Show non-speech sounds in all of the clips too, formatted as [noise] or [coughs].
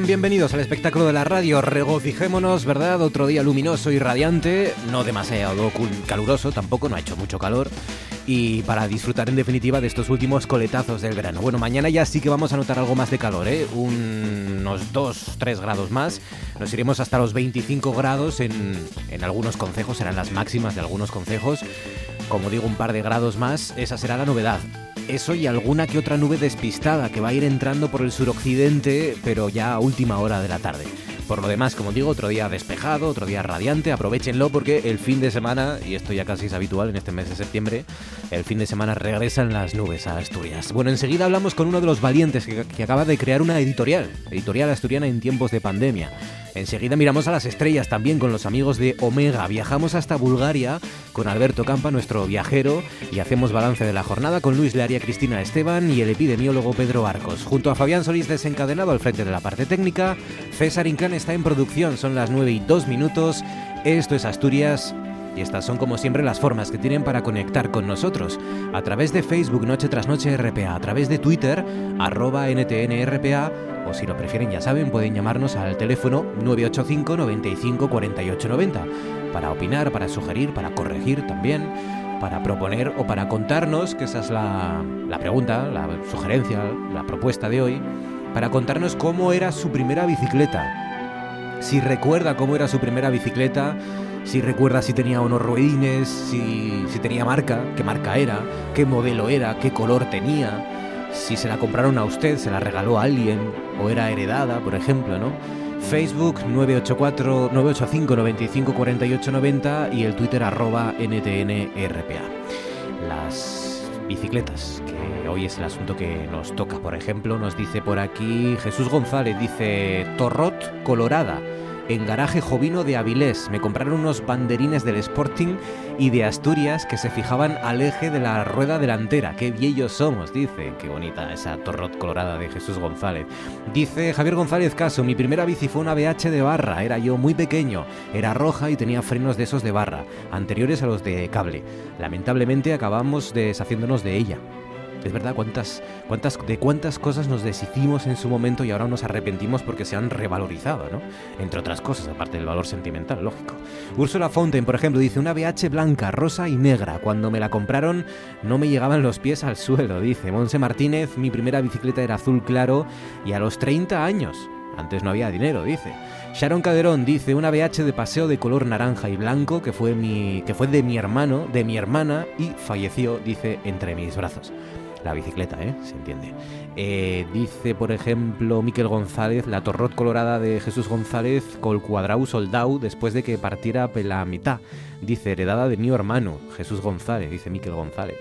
Bienvenidos al espectáculo de la radio. Regocijémonos, ¿verdad? Otro día luminoso y radiante, no demasiado caluroso, tampoco, no ha hecho mucho calor. Y para disfrutar en definitiva de estos últimos coletazos del verano. Bueno, mañana ya sí que vamos a notar algo más de calor, ¿eh? unos 2-3 grados más. Nos iremos hasta los 25 grados en algunos concejos, serán las máximas de algunos concejos. Como digo, un par de grados más, esa será la novedad. Eso y alguna que otra nube despistada que va a ir entrando por el suroccidente, pero ya a última hora de la tarde. Por lo demás, como digo, otro día despejado, otro día radiante, aprovechenlo porque el fin de semana, y esto ya casi es habitual en este mes de septiembre, el fin de semana regresan las nubes a Asturias. Bueno, enseguida hablamos con uno de los valientes que, que acaba de crear una editorial, editorial asturiana en tiempos de pandemia. Enseguida miramos a las estrellas también con los amigos de Omega. Viajamos hasta Bulgaria con Alberto Campa, nuestro viajero, y hacemos balance de la jornada con Luis Learia Cristina Esteban y el epidemiólogo Pedro Arcos. Junto a Fabián Solís desencadenado al frente de la parte técnica, César Inclán está en producción, son las 9 y 2 minutos. Esto es Asturias y estas son como siempre las formas que tienen para conectar con nosotros. A través de Facebook Noche tras Noche RPA, a través de Twitter, arroba NTNRPA, o si lo prefieren ya saben, pueden llamarnos al teléfono 985 95 48 90 para opinar, para sugerir, para corregir también, para proponer o para contarnos, que esa es la, la pregunta, la sugerencia, la propuesta de hoy, para contarnos cómo era su primera bicicleta. Si recuerda cómo era su primera bicicleta, si recuerda si tenía unos ruedines, si, si tenía marca, qué marca era, qué modelo era, qué color tenía, si se la compraron a usted, se la regaló a alguien o era heredada, por ejemplo, ¿no? Facebook 984 985 95 48 90 y el Twitter arroba NTNRPA. Las bicicletas, que hoy es el asunto que nos toca, por ejemplo, nos dice por aquí Jesús González, dice Torrot Colorada en Garaje Jovino de Avilés. Me compraron unos banderines del Sporting y de Asturias que se fijaban al eje de la rueda delantera. Qué viejos somos, dice. Qué bonita esa torrot colorada de Jesús González. Dice Javier González Caso, mi primera bici fue una BH de barra. Era yo muy pequeño. Era roja y tenía frenos de esos de barra, anteriores a los de cable. Lamentablemente acabamos deshaciéndonos de ella. Es verdad, cuántas, cuántas, de cuántas cosas nos deshicimos en su momento y ahora nos arrepentimos porque se han revalorizado, ¿no? Entre otras cosas, aparte del valor sentimental, lógico. Ursula Fountain, por ejemplo, dice una BH blanca, rosa y negra. Cuando me la compraron no me llegaban los pies al suelo, dice. Monse Martínez, mi primera bicicleta era azul claro y a los 30 años. Antes no había dinero, dice. Sharon Caderón dice una BH de paseo de color naranja y blanco que fue, mi, que fue de mi hermano, de mi hermana y falleció, dice, entre mis brazos. La bicicleta, ¿eh? Se entiende. Eh, dice, por ejemplo, Miquel González, la torrot colorada de Jesús González col cuadrau soldau después de que partiera la mitad. Dice, heredada de mi hermano, Jesús González, dice Miquel González.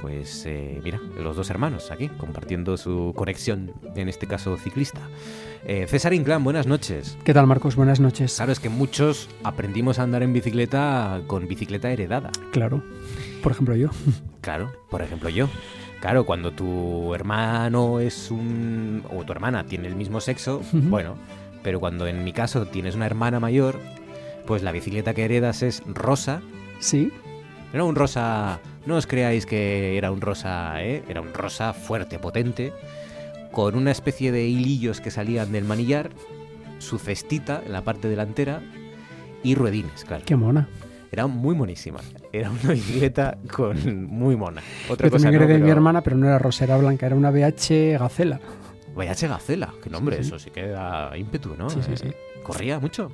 Pues eh, mira, los dos hermanos aquí, compartiendo su conexión, en este caso ciclista. Eh, César Inclán, buenas noches. ¿Qué tal, Marcos? Buenas noches. Claro, es que muchos aprendimos a andar en bicicleta con bicicleta heredada. Claro, por ejemplo yo. Claro, por ejemplo yo. Claro, cuando tu hermano es un... o tu hermana tiene el mismo sexo, bueno, pero cuando en mi caso tienes una hermana mayor, pues la bicicleta que heredas es rosa. Sí. No un rosa... No os creáis que era un rosa, ¿eh? Era un rosa fuerte, potente, con una especie de hilillos que salían del manillar, su cestita en la parte delantera y ruedines, claro. Qué mona. Era muy monísima. Era una bicicleta con muy mona. Otra Yo cosa también de mi hermana, pero no era rosera blanca, era una BH Gacela. BH Gacela, qué nombre, eso sí que da ímpetu, ¿no? Sí, sí, sí. corría mucho.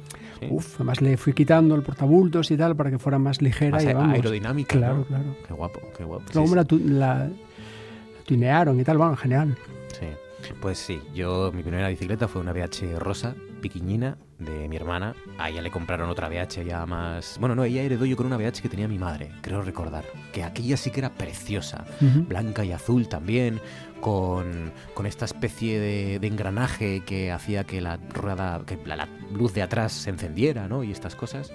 Uf, además le fui quitando el portabultos y tal para que fuera más ligera. Más y vamos. aerodinámica. Claro, claro. Qué guapo, qué guapo. Luego me la, la, tunearon y tal, bueno, genial. Sí. Pues sí, yo mi primera bicicleta fue una BH rosa, piquiñina, de mi hermana. A ella le compraron otra BH ya más... Bueno, no, ella heredó yo con una BH que tenía mi madre, creo recordar. Que aquella sí que era preciosa, blanca y azul también, con, con esta especie de, de, engranaje que hacía que la rueda, que la, luz de atrás se encendiera, ¿no? Y estas cosas.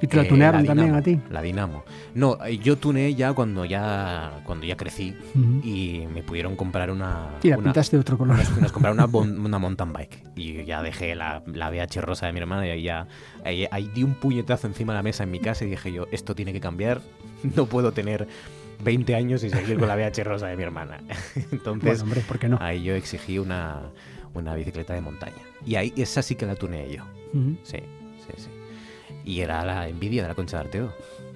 ¿Y te la tunearon también a ti? La Dinamo. No, eh, yo tuneé ya cuando ya cuando ya crecí y me pudieron comprar una... Y la pintaste de otro color. Nos, compraron una, [laughs] una, mountain bike y ya dejé la, la VH rosa de mi hermana y ahí ya... Ahí, ahí, di un puñetazo encima de la mesa en mi casa y dije yo, esto tiene que cambiar, [laughs] no puedo tener 20 años y seguir con la VH rosa de mi hermana. [laughs] Entonces, hombre, ¿por qué no? ahí yo exigí una, una bicicleta de montaña. Y ahí esa sí que la tuneé yo. Sí. Y era la envidia de la Concha de Arteo.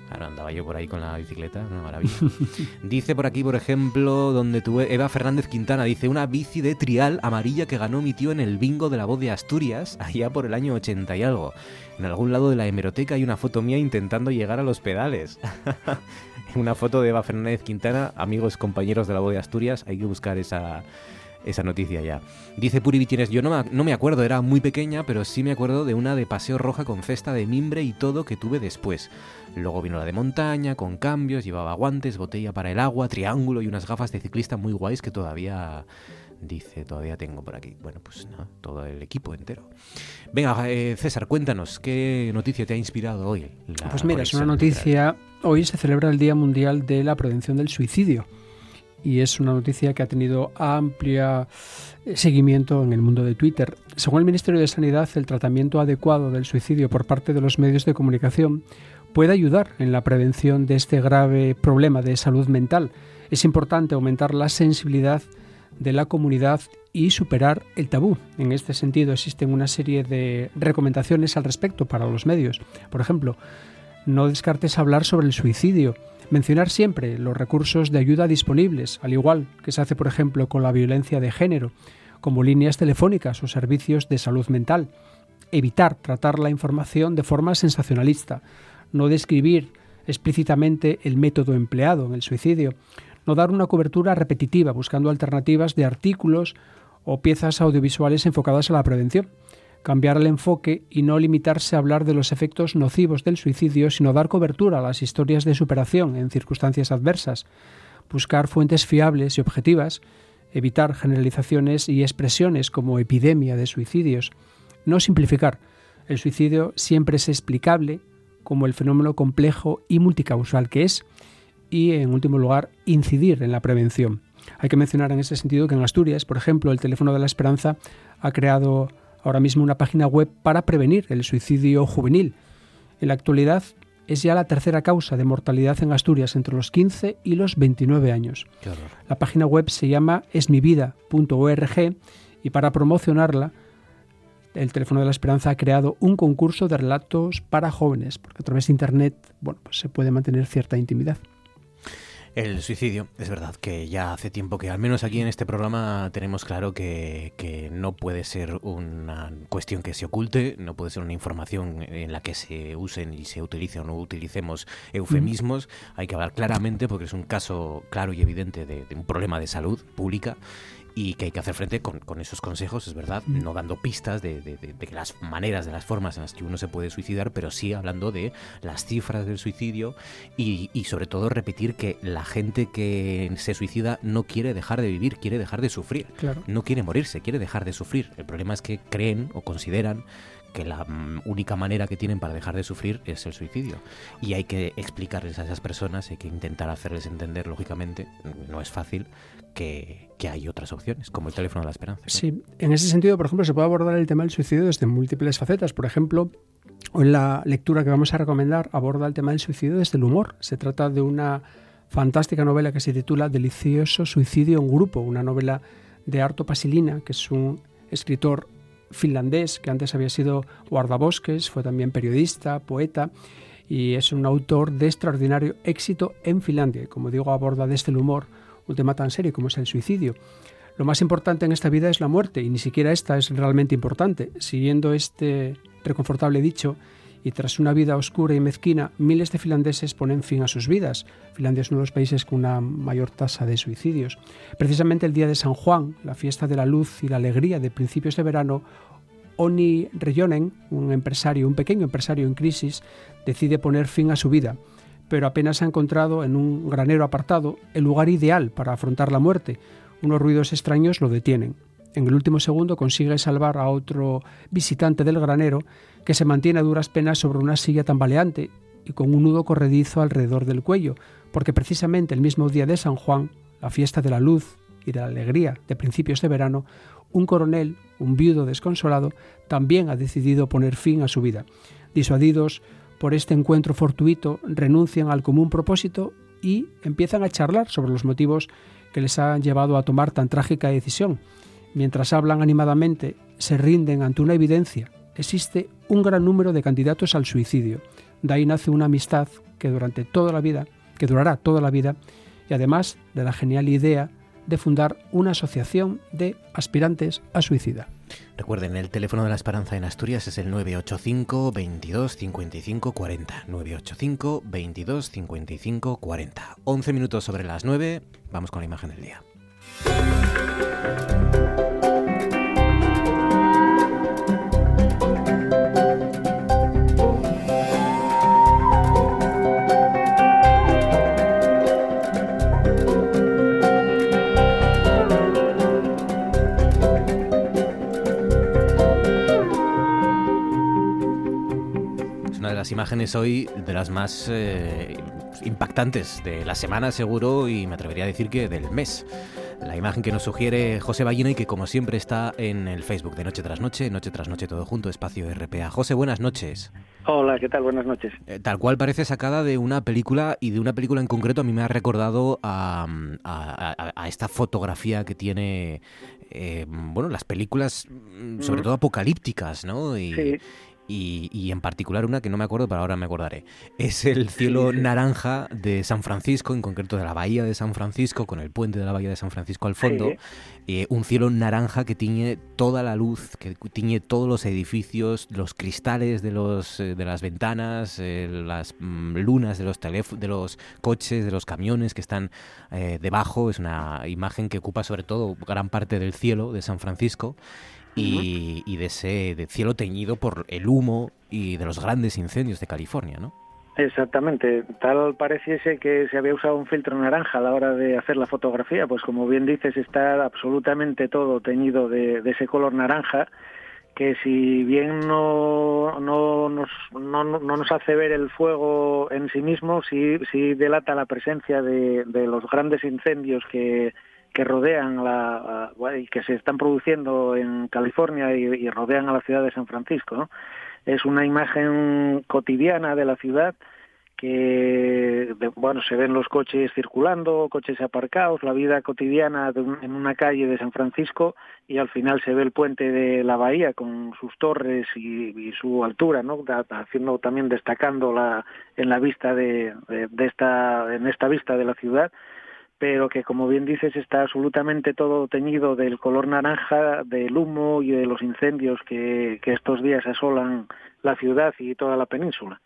Claro, andaba yo por ahí con la bicicleta, una maravilla. [laughs] dice por aquí, por ejemplo, donde tuve Eva Fernández Quintana, dice una bici de trial amarilla que ganó mi tío en el bingo de la voz de Asturias, allá por el año 80 y algo. En algún lado de la hemeroteca hay una foto mía intentando llegar a los pedales. [laughs] una foto de Eva Fernández Quintana, amigos, compañeros de la voz de Asturias, hay que buscar esa, esa noticia ya. Dice Puri Vitines, yo no me, no me acuerdo, era muy pequeña, pero sí me acuerdo de una de paseo roja con cesta de mimbre y todo que tuve después. Luego vino la de montaña, con cambios, llevaba guantes, botella para el agua, triángulo y unas gafas de ciclista muy guays que todavía... Dice, todavía tengo por aquí. Bueno, pues no, todo el equipo entero. Venga, eh, César, cuéntanos, ¿qué noticia te ha inspirado hoy? pues mira, es una noticia... Hoy se celebra el Día Mundial de la Prevención del Suicidio y es una noticia que ha tenido amplia eh, seguimiento en el mundo de Twitter. Según el Ministerio de Sanidad, el tratamiento adecuado del suicidio por parte de los medios de comunicación puede ayudar en la prevención de este grave problema de salud mental. Es importante aumentar la sensibilidad de la comunidad y superar el tabú. En este sentido existen una serie de recomendaciones al respecto para los medios. Por ejemplo, no descartes hablar sobre el suicidio Mencionar siempre los recursos de ayuda disponibles, al igual que se hace, por ejemplo, con la violencia de género, como líneas telefónicas o servicios de salud mental. Evitar tratar la información de forma sensacionalista. No describir explícitamente el método empleado en el suicidio. No dar una cobertura repetitiva buscando alternativas de artículos o piezas audiovisuales enfocadas a la prevención cambiar el enfoque y no limitarse a hablar de los efectos nocivos del suicidio, sino dar cobertura a las historias de superación en circunstancias adversas, buscar fuentes fiables y objetivas, evitar generalizaciones y expresiones como epidemia de suicidios, no simplificar. El suicidio siempre es explicable como el fenómeno complejo y multicausal que es, y en último lugar, incidir en la prevención. Hay que mencionar en ese sentido que en Asturias, por ejemplo, el Teléfono de la Esperanza ha creado ahora mismo una página web para prevenir el suicidio juvenil. En la actualidad es ya la tercera causa de mortalidad en Asturias entre los 15 y los 29 años. La página web se llama esmivida.org y para promocionarla el Teléfono de la Esperanza ha creado un concurso de relatos para jóvenes, porque a través de Internet bueno, pues se puede mantener cierta intimidad. El suicidio, es verdad que ya hace tiempo que, al menos aquí en este programa, tenemos claro que, que, no puede ser una cuestión que se oculte, no puede ser una información en la que se usen y se utilicen o no utilicemos eufemismos. Hay que hablar claramente porque es un caso claro y evidente de, de un problema de salud pública y que hay que hacer frente con, con esos consejos, es verdad, no dando pistas de, de, de, las maneras, de las formas en las que uno se puede suicidar, pero sí hablando de las cifras del suicidio y, y, sobre todo repetir que la gente que se suicida no quiere dejar de vivir, quiere dejar de sufrir, claro. no quiere morirse, quiere dejar de sufrir. El problema es que creen o consideran que la mm, única manera que tienen para dejar de sufrir es el suicidio. Y hay que explicarles a esas personas, hay que intentar hacerles entender, lógicamente, no es fácil, que, que hay otras opciones, como el teléfono de la esperanza. ¿no? Sí, en ese sentido, por ejemplo, se puede abordar el tema del suicidio desde múltiples facetas. Por ejemplo, en la lectura que vamos a recomendar aborda el tema del suicidio desde el humor. Se trata de una fantástica novela que se titula Delicioso suicidio en grupo, una novela de Arto Pasilina, que es un escritor finlandés que antes había sido guardabosques, fue también periodista, poeta y es un autor de extraordinario éxito en Finlandia. Como digo, aborda desde el humor un tema tan serio como es el suicidio. Lo más importante en esta vida es la muerte, y ni siquiera esta es realmente importante. Siguiendo este reconfortable dicho, y tras una vida oscura y mezquina, miles de finlandeses ponen fin a sus vidas. Finlandia es uno de los países con una mayor tasa de suicidios. Precisamente el día de San Juan, la fiesta de la luz y la alegría de principios de verano, Oni Reyonen, un empresario, un pequeño empresario en crisis, decide poner fin a su vida, pero apenas ha encontrado en un granero apartado el lugar ideal para afrontar la muerte. Unos ruidos extraños lo detienen. En el último segundo consigue salvar a otro visitante del granero que se mantiene a duras penas sobre una silla tambaleante y con un nudo corredizo alrededor del cuello, porque precisamente el mismo día de San Juan, la fiesta de la luz y de la alegría de principios de verano, un coronel, un viudo desconsolado, también ha decidido poner fin a su vida. Disuadidos por este encuentro fortuito, renuncian al común propósito y empiezan a charlar sobre los motivos que les han llevado a tomar tan trágica decisión. Mientras hablan animadamente, se rinden ante una evidencia. Existe un gran número de candidatos al suicidio. De ahí nace una amistad que durante toda la vida, que durará toda la vida, y además de la genial idea de fundar una asociación de aspirantes a suicida. Recuerden, el teléfono de la esperanza en Asturias es el 985 22 55 40. 985 22 55 40. 11 minutos sobre las 9, vamos con la imagen del día. Las imágenes hoy de las más eh, impactantes de la semana seguro y me atrevería a decir que del mes. La imagen que nos sugiere José Ballina y que como siempre está en el Facebook de Noche tras Noche, Noche tras Noche todo junto, espacio RPA. José, buenas noches. Hola, ¿qué tal? Buenas noches. Eh, tal cual parece sacada de una película y de una película en concreto a mí me ha recordado a, esta fotografía que tiene, eh, bueno, las películas mm, sobre todo apocalípticas, ¿no? Y, sí y, en particular una que no me acuerdo, pero ahora me acordaré. Es el cielo naranja de San Francisco, en concreto de la bahía de San Francisco, con el puente de la bahía de San Francisco al fondo. Eh, un cielo naranja que tiñe toda la luz, que tiñe todos los edificios, los cristales de, los, eh, de las ventanas, eh, las mm, lunas de los, de los coches, de los camiones que están debajo. Es una imagen que ocupa sobre todo gran parte del cielo de San Francisco y, de ese cielo teñido por el humo y de los grandes incendios de California, ¿no? Exactamente, tal pareciese que se había usado un filtro naranja a la hora de hacer la fotografía, pues como bien dices está absolutamente todo teñido de, ese color naranja que si bien no, no, nos, no, no, nos hace ver el fuego en sí mismo, sí, sí delata la presencia de, de los grandes incendios que, que rodean la y que se están produciendo en California y, rodean a la ciudad de San Francisco. Es una imagen cotidiana de la ciudad que bueno se ven los coches circulando, coches aparcados, la vida cotidiana en una calle de San Francisco y al final se ve el puente de la bahía con sus torres y, su altura, ¿no? haciendo también destacando la en la vista de, de esta en esta vista de la ciudad pero que como bien dices está absolutamente todo teñido del color naranja, del humo y de los incendios que, estos días asolan la ciudad y toda la península.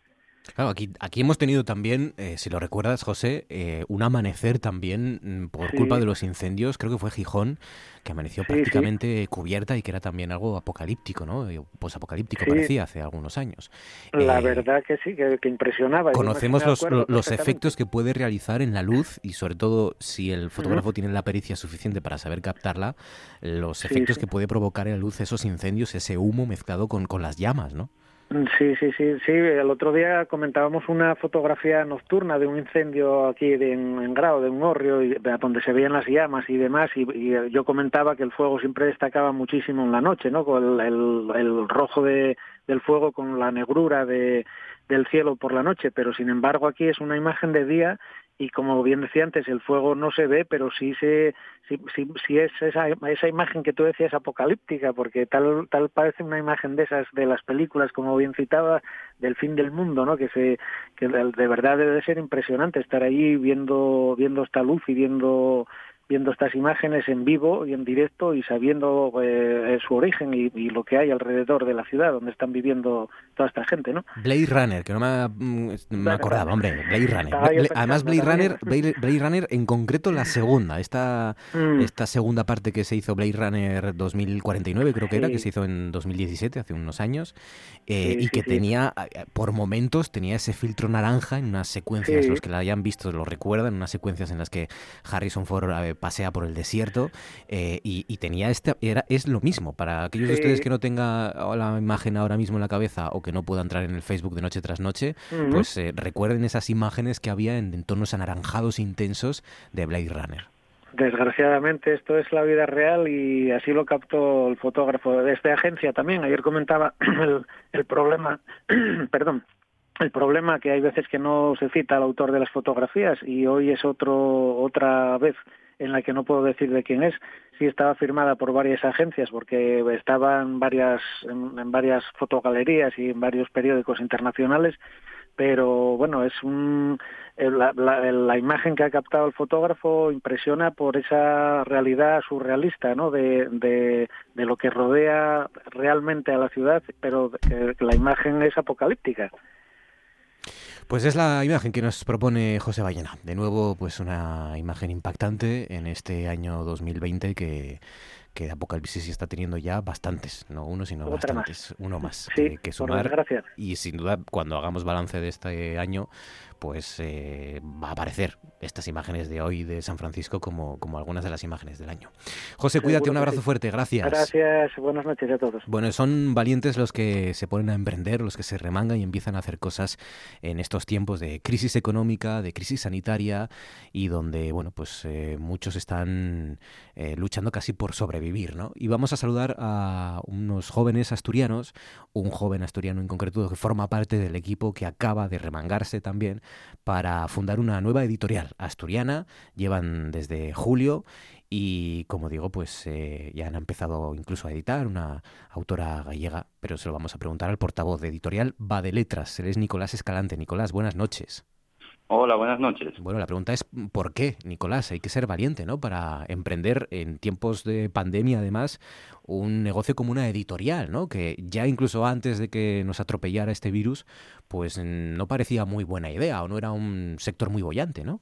Claro, aquí, aquí hemos tenido también, eh, si lo recuerdas, José, eh, un amanecer también mm, por culpa de los incendios, creo que fue Gijón, que amaneció prácticamente cubierta y que era también algo apocalíptico, ¿no? Pues apocalíptico parecía hace algunos años. La eh, verdad que sí, que, impresionaba. Conocemos los, los efectos que puede realizar en la luz y sobre todo si el fotógrafo tiene la pericia suficiente para saber captarla, los efectos que puede provocar en la luz esos incendios, ese humo mezclado con, con las llamas, ¿no? Sí, sí, sí, sí. El otro día comentábamos una fotografía nocturna de un incendio aquí en, Grado, de un horrio, y, donde se veían las llamas y demás, y, yo comentaba que el fuego siempre destacaba muchísimo en la noche, ¿no? Con el, rojo de, del fuego con la negrura de, del cielo por la noche, pero sin embargo aquí es una imagen de día y como bien decía antes, el fuego no se ve, pero sí se sí, sí, es esa, esa imagen que tú decías apocalíptica, porque tal tal parece una imagen de esas de las películas, como bien citaba, del fin del mundo, ¿no? Que se que de verdad debe ser impresionante estar ahí viendo viendo esta luz y viendo viendo estas imágenes en vivo y en directo y sabiendo eh, su origen y, lo que hay alrededor de la ciudad donde están viviendo toda esta gente, ¿no? Blade Runner, que no me, mm, me acordaba, hombre, Blade Runner. además, Blade Runner, Blade, Runner, en concreto la segunda, esta, mm. esta segunda parte que se hizo Blade Runner 2049, creo que era, que se hizo en 2017, hace unos años, eh, y que tenía, eh, por momentos, tenía ese filtro naranja en unas secuencias, los que la hayan visto lo recuerdan, unas secuencias en las que Harrison Ford pasea por el desierto eh, y, tenía este, era, es lo mismo, para aquellos de ustedes que no tengan la imagen ahora mismo en la cabeza o que no puedan entrar en el Facebook de noche tras noche, pues eh, recuerden esas imágenes que había en, tonos anaranjados intensos de Blade Runner. Desgraciadamente esto es la vida real y así lo captó el fotógrafo de esta agencia también. Ayer comentaba [clears throat] el, el problema, [clears throat] perdón, el problema que hay veces que no se cita al autor de las fotografías y hoy es otro otra vez en la que no puedo decir de quién es. Sí estaba firmada por varias agencias porque estaba en varias en, varias fotogalerías y en varios periódicos internacionales, pero bueno, es un la, la, imagen que ha captado el fotógrafo impresiona por esa realidad surrealista, ¿no? De, de, de lo que rodea realmente a la ciudad, pero la imagen es apocalíptica. Pues es la imagen que nos propone José Ballena. De nuevo, pues una imagen impactante en este año 2020 que, que Apocalipsis está teniendo ya bastantes, no uno, sino bastantes, uno más sí, que sumar. Y sin duda, cuando hagamos balance de este año, pues eh, va a aparecer estas imágenes de hoy de San Francisco como, como algunas de las imágenes del año. José, cuídate, un abrazo fuerte, gracias. Gracias, buenas noches a todos. Bueno, son valientes los que se ponen a emprender, los que se remangan y empiezan a hacer cosas en estos tiempos de crisis económica, de crisis sanitaria y donde, bueno, pues eh, muchos están eh, luchando casi por sobrevivir, ¿no? Y vamos a saludar a unos jóvenes asturianos, un joven asturiano en concreto que forma parte del equipo que acaba de remangarse también para fundar una nueva editorial asturiana. Llevan desde julio y como digo, pues eh, ya han empezado incluso a editar una autora gallega, pero se lo vamos a preguntar al portavoz de editorial Va de Letras. Él es Nicolás Escalante. Nicolás, buenas noches. Hola, buenas noches. Bueno, la pregunta es ¿por qué, Nicolás? Hay que ser valiente, ¿no? Para emprender en tiempos de pandemia, además, un negocio como una editorial, ¿no? Que ya incluso antes de que nos atropellara este virus, pues no parecía muy buena idea o no era un sector muy bollante, ¿no?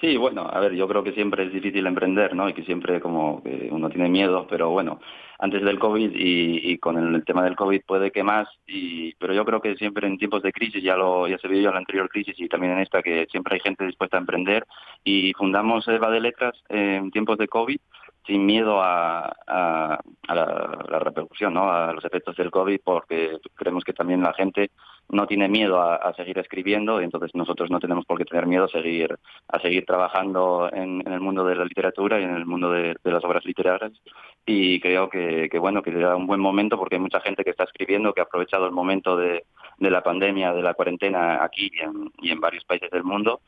Sí, bueno, a ver, yo creo que siempre es difícil emprender, ¿no? Y que siempre como que uno tiene miedo, pero bueno, antes del COVID y, con el, tema del COVID puede que más, y, pero yo creo que siempre en tiempos de crisis, ya lo ya se vio en la anterior crisis y también en esta, que siempre hay gente dispuesta a emprender y fundamos Eva de Letras en tiempos de COVID sin miedo a, la, repercusión, ¿no? a los efectos del COVID, porque creemos que también la gente no tiene miedo a, seguir escribiendo y entonces nosotros no tenemos por qué tener miedo a seguir, a seguir trabajando en, el mundo de la literatura y en el mundo de, las obras literarias. Y creo que, bueno, que era un buen momento porque hay mucha gente que está escribiendo, que ha aprovechado el momento de, la pandemia, de la cuarentena aquí y en varios países del mundo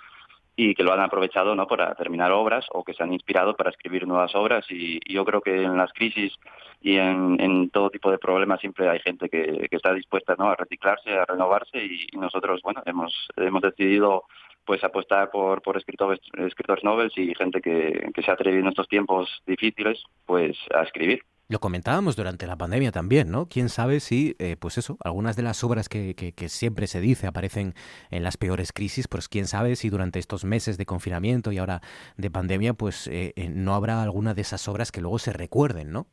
y que lo han aprovechado no para terminar obras o que se han inspirado para escribir nuevas obras. Y, yo creo que en las crisis y en, todo tipo de problemas siempre hay gente que, está dispuesta ¿no? a reciclarse a renovarse y, nosotros bueno hemos hemos decidido pues apostar por por escritores escritores nobles y gente que, que se ha atrevido en estos tiempos difíciles pues a escribir lo comentábamos durante la pandemia también, ¿no? Quién sabe si, eh, pues eso, algunas de las obras que, que, siempre se dice aparecen en las peores crisis, pues quién sabe si durante estos meses de confinamiento y ahora de pandemia, pues eh, eh, no habrá alguna de esas obras que luego se recuerden, ¿no?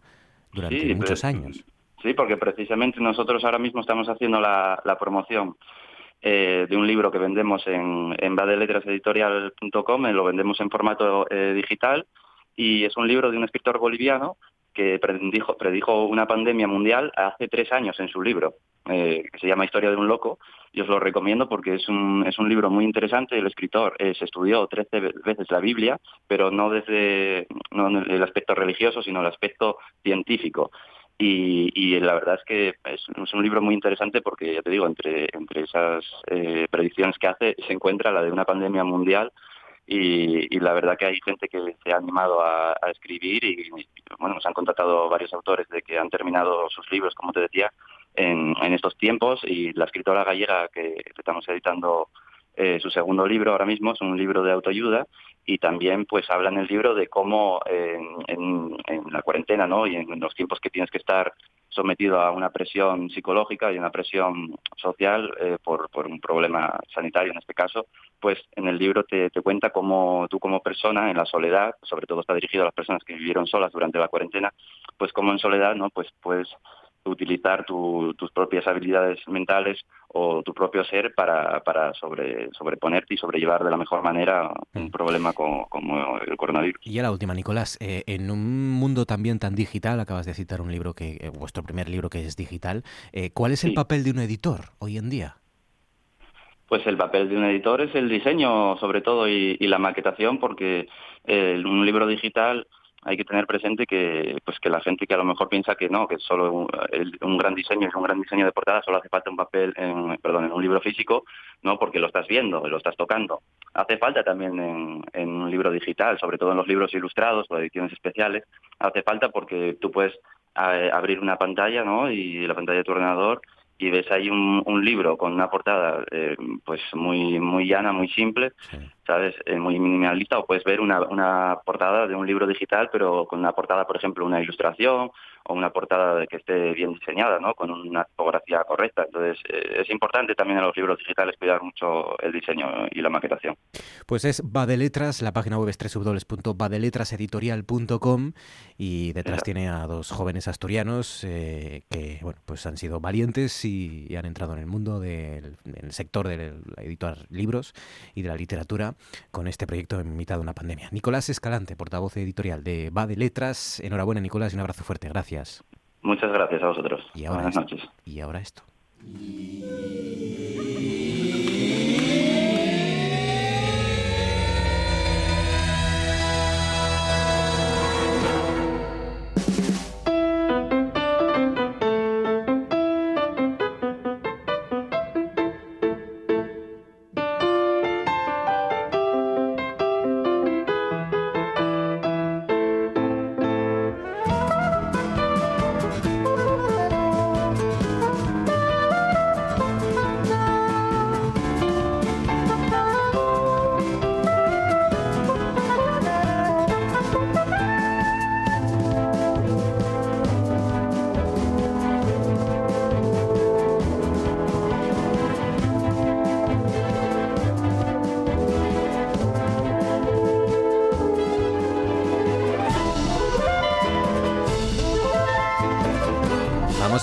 Durante muchos años. Sí, porque precisamente nosotros ahora mismo estamos haciendo la, promoción de un libro que vendemos en, en badeletraseditorial.com, lo vendemos en formato digital y es un libro de un escritor boliviano que predijo, predijo una pandemia mundial hace tres años en su libro, eh, que se llama Historia de un loco, y os lo recomiendo porque es un, es un libro muy interesante. El escritor eh, se estudió trece veces la Biblia, pero no desde no el aspecto religioso, sino el aspecto científico. Y, y, la verdad es que es, un libro muy interesante porque, ya te digo, entre, entre esas eh, predicciones que hace se encuentra la de una pandemia mundial y, la verdad que hay gente que se ha animado a, escribir y, bueno, nos han contratado varios autores de que han terminado sus libros, como te decía, en, estos tiempos y la escritora gallega que estamos editando eh, su segundo libro ahora mismo, es un libro de autoayuda y también pues habla en el libro de cómo en, la cuarentena ¿no? y en los tiempos que tienes que estar sometido a una presión psicológica y una presión social eh, por, por, un problema sanitario en este caso, pues en el libro te, te, cuenta cómo tú como persona en la soledad, sobre todo está dirigido a las personas que vivieron solas durante la cuarentena, pues como en soledad no pues puedes utilizar tus propias habilidades mentales o tu propio ser para, para sobre, sobreponerte y sobrellevar de la mejor manera un mm. problema como, el coronavirus. Y ya la última, Nicolás, eh, en un mundo también tan digital, acabas de citar un libro que, eh, vuestro primer libro que es digital, eh, ¿cuál es el papel de un editor hoy en día? Pues el papel de un editor es el diseño, sobre todo, y, la maquetación, porque un libro digital hay que tener presente que pues que la gente que a lo mejor piensa que no, que solo un, gran diseño es un gran diseño de portada, solo hace falta un papel, en, perdón, en un libro físico, no, porque lo estás viendo, lo estás tocando. Hace falta también en, un libro digital, sobre todo en los libros ilustrados o ediciones especiales, hace falta porque tú puedes eh, abrir una pantalla, ¿no? Y la pantalla de tu ordenador y ves ahí un, un libro con una portada eh, pues muy muy llana, muy simple, ¿sabes? Eh, muy minimalista, o puedes ver una, una portada de un libro digital, pero con una portada, por ejemplo, una ilustración o una portada que esté bien diseñada, ¿no? Con una tipografía correcta. Entonces, eh, es importante también en los libros digitales cuidar mucho el diseño y la maquetación. Pues es Badeletras, la página web es www.badeletraseditorial.com y detrás tiene a dos jóvenes asturianos eh, que, bueno, pues han sido valientes y, han entrado en el mundo del, sector de editar libros y de la literatura con este proyecto en mitad de una pandemia. Nicolás Escalante, portavoz editorial de Badeletras. Enhorabuena, Nicolás, y un abrazo fuerte. Gracias. Muchas gracias a vosotros. Buenas noches. Y ahora esto.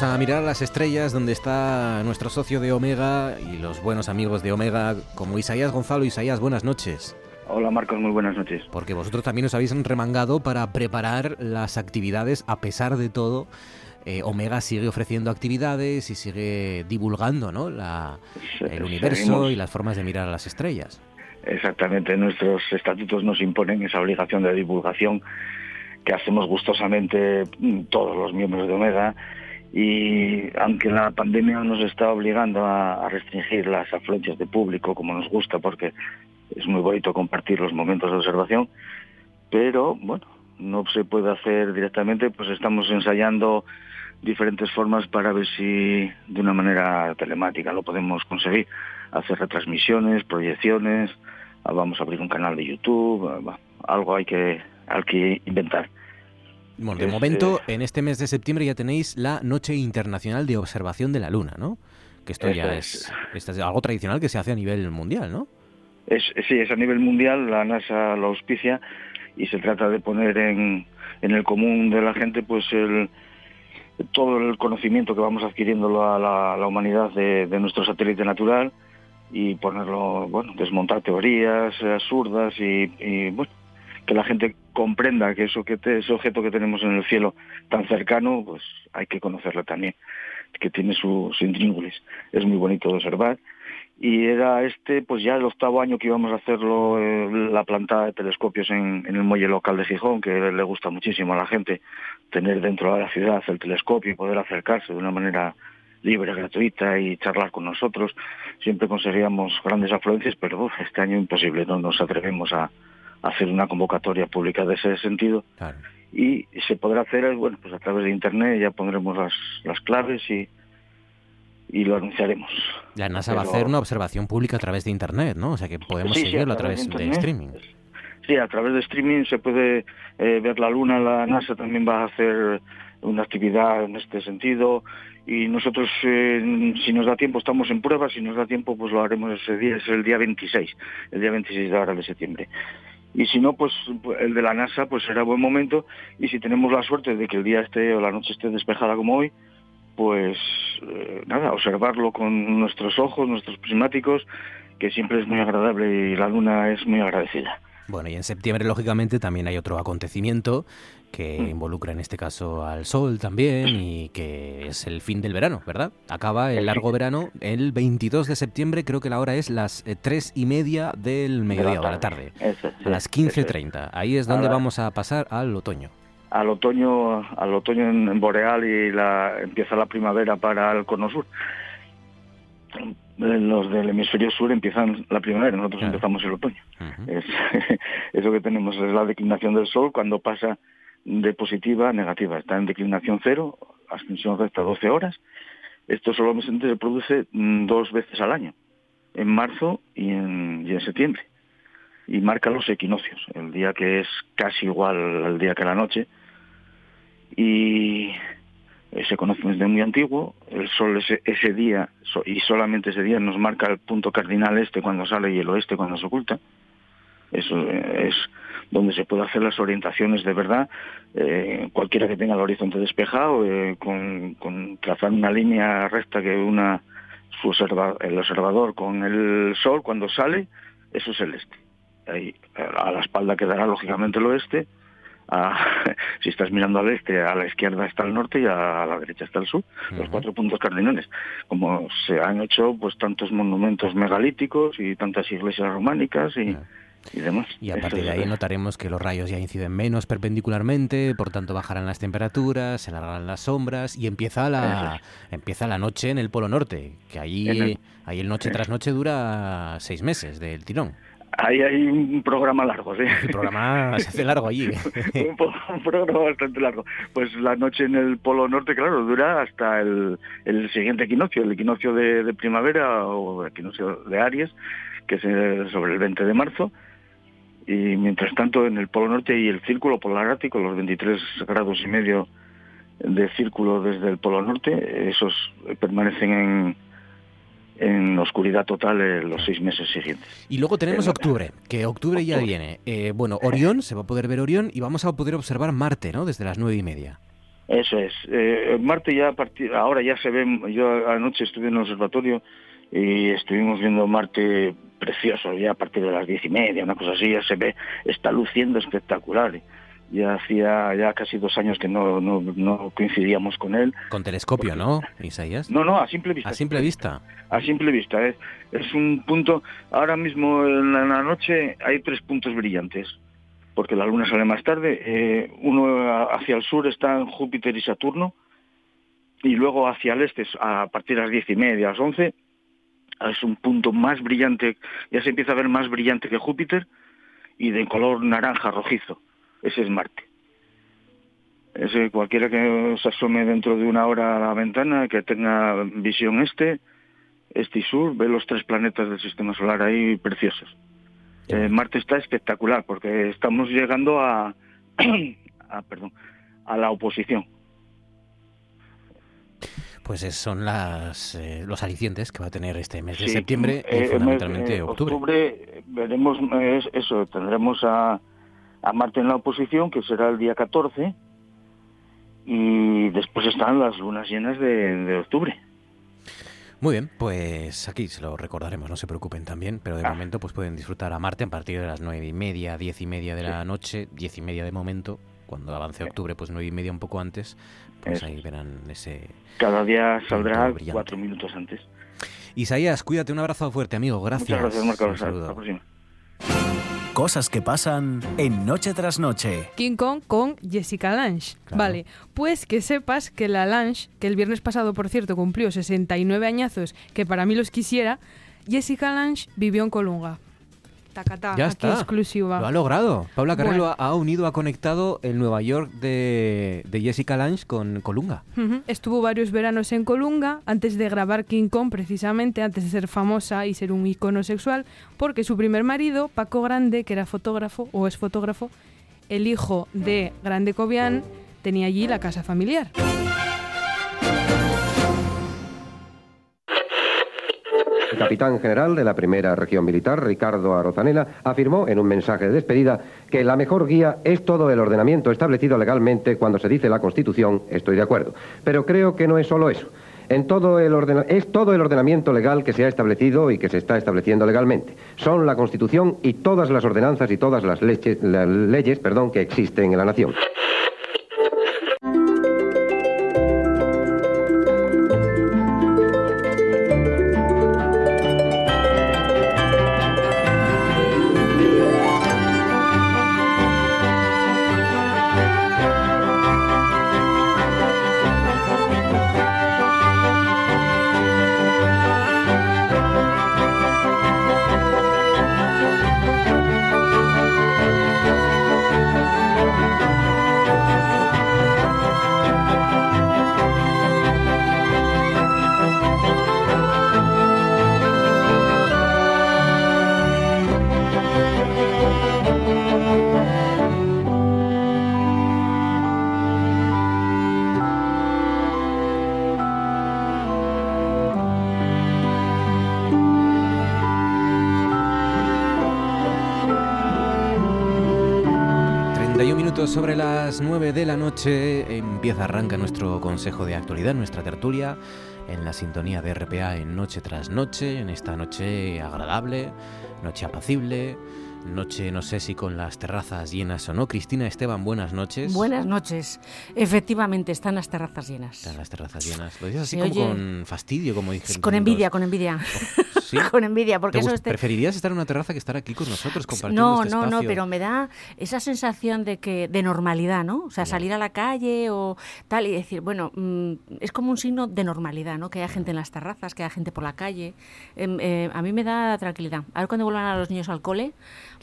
A mirar las estrellas donde está nuestro socio de Omega y los buenos amigos de Omega como Isaías Gonzalo. Isaías, buenas noches. Hola Marcos, muy buenas noches. Porque vosotros también os habéis remangado para preparar las actividades a pesar de todo. Eh, Omega sigue ofreciendo actividades y sigue divulgando ¿no? La, el universo y las formas de mirar a las estrellas. Exactamente, nuestros estatutos nos imponen esa obligación de divulgación que hacemos gustosamente mm, todos los miembros de Omega y aunque la pandemia nos está obligando a, restringir las afluencias de público como nos gusta porque es muy bonito compartir los momentos de observación, pero bueno, no se puede hacer directamente, pues estamos ensayando diferentes formas para ver si de una manera telemática lo podemos conseguir, hacer retransmisiones, proyecciones, vamos a abrir un canal de YouTube, algo hay que, hay que inventar. Bueno, de momento, en este mes de septiembre ya tenéis la Noche Internacional de Observación de la Luna, ¿no? Que esto ya es, algo tradicional que se hace a nivel mundial, ¿no? Es, sí, es a nivel mundial, la NASA lo auspicia y se trata de poner en, en el común de la gente pues el, todo el conocimiento que vamos adquiriendo a la, humanidad de, nuestro satélite natural y ponerlo, bueno, desmontar teorías absurdas y, y bueno, que la gente comprenda que eso que ese objeto que tenemos en el cielo tan cercano, pues hay que conocerlo también, que tiene su, su Es muy bonito de observar. Y era este, pues ya el octavo año que íbamos a hacerlo, eh, la plantada de telescopios en, el muelle local de Gijón, que le gusta muchísimo a la gente tener dentro de la ciudad el telescopio y poder acercarse de una manera libre, gratuita y charlar con nosotros. Siempre conseguíamos grandes afluencias, pero este año imposible, no nos atrevemos a, hacer una convocatoria pública de ese sentido. Y se podrá hacer, bueno, pues a través de Internet ya pondremos las, las claves y, y lo anunciaremos. La NASA va a hacer una observación pública a través de Internet, ¿no? O sea que podemos seguirlo a través, de, streaming. Sí, a través de streaming se puede eh, ver la Luna. La NASA también va a hacer una actividad en este sentido y nosotros eh, si nos da tiempo estamos en prueba, si nos da tiempo pues lo haremos ese día, es el día 26, el día 26 de ahora de septiembre. Y si no, pues el de la NASA pues será buen momento y si tenemos la suerte de que el día esté o la noche esté despejada como hoy, pues eh, nada, observarlo con nuestros ojos, nuestros prismáticos, que siempre es muy agradable y la luna es muy agradecida. Bueno, y en septiembre, lógicamente, también hay otro acontecimiento que mm. involucra en este caso al sol también y que es el fin del verano, ¿verdad? Acaba el largo verano el 22 de septiembre, creo que la hora es las eh, tres y media del mediodía de la tarde, a las 15.30. Ahí es donde vamos a pasar al otoño. Al otoño, al otoño en Boreal y la, empieza la primavera para el cono sur los del hemisferio sur empiezan la primavera, nosotros empezamos el otoño. es, [laughs] eso que tenemos es la declinación del Sol cuando pasa de positiva a negativa. Está en declinación cero, ascensión recta 12 horas. Esto solamente se produce mm, dos veces al año, en marzo y en, y en septiembre. Y marca los equinoccios, el día que es casi igual al día que la noche. Y eh, se conoce desde muy antiguo, el sol ese, ese día y solamente ese día nos marca el punto cardinal este cuando sale y el oeste cuando se oculta. Eso eh, es donde se puede hacer las orientaciones de verdad, eh, cualquiera que tenga el horizonte despejado, con, trazar una línea recta que una el observador con el sol cuando sale, eso es el este. A la espalda quedará lógicamente el oeste, [laughs] si estás mirando al este, a la izquierda está el norte y a la derecha está el sur, los cuatro puntos cardinales. Como se han hecho pues tantos monumentos megalíticos y tantas iglesias románicas y... Y, demás. y a partir de ahí notaremos que los rayos ya inciden menos perpendicularmente, por tanto bajarán las temperaturas, se alargarán las sombras y empieza la empieza la noche en el Polo Norte, que ahí ahí el noche tras noche dura seis meses del tirón. Ahí hay un programa largo, ¿sí? El programa [laughs] se hace largo allí. un, programa bastante largo. Pues la noche en el Polo Norte, claro, dura hasta el, el siguiente equinoccio, el equinoccio de, primavera o el equinoccio de Aries, que es sobre el 20 de marzo. Y mientras tanto, en el Polo Norte y el círculo polar ártico, los 23 grados y medio de círculo desde el Polo Norte, esos permanecen en en oscuridad total en los seis meses siguientes. Y luego tenemos octubre, que octubre ya viene. Eh, bueno, Orión, se va a poder ver Orión y vamos a poder observar Marte, ¿no? Desde las nueve y media. Eso es. Eh, Marte ya a partir, ahora ya se ve, yo anoche estuve en el observatorio y estuvimos viendo Marte precioso, ya a partir de las diez y media, una cosa así, ya se ve, está luciendo espectacular ya hacía ya casi dos años que no, no, coincidíamos con él. Con telescopio, ¿no, Isaías? No, no, a simple vista. A simple vista. A simple vista. Es, es un punto, ahora mismo en la, noche hay tres puntos brillantes, porque la luna sale más tarde. Eh, uno hacia el sur está en Júpiter y Saturno, y luego hacia el este, a partir de las diez y media, a las once, es un punto más brillante, ya se empieza a ver más brillante que Júpiter, y de color naranja rojizo ese es Marte. Ese, cualquiera que se asome dentro de una hora a la ventana, que tenga visión este, este y sur, ve los tres planetas del sistema solar ahí preciosos. Eh, Marte está espectacular porque estamos llegando a, [clears throat] a, perdón, a la oposición. Pues son las, eh, los alicientes que va a tener este mes de septiembre y eh, fundamentalmente octubre. octubre veremos eso, tendremos a, a Marte en la oposición, que será el día 14, y después están las lunas llenas de, octubre. Muy bien, pues aquí se lo recordaremos, no se preocupen también, pero de ah. momento pues pueden disfrutar a Marte a partir de las nueve y media, diez y media de la noche, diez y media de momento, cuando avance octubre, pues nueve y media un poco antes, pues ahí verán ese... Cada día saldrá cuatro minutos antes. Isaías, cuídate, un abrazo fuerte, amigo, gracias. Muchas gracias, Marcos. Hasta la próxima. Cosas que pasan en Noche tras Noche. King Kong con Jessica Lange. Vale, pues que sepas que la Lange, que el viernes pasado, por cierto, cumplió 69 añazos, que para mí los quisiera, Jessica Lange vivió en Colunga. Tacatá, Ya aquí está. exclusiva. Lo ha logrado. Paula Carrero Bueno. ha, unido, ha conectado el Nueva York de, de Jessica Lange con Colunga. Estuvo varios veranos en Colunga antes de grabar King Kong, precisamente, antes de ser famosa y ser un icono sexual, porque su primer marido, Paco Grande, que era fotógrafo o es fotógrafo, el hijo de Grande Cobian, tenía allí la casa familiar. Capitán general de la primera región militar, Ricardo Arozanela, afirmó en un mensaje de despedida que la mejor guía es todo el ordenamiento establecido legalmente cuando se dice la Constitución, estoy de acuerdo. Pero creo que no es solo eso. En todo el es todo el ordenamiento legal que se ha establecido y que se está estableciendo legalmente. Son la Constitución y todas las ordenanzas y todas las, las leyes perdón, que existen en la nación. La noche empieza, arranca nuestro consejo de actualidad, nuestra tertulia, en la sintonía de RPA en noche tras noche, en esta noche agradable, noche apacible, noche no sé si con las terrazas llenas o no. Cristina Esteban, buenas noches. Buenas noches. Efectivamente, están las terrazas llenas. Están las terrazas llenas. Lo dices así como oye- con fastidio, como dije. Con envidia, con envidia. [laughs] ¿Sí? con envidia, porque ¿Te eso este... ¿Preferirías estar en una terraza que estar aquí con nosotros compartiendo No, este no, no, pero me da esa sensación de que de normalidad, ¿no? O sea, salir a la calle o tal y decir, bueno, mm, es como un signo de normalidad, ¿no? Que haya gente en las terrazas, que haya gente por la calle. Em, eh, a mí me da tranquilidad. A ver cuando vuelvan a los niños al cole,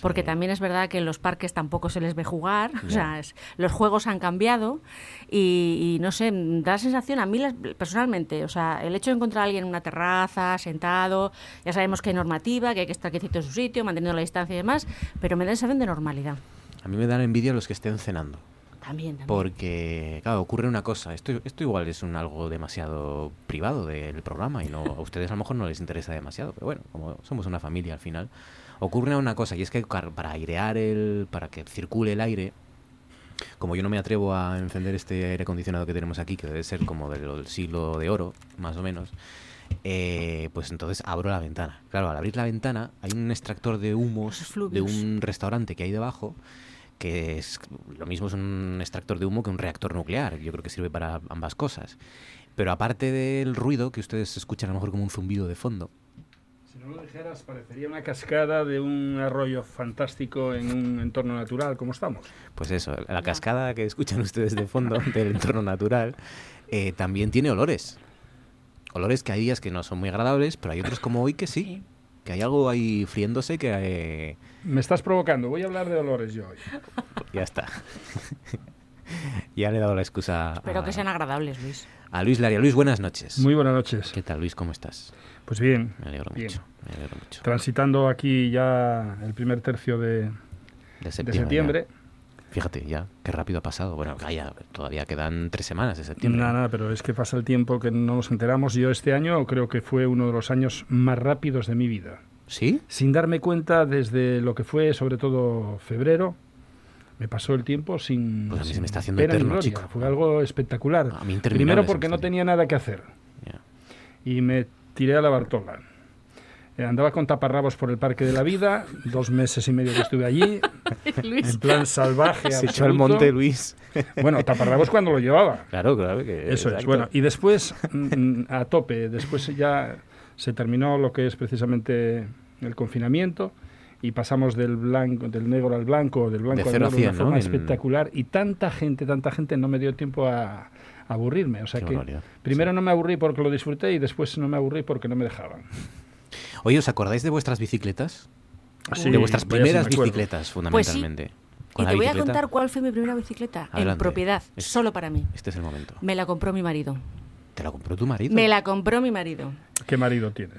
porque Sí. también es verdad que en los parques tampoco se les ve jugar, [laughs] o Ya. sea, es- los juegos han cambiado y, y no sé, da la sensación a mí las- personalmente, o sea, el hecho de encontrar a alguien en una terraza, sentado, ya sabemos que hay normativa, que hay que estar quietito en su sitio, manteniendo la distancia y demás, pero me da la sensación de normalidad. A mí me dan envidia los que estén cenando. También, también. Porque, claro, ocurre una cosa. Esto, esto igual es un algo demasiado privado del programa y no a ustedes a lo mejor no les interesa demasiado. Pero bueno, como somos una familia al final, ocurre una cosa y es que para airear el, para que circule el aire, como yo no me atrevo a encender este aire acondicionado que tenemos aquí, que debe ser como del siglo de oro, más o menos, eh, pues entonces abro la ventana. Claro, al abrir la ventana hay un extractor de humos de un restaurante que hay debajo que es lo mismo es un extractor de humo que un reactor nuclear. Yo creo que sirve para ambas cosas. Pero aparte del ruido que ustedes escuchan a lo mejor como un zumbido de fondo, Si no lo dijeras, parecería una cascada de un arroyo fantástico en un entorno natural, como estamos. pues eso, la cascada que escuchan ustedes de fondo [laughs] del entorno natural eh, también tiene olores. Olores que hay días que no son muy agradables, pero hay otros como hoy que sí. Sí. Que hay algo ahí friéndose que eh, Me estás provocando, voy a hablar de olores yo hoy. [laughs] ya está. [laughs] ya le he dado la excusa Espero a, que sean agradables, Luis. a Luis Laria. Luis, buenas noches. Muy buenas noches. ¿Qué tal, Luis? ¿Cómo estás? Pues bien, Me alegro Bien. mucho. Me mucho. transitando aquí ya el primer tercio de, De de septiembre. septiembre. ya. Fíjate, ya, qué rápido ha pasado. Bueno, todavía quedan tres semanas de septiembre. Nada, nada, pero es que pasa el tiempo que no nos enteramos. Yo este año creo que fue uno de los años más rápidos de mi vida. ¿Sí? Sin darme cuenta desde lo que fue sobre todo febrero, me pasó el tiempo sin, Pues a mí se me está haciendo eterno, chico. Fue algo espectacular. A mí Primero porque no tenía nada que hacer Ya. y me tiré a la Bartola. Eh, andaba con taparrabos por el Parque de la Vida, dos meses y medio que estuve allí, [laughs] Luis. en plan salvaje. Se echó al monte, Luis. Bueno, taparrabos cuando lo llevaba. Claro, claro. Que, Eso es. exacto. Bueno, y después, mm, a tope, después ya se terminó lo que es precisamente el confinamiento y pasamos del blanco, del negro al blanco, del blanco De al negro de una ¿no? forma En- espectacular y tanta gente, tanta gente no me dio tiempo a, a aburrirme. O sea Qué que barbaridad. primero no me aburrí porque lo disfruté y después no me aburrí porque no me dejaban. Oye, ¿os acordáis de vuestras bicicletas? Sí, de vuestras primeras bicicletas, Pues sí. fundamentalmente. Y te voy a contar cuál fue mi primera bicicleta en propiedad, Es- solo para mí. Este es el momento. Me la compró mi marido. ¿Te la compró tu marido? Me la compró mi marido. ¿Qué marido tienes?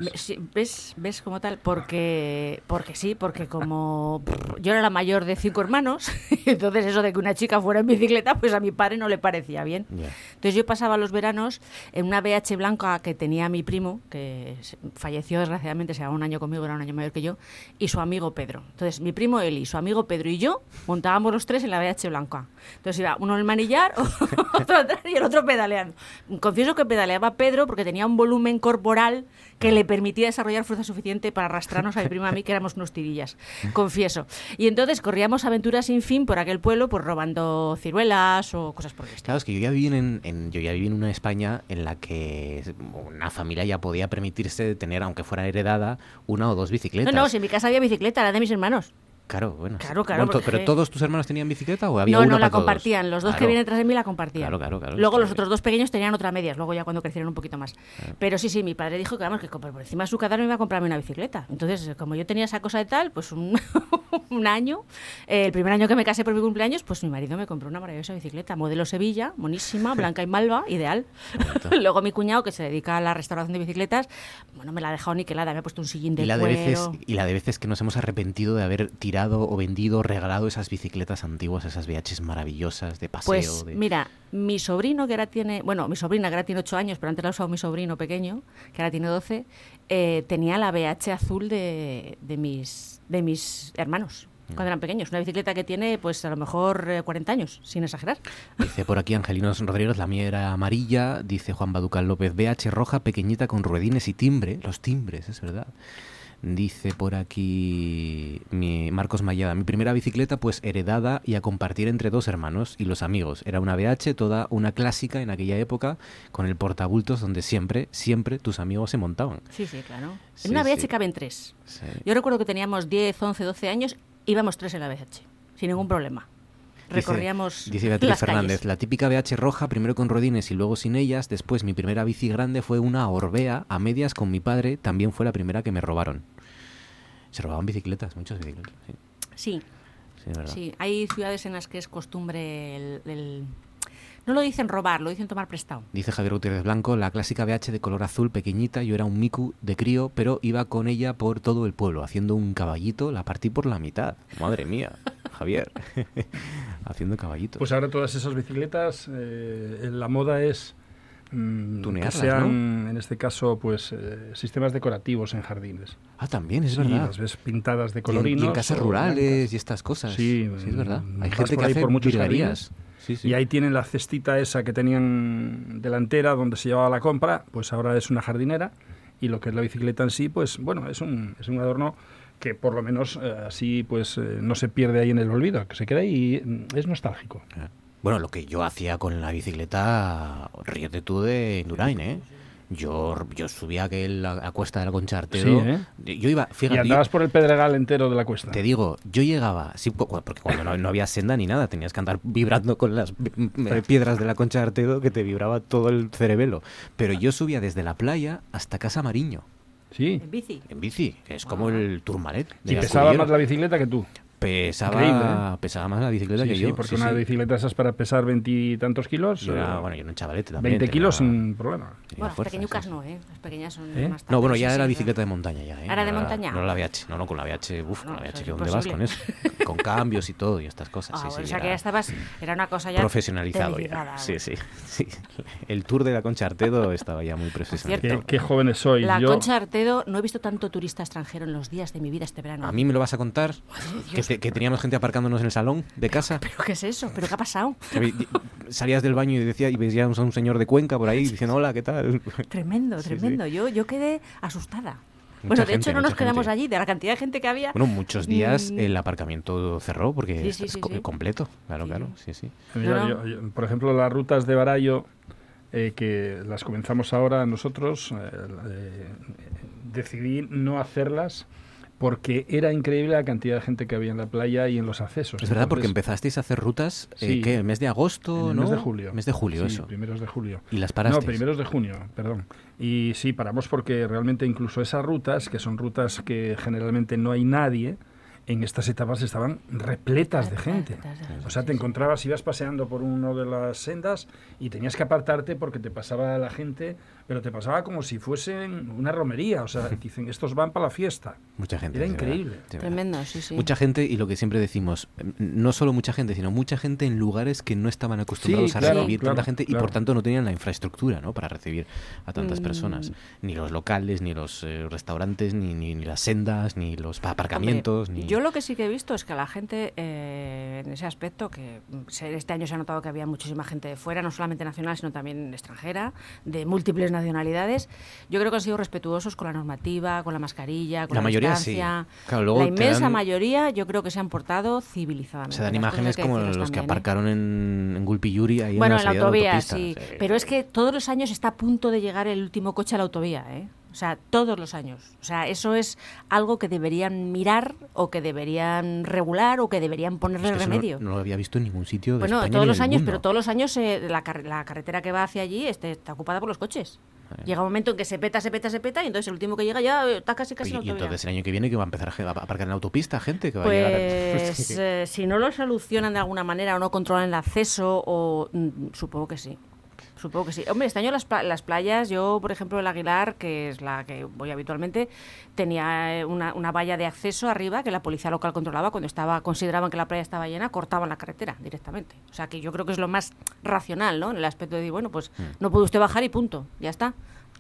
¿Ves, ¿Ves como tal? Porque, porque sí, porque como [laughs] yo era la mayor de cinco hermanos, [laughs] entonces eso de que una chica fuera en bicicleta, pues a mi padre no le parecía bien. Ya. Entonces yo pasaba los veranos en una BH blanca que tenía mi primo, que falleció desgraciadamente, se llevaba un año conmigo, era un año mayor que yo, y su amigo Pedro. Entonces mi primo Eli, su amigo Pedro y yo montábamos los tres en la BH blanca. Entonces iba uno en el manillar, [laughs] otro atrás y el otro pedaleando. Confieso que pedaleaba Pedro porque tenía un volumen corporal que le permitía desarrollar fuerza suficiente para arrastrarnos a mi primo y a mí, que éramos unos tirillas, confieso. Y entonces corríamos aventuras sin fin por aquel pueblo, pues robando ciruelas o cosas por el estilo. Claro, es que yo ya viví en, en- yo ya viví en una España en la que una familia ya podía permitirse tener, aunque fuera heredada, una o dos No, bicicletas. no, si en mi casa había bicicleta, la de mis hermanos. Claro, bueno. Claro, claro, Bueno, ¿Pero todos tus hermanos tenían bicicleta o había no, una no, la para todos? compartían. Los dos que Claro. vienen tras de mí la compartían. Claro, claro, claro. Luego Es los que- otros dos pequeños tenían otra medias, luego ya cuando crecieron un poquito más. Pero sí, sí, mi padre dijo que vamos, que por encima de su cadáver me iba a comprarme una bicicleta. Entonces, como yo tenía esa cosa de tal, pues un, [laughs] un año, eh, el primer año que me casé por mi cumpleaños, pues mi marido me compró una maravillosa bicicleta, modelo Sevilla, monísima, blanca y malva, [laughs] ideal. [laughs] luego mi cuñado, que se dedica a la restauración de bicicletas, bueno, me la ha dejado niquelada, me ha puesto un sillín de Y la, de cuero. veces, y la de veces que nos hemos arrepentido de haber tirado o vendido regalado esas bicicletas antiguas, esas VHs maravillosas de paseo. Pues de... mira, mi sobrino que ahora tiene, bueno, mi sobrina que ahora tiene 8 años, pero antes la ha usado mi sobrino pequeño, que ahora tiene 12, eh, tenía la BH azul de, de mis, de mis hermanos cuando eran pequeños. Una bicicleta que tiene, pues a lo mejor eh, 40 años, sin exagerar. Dice por aquí Angelinos Rodríguez, la mía era amarilla. Dice Juan Baducal López, BH roja, pequeñita con ruedines y timbre. Los timbres, es verdad. Dice por aquí mi Marcos Mayada, mi primera bicicleta pues heredada y a compartir entre dos hermanos y los amigos. Era una BH, toda una clásica en aquella época, con el portabultos donde siempre, siempre tus amigos se montaban. Sí, sí, claro. Sí, en una BH sí. caben tres. Sí. Yo recuerdo que teníamos 10, 11, 12 años, íbamos tres en la BH, sin ningún problema. Dice- Recorríamos Dice, Beatriz las Fernández, calles. la típica BH roja, primero con rodines y luego sin ellas. Después mi primera bici grande fue una Orbea a medias con mi padre. También fue la primera que me robaron. Se robaban bicicletas, muchas bicicletas. Sí, Sí, sí, es verdad. Sí, hay ciudades en las que es costumbre el, el- No lo dicen robar, lo dicen tomar prestado. Dice Javier Gutiérrez Blanco, la clásica BH de color azul pequeñita, yo era un micu de crío, pero iba con ella por todo el pueblo, haciendo un caballito, la partí por la mitad. Madre mía, [laughs] Javier, [laughs] haciendo caballitos. Pues ahora todas esas bicicletas, eh, la moda es mm, que Tunearlas, sean, en este caso, pues eh, sistemas decorativos en jardines. ah, también, es Sí, verdad. las ves pintadas Y de en- colorinos. y en casas o rurales blancas. y estas cosas. Sí, es verdad. mm, Hay gente que ahí hace por muchos jardines Sí, sí. Y ahí tienen la cestita esa que tenían delantera donde se llevaba la compra, pues ahora es una jardinera. Y lo que es la bicicleta en sí, pues bueno, es un, es un adorno que por lo menos eh, así pues eh, no se pierde ahí en el olvido, que se queda y mm, es nostálgico. Bueno, lo que yo hacía con la bicicleta, ríete tú de Indurain, ¿eh? Yo, yo subía aquel, la, la cuesta de la Concha Artero. Sí, ¿eh? Yo iba, Y fíjate, yo- andabas por el pedregal entero de la cuesta. te digo, yo llegaba, sí, porque cuando no, no había senda ni nada, tenías que andar vibrando con las pi- piedras de la Concha Artero que te vibraba todo el cerebelo. Pero yo subía desde la playa hasta Casa Mariño, Sí. En bici. en bici, que es como el Tourmalet. de Y pesaba más la bicicleta que tú. Pesaba, ¿eh? pesaba más la bicicleta Sí, que sí, yo. porque sí, una sí. bicicleta esas para pesar veintitantos kilos. Yo era, eh, bueno, yo era un chavalete también. 20 kilos tenía- sin problema. Bueno, las fuerza, pequeñucas no, ¿eh? Las pequeñas son ¿Eh? más No, bueno, ya sí, era sí, bicicleta de montaña ya, ¿eh? ¿Era de montaña? No la VH, no, no, con la VH, uf, No, con la VH, ¿qué dónde vas con eso? Con cambios y todo y estas cosas, Ah, sí, bueno, sí. o sea era que ya estabas, era una cosa ya profesionalizado ya. Sí, sí, sí. El tour de la Concha Artedo estaba ya muy profesionalizado. Qué, jóvenes sois. La Concha Artedo, no he visto tanto turista extranjero en los días de mi vida este verano. A mí me lo vas a contar que, te- que teníamos gente aparcándonos en el salón de casa. ¿Pero qué es eso? ¿Pero qué ha pasado? Salías del baño y decía y veíamos a un señor de Cuenca por ahí diciendo hola, ¿qué tal? Tremendo, Sí, tremendo. Yo, yo quedé asustada. Mucha bueno, de gente, hecho no nos quedamos gente. allí, de la cantidad de gente que había. Bueno, muchos días Mm. el aparcamiento cerró porque Sí, sí, es sí, co- sí. completo. Claro, Sí, claro, sí, sí. Mira, No, no. yo- yo- por ejemplo, las rutas de Barallo, eh, que las comenzamos ahora nosotros, eh, eh, decidí no hacerlas porque era increíble la cantidad de gente que había en la playa y en los accesos. Es verdad, porque empezasteis a hacer rutas, eh, Sí. ¿qué? ¿El mes de agosto, en el no? mes de julio. Mes de julio, Sí, eso. primeros de julio. Y las No, parasteis. primeros de junio, perdón. Y sí, paramos porque realmente incluso esas rutas, que son rutas que generalmente no hay nadie, en estas etapas estaban repletas de gente. O sea, te encontrabas, ibas paseando por uno de las sendas y tenías que apartarte porque te pasaba la gente, pero te pasaba como si fuesen una romería. O sea, [laughs] dicen, estos van para la fiesta. Mucha gente. Era increíble. verdad. Tremendo, sí, sí. Mucha gente, y lo que siempre decimos, eh, no solo mucha gente, sino mucha gente en lugares que no estaban acostumbrados Sí, a claro, recibir tanta claro, gente y por tanto no tenían la infraestructura ¿no? para recibir a tantas Mm. personas. Ni los locales, ni los eh, restaurantes, ni, ni, ni las sendas, ni los aparcamientos. Hombre, ni... Yo lo que sí que he visto es que la gente, eh, en ese aspecto, que mm, este año se ha notado que había muchísima gente de fuera, no solamente nacional, sino también extranjera, de múltiples nacionalidades, yo creo que han sido respetuosos con la normativa, con la mascarilla, con La la, mayoría sí. distancia. Claro, luego la inmensa dan- mayoría yo creo que se han portado civilizadamente. Se dan imágenes como los que ¿eh? aparcaron en, en Gulpiyuri ahí Bueno, en en la de autovía, sí. Sí. Pero es que todos los años está a punto de llegar el último coche a la autovía, ¿eh? O sea, todos los años. O sea, eso es algo que deberían mirar o que deberían regular o que deberían ponerle Es que eso no- remedio. No, lo había visto en ningún sitio de bueno, España todos ni los del años, mundo. pero todos los años eh, la, car- la carretera que va hacia allí este, está ocupada por los coches. Llega un momento en que se peta, se peta, se peta y entonces el último que llega ya eh, está casi casi Oye, y entonces el año que viene que va a empezar a, a aparcar en la autopista gente que va a llegar Pues [laughs] eh, si no lo solucionan de alguna manera o no controlan el acceso, o mm, supongo que sí. Supongo que sí. Hombre, este año las, pla- las playas, yo, por ejemplo, el Aguilar, que es la que voy habitualmente, tenía eh, una, una valla de acceso arriba que la policía local controlaba cuando estaba consideraban que la playa estaba llena, cortaban la carretera directamente. O sea, que yo creo que es lo más racional, ¿no? En el aspecto de decir, bueno, pues no puede usted bajar y punto, ya está.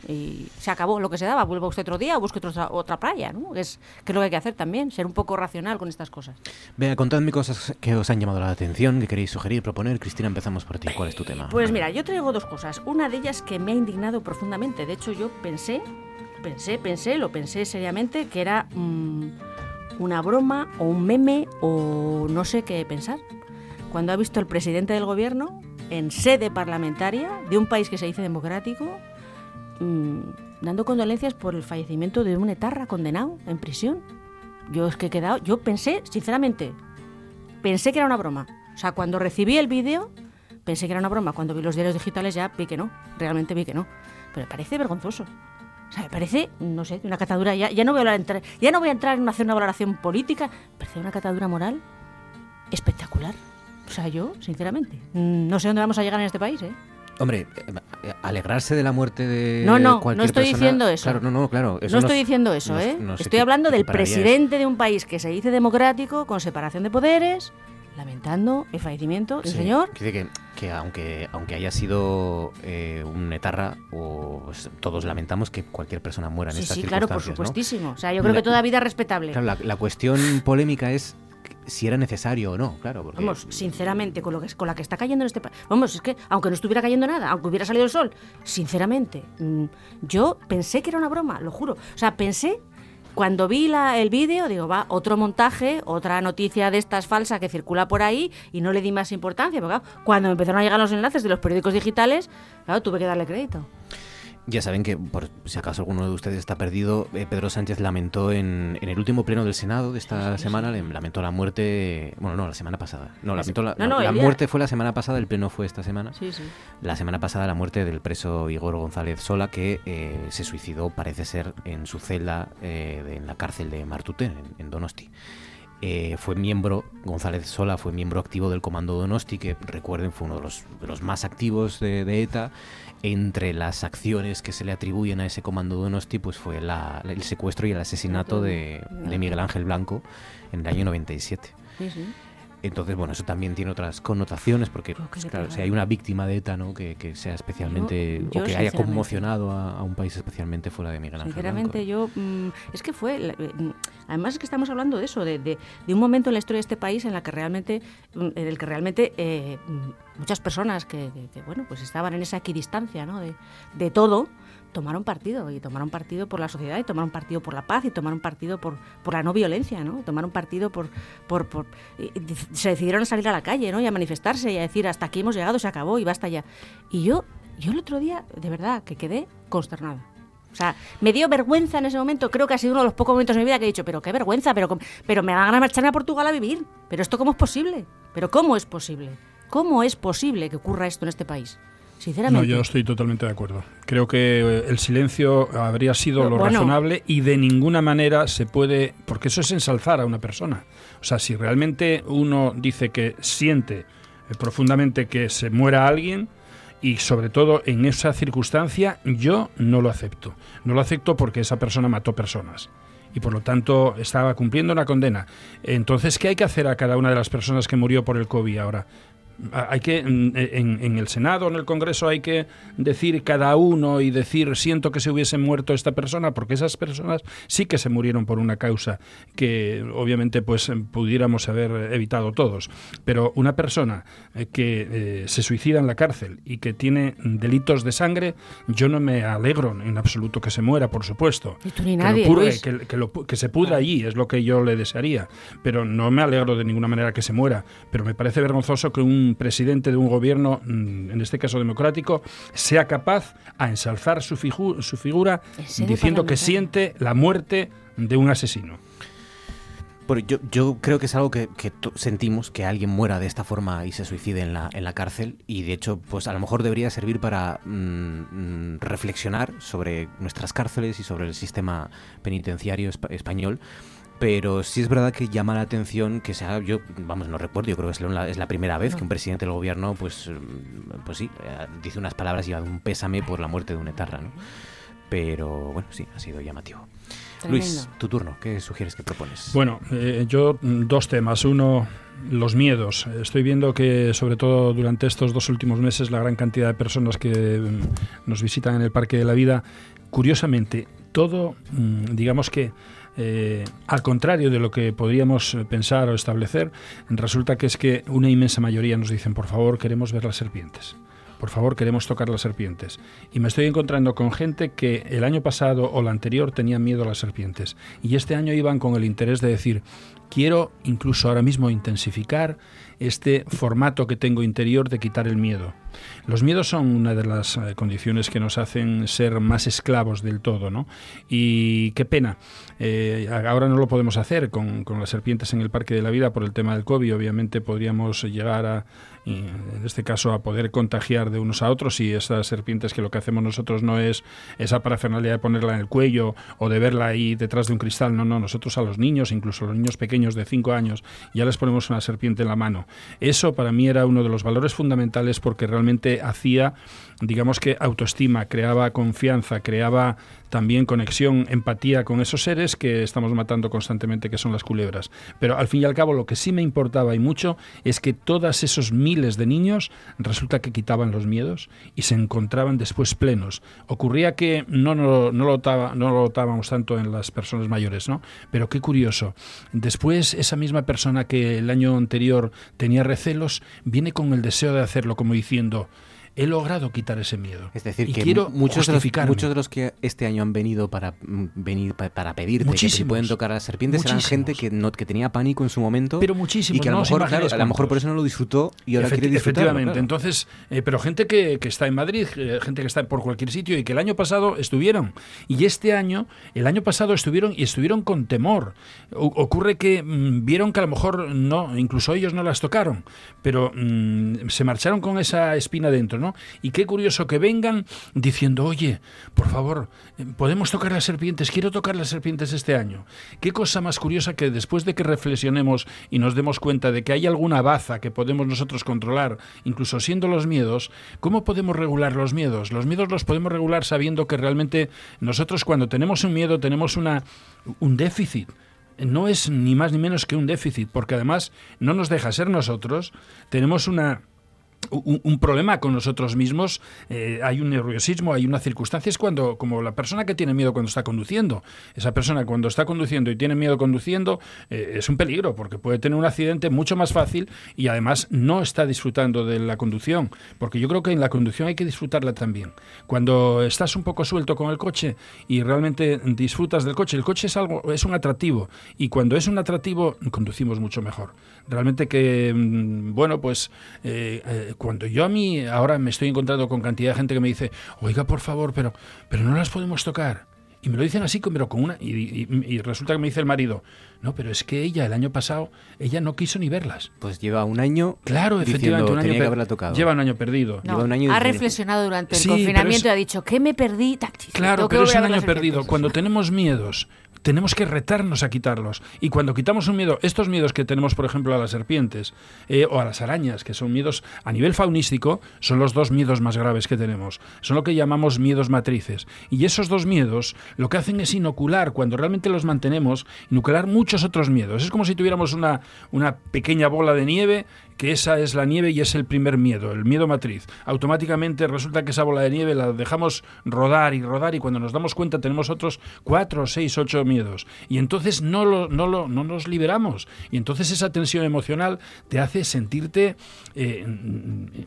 Y se acabó lo que se daba, vuelva usted otro día o busque otra, otra playa, ¿no? Es, que es lo que hay que hacer también, ser un poco racional con estas cosas. Venga, contadme cosas que os han llamado la atención, que queréis sugerir, proponer. Cristina, empezamos por ti. ¿Cuál es tu tema? Pues mira, yo traigo dos cosas. Una de ellas que me ha indignado profundamente. De hecho, yo pensé, pensé, pensé, lo pensé seriamente, que era mm, una broma o un meme o no sé qué pensar. Cuando ha visto el presidente del gobierno en sede parlamentaria de un país que se dice democrático, mm, dando condolencias por el fallecimiento de un etarra condenado en prisión. Yo es que he quedado, yo pensé, sinceramente, pensé que era una broma. O sea, cuando recibí el vídeo, pensé que era una broma. Cuando vi los diarios digitales ya vi que no, realmente vi que no. Pero me parece vergonzoso. O sea, me parece, no sé, una catadura, ya, no voy a entrar- ya no voy a entrar en hacer una valoración política, me parece una catadura moral espectacular. O sea, yo, sinceramente, mm, no sé dónde vamos a llegar en este país, ¿eh? Hombre, alegrarse de la muerte de No, no, cualquier no estoy persona- diciendo eso. Claro, no, no, claro. eso no nos- estoy diciendo eso, nos- ¿eh? nos Estoy hablando del presidente de un país que se dice democrático, con separación de poderes, lamentando el fallecimiento del Sí, señor. Dice que, que aunque, aunque haya sido eh, un etarra, o, pues, todos lamentamos que cualquier persona muera en Sí, estas sí, claro, por circunstancias, ¿no? supuestísimo. O sea, yo creo La- que toda vida es respetable. Claro, la, la cuestión polémica es si era necesario o no, claro. Vamos, sinceramente, con, lo que, con la que está cayendo en este país. Vamos, es que aunque no estuviera cayendo nada, aunque hubiera salido el sol, sinceramente, mm, yo pensé que era una broma, lo juro. O sea, pensé, cuando vi la- el vídeo, digo, va, otro montaje, otra noticia de estas falsa que circula por ahí y no le di más importancia. Porque cuando me empezaron a llegar los enlaces de los periódicos digitales, claro, tuve que darle crédito. Ya saben que, por si acaso alguno de ustedes está perdido, eh, Pedro Sánchez lamentó en, en el último pleno del Senado de esta semana, le- lamentó la muerte, bueno, no, la semana pasada. No, lamentó la, No, no, la muerte fue la semana pasada, el pleno fue esta semana. Sí, sí. La semana pasada la muerte del preso Igor González Sola, que eh, se suicidó, parece ser, en su celda eh, de- en la cárcel de Martute, en, en Donosti. Eh, fue miembro, González Sola fue miembro activo del Comando Donosti, que recuerden fue uno de los, de los más activos de, de ETA. Entre las acciones que se le atribuyen a ese Comando Donosti, pues fue la- el secuestro y el asesinato de, de Miguel Ángel Blanco en el año 97. Sí, sí. Entonces, bueno, eso también tiene otras connotaciones, porque, pues, claro, si hay una víctima de ETA, ¿no? Que, que sea especialmente, Yo- yo o que haya conmocionado a, a un país especialmente fuera de Miguel Ángel Sinceramente, Blanco. yo. mm, es que fue. eh, mm, además, es que estamos hablando de eso, de, de- de un momento en la historia de este país en la que realmente. mm, en el que realmente eh, muchas personas que, que- que, bueno, pues estaban en esa equidistancia, ¿no? De, de todo, tomaron partido. Y tomaron partido por la sociedad, y tomaron partido por la paz, y tomaron partido por, por la no violencia, ¿no? Tomaron partido por. por, por se decidieron a salir a la calle, ¿no? Y a manifestarse y a decir, hasta aquí hemos llegado, se acabó y basta ya. Y yo, yo el otro día, de verdad, que quedé consternada. O sea, me dio vergüenza en ese momento. Creo que ha sido uno de los pocos momentos de mi vida que he dicho, pero qué vergüenza, pero, pero me van a marcharme a Portugal a vivir. Pero esto cómo es posible? Pero cómo es posible? ¿Cómo es posible que ocurra esto en este país? Sinceramente. No, yo estoy totalmente de acuerdo. Creo que eh, el silencio habría sido lo razonable y de ninguna manera se puede, porque eso es ensalzar a una persona. O sea, si realmente uno dice que siente eh, profundamente que se muera alguien, y sobre todo en esa circunstancia yo no lo acepto. No lo acepto porque esa persona mató personas y por lo tanto estaba cumpliendo una condena. Entonces, ¿qué hay que hacer a cada una de las personas que murió por el COVID ahora? Hay que en, en, el Senado, en el Congreso, hay que decir cada uno y decir siento que se hubiese muerto esta persona, porque esas personas sí que se murieron por una causa que obviamente pues pudiéramos haber evitado todos. Pero una persona eh, que eh, se suicida en la cárcel y que tiene delitos de sangre, yo no me alegro en absoluto que se muera, por supuesto. que, nadie, que, que se pudra allí, es lo que yo le desearía. Pero no me alegro de ninguna manera que se muera. Pero me parece vergonzoso que un presidente de un gobierno, mm, en este caso democrático, sea capaz a ensalzar su, su figura diciendo que siente la muerte de un asesino. Yo, yo, creo que es algo que, sentimos, que alguien muera de esta forma y se suicide en la, en la cárcel y de hecho pues a lo mejor debería servir para mm, mm, reflexionar sobre nuestras cárceles y sobre el sistema penitenciario español pero sí es verdad que llama la atención que sea, yo, vamos, no recuerdo, yo creo que es la, es la primera vez que un presidente del gobierno, pues, mm, pues sí, eh, dice unas palabras y un pésame por la muerte de un etarra, ¿no? Pero bueno, sí, ha sido llamativo. Luis, tu turno, ¿qué sugieres que propones? Bueno, eh, yo mm, dos temas. Uno, los miedos. Estoy viendo que, sobre todo durante estos dos últimos meses, la gran cantidad de personas que mm, nos visitan en el Parque de la Vida, curiosamente, todo, digamos que eh, al contrario de lo que podríamos pensar o establecer, resulta que es que una inmensa mayoría nos dicen, por favor, queremos ver las serpientes. Por favor, queremos tocar las serpientes. Y me estoy encontrando con gente que el año pasado o el anterior tenía miedo a las serpientes. Y este año iban con el interés de decir, quiero incluso ahora mismo intensificar este formato que tengo interior de quitar el miedo. Los miedos son una de las eh, condiciones que nos hacen ser más esclavos del todo, ¿no? Y qué pena. Eh, ahora no lo podemos hacer con, con, las serpientes en el Parque de la Vida por el tema del COVID. Obviamente podríamos llegar a, en este caso, a poder contagiar de unos a otros y esas serpientes que lo que hacemos nosotros no es esa parafernalia de ponerla en el cuello o de verla ahí detrás de un cristal. No, no. Nosotros a los niños, incluso a los niños pequeños de 5 años, ya les ponemos una serpiente en la mano. Eso para mí era uno de los valores fundamentales porque realmente hacía digamos que autoestima, creaba confianza, creaba también conexión, empatía con esos seres que estamos matando constantemente, que son las culebras. Pero al fin y al cabo lo que sí me importaba y mucho es que todos esos miles de niños resulta que quitaban los miedos y se encontraban después plenos. Ocurría que no, no, no, lo, no lo notábamos tanto en las personas mayores, ¿no? Pero qué curioso, después esa misma persona que el año anterior tenía recelos, viene con el deseo de hacerlo, como diciendo, he logrado quitar ese miedo. Es decir, que quiero muchos de, los, muchos de los que este año han venido para mm, venir para pedirte que se pueden tocar a las serpientes eran gente que no que tenía pánico en su momento. Pero muchísimo. Y que a lo mejor, a lo mejor por eso no lo disfrutó y ahora quiere disfrutarlo. Efectivamente. Entonces, eh, pero gente que, que, está en Madrid, eh, gente que está por cualquier sitio y que el año pasado estuvieron. Y este año, el año pasado estuvieron y estuvieron con temor. ocurre que mm, vieron que a lo mejor no, incluso ellos no las tocaron, pero mm, se marcharon con esa espina dentro, ¿no? Y qué curioso que vengan diciendo, oye, por favor, eh, podemos tocar las serpientes, quiero tocar las serpientes este año. Qué cosa más curiosa que después de que reflexionemos y nos demos cuenta de que hay alguna baza que podemos nosotros controlar, incluso siendo los miedos, ¿cómo podemos regular los miedos? Los miedos los podemos regular sabiendo que realmente nosotros cuando tenemos un miedo tenemos una, un déficit no es ni más ni menos que un déficit, porque además no nos deja ser nosotros, tenemos una un, problema con nosotros mismos, eh, hay un nerviosismo, hay una circunstancia, es cuando, como la persona que tiene miedo cuando está conduciendo, esa persona cuando está conduciendo y tiene miedo conduciendo, eh, es un peligro, porque puede tener un accidente mucho más fácil y además no está disfrutando de la conducción, porque yo creo que en la conducción hay que disfrutarla también. Cuando estás un poco suelto con el coche y realmente disfrutas del coche, el coche es algo, es un atractivo, y cuando es un atractivo, conducimos mucho mejor. Realmente que, mm, bueno, pues eh, cuando yo a mí ahora me estoy encontrando con cantidad de gente que me dice, oiga, por favor, pero, pero no las podemos tocar. Y me lo dicen así, pero con una. Y, resulta que me dice el marido, No, pero es que ella el año pasado, ella no quiso ni verlas. Pues lleva un año. Claro, diciendo, efectivamente, un año tenía que haberla tocado. Lleva un año perdido. No, Lleva un año ha diciendo- reflexionado durante el Sí, confinamiento es- y ha dicho, ¿qué me perdí? Claro, pero es un año perdido. Cuando tenemos miedos, tenemos que retarnos a quitarlos. Y cuando quitamos un miedo, estos miedos que tenemos, por ejemplo, a las serpientes eh, o a las arañas, que son miedos a nivel faunístico, son los dos miedos más graves que tenemos. Son lo que llamamos miedos matrices. Y esos dos miedos lo que hacen es inocular, cuando realmente los mantenemos, inocular muchos otros miedos. Es como si tuviéramos una, una pequeña bola de nieve que esa es la nieve y es el primer miedo, el miedo matriz. Automáticamente resulta que esa bola de nieve la dejamos rodar y rodar y cuando nos damos cuenta tenemos otros cuatro, seis, ocho miedos. Y entonces no, lo, no, lo, no nos liberamos. Y entonces esa tensión emocional te hace sentirte eh,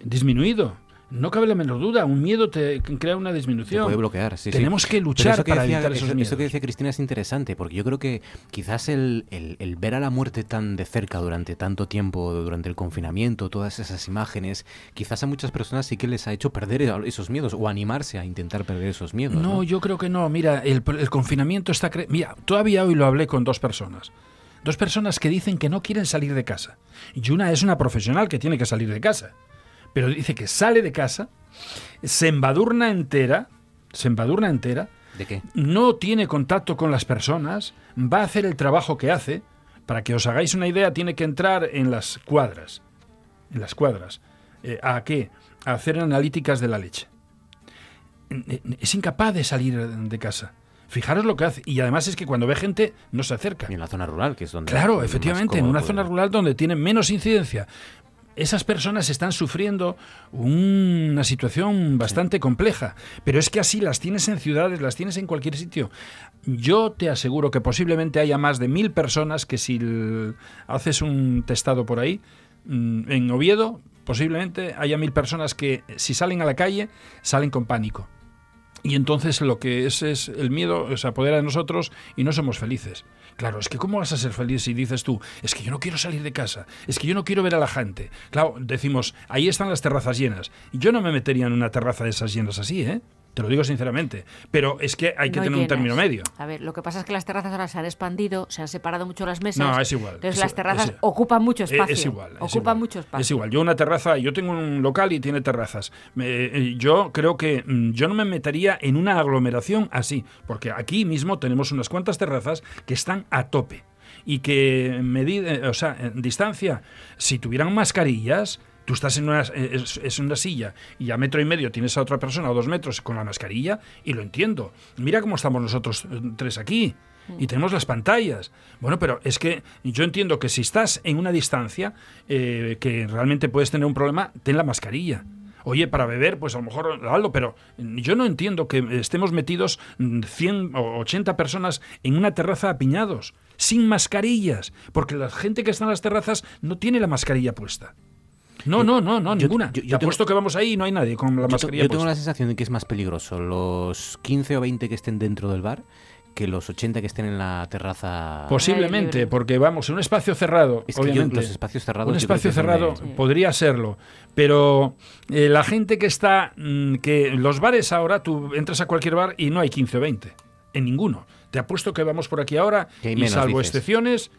disminuido. No cabe la menor duda, un miedo te crea una disminución. puede bloquear, sí, sí. Tenemos que luchar eso que para decía- evitar esos eso- miedos. Eso que decía Cristina es interesante, porque yo creo que quizás el, el- el ver a la muerte tan de cerca durante tanto tiempo, durante el confinamiento, todas esas imágenes, quizás a muchas personas sí que les ha hecho perder esos miedos o animarse a intentar perder esos miedos. No, No, yo creo que no. Mira, el, el confinamiento está... cre- Mira, todavía hoy lo hablé con dos personas. Dos personas que dicen que no quieren salir de casa. Y una es una profesional que tiene que salir de casa. Pero dice que sale de casa, se embadurna entera, se embadurna entera, ¿De qué? no tiene contacto con las personas, va a hacer el trabajo que hace. Para que os hagáis una idea, tiene que entrar en las cuadras. En las cuadras. Eh, ¿A qué? A hacer analíticas de la leche. Es incapaz de salir de casa. Fijaros lo que hace. Y además es que cuando ve gente, no se acerca. Y en la zona rural, que es donde... Claro, efectivamente, en una zona rural donde tiene menos incidencia. Esas personas están sufriendo una situación bastante compleja, pero es que así las tienes en ciudades, las tienes en cualquier sitio. Yo te aseguro que posiblemente haya más de mil personas que si haces un testado por ahí, mm, en Oviedo, posiblemente haya mil personas que si salen a la calle, salen con pánico. Y entonces lo que es es el miedo se apodera de nosotros y no somos felices. Claro, es que ¿cómo vas a ser feliz si dices tú, es que yo no quiero salir de casa, es que yo no quiero ver a la gente? Claro, decimos, ahí están las terrazas llenas. Yo no me metería en una terraza de esas llenas así, ¿eh? Te lo digo sinceramente. Pero es que hay que No tener un término medio. A ver, lo que pasa es que las terrazas ahora se han expandido, se han separado mucho las mesas. No, es igual, Entonces es las igual, terrazas ocupan mucho Eh, espacio. Es igual. Ocupan igual. mucho espacio. Es igual. Yo una terraza, yo tengo un local y tiene terrazas. Me- eh, yo creo que mm, yo no me metería en una aglomeración así, porque aquí mismo tenemos unas cuantas terrazas que están a tope y que medida, o sea, en distancia, si tuvieran mascarillas, tú estás en una, es, es una silla y a metro y medio tienes a otra persona o dos metros con la mascarilla y lo entiendo. Mira cómo estamos nosotros eh, tres aquí y tenemos las pantallas. Bueno, pero es que yo entiendo que si estás en una distancia eh, que realmente puedes tener un problema, ten la mascarilla. Oye, para beber, pues a lo mejor algo, pero yo no entiendo que estemos metidos mm, 100 o 80 personas en una terraza apiñados, sin mascarillas, porque la gente que está en las terrazas no tiene la mascarilla puesta. No, no, no, no, yo- ninguna. yo- yo Te tengo- apuesto que vamos ahí y no hay nadie con la Yo, te- mascarilla yo tengo la sensación de que es más peligroso los 15 o 20 que estén dentro del bar que los 80 que estén en la terraza. Posiblemente, porque vamos, en un espacio cerrado, Es que yo- obviamente. los espacios cerrados Un espacio cerrado podría serlo, pero eh, la gente que está, mm, que los bares ahora, tú entras a cualquier bar y no hay 15 o 20, en ninguno. Te apuesto que vamos por aquí ahora y salvo dices. excepciones,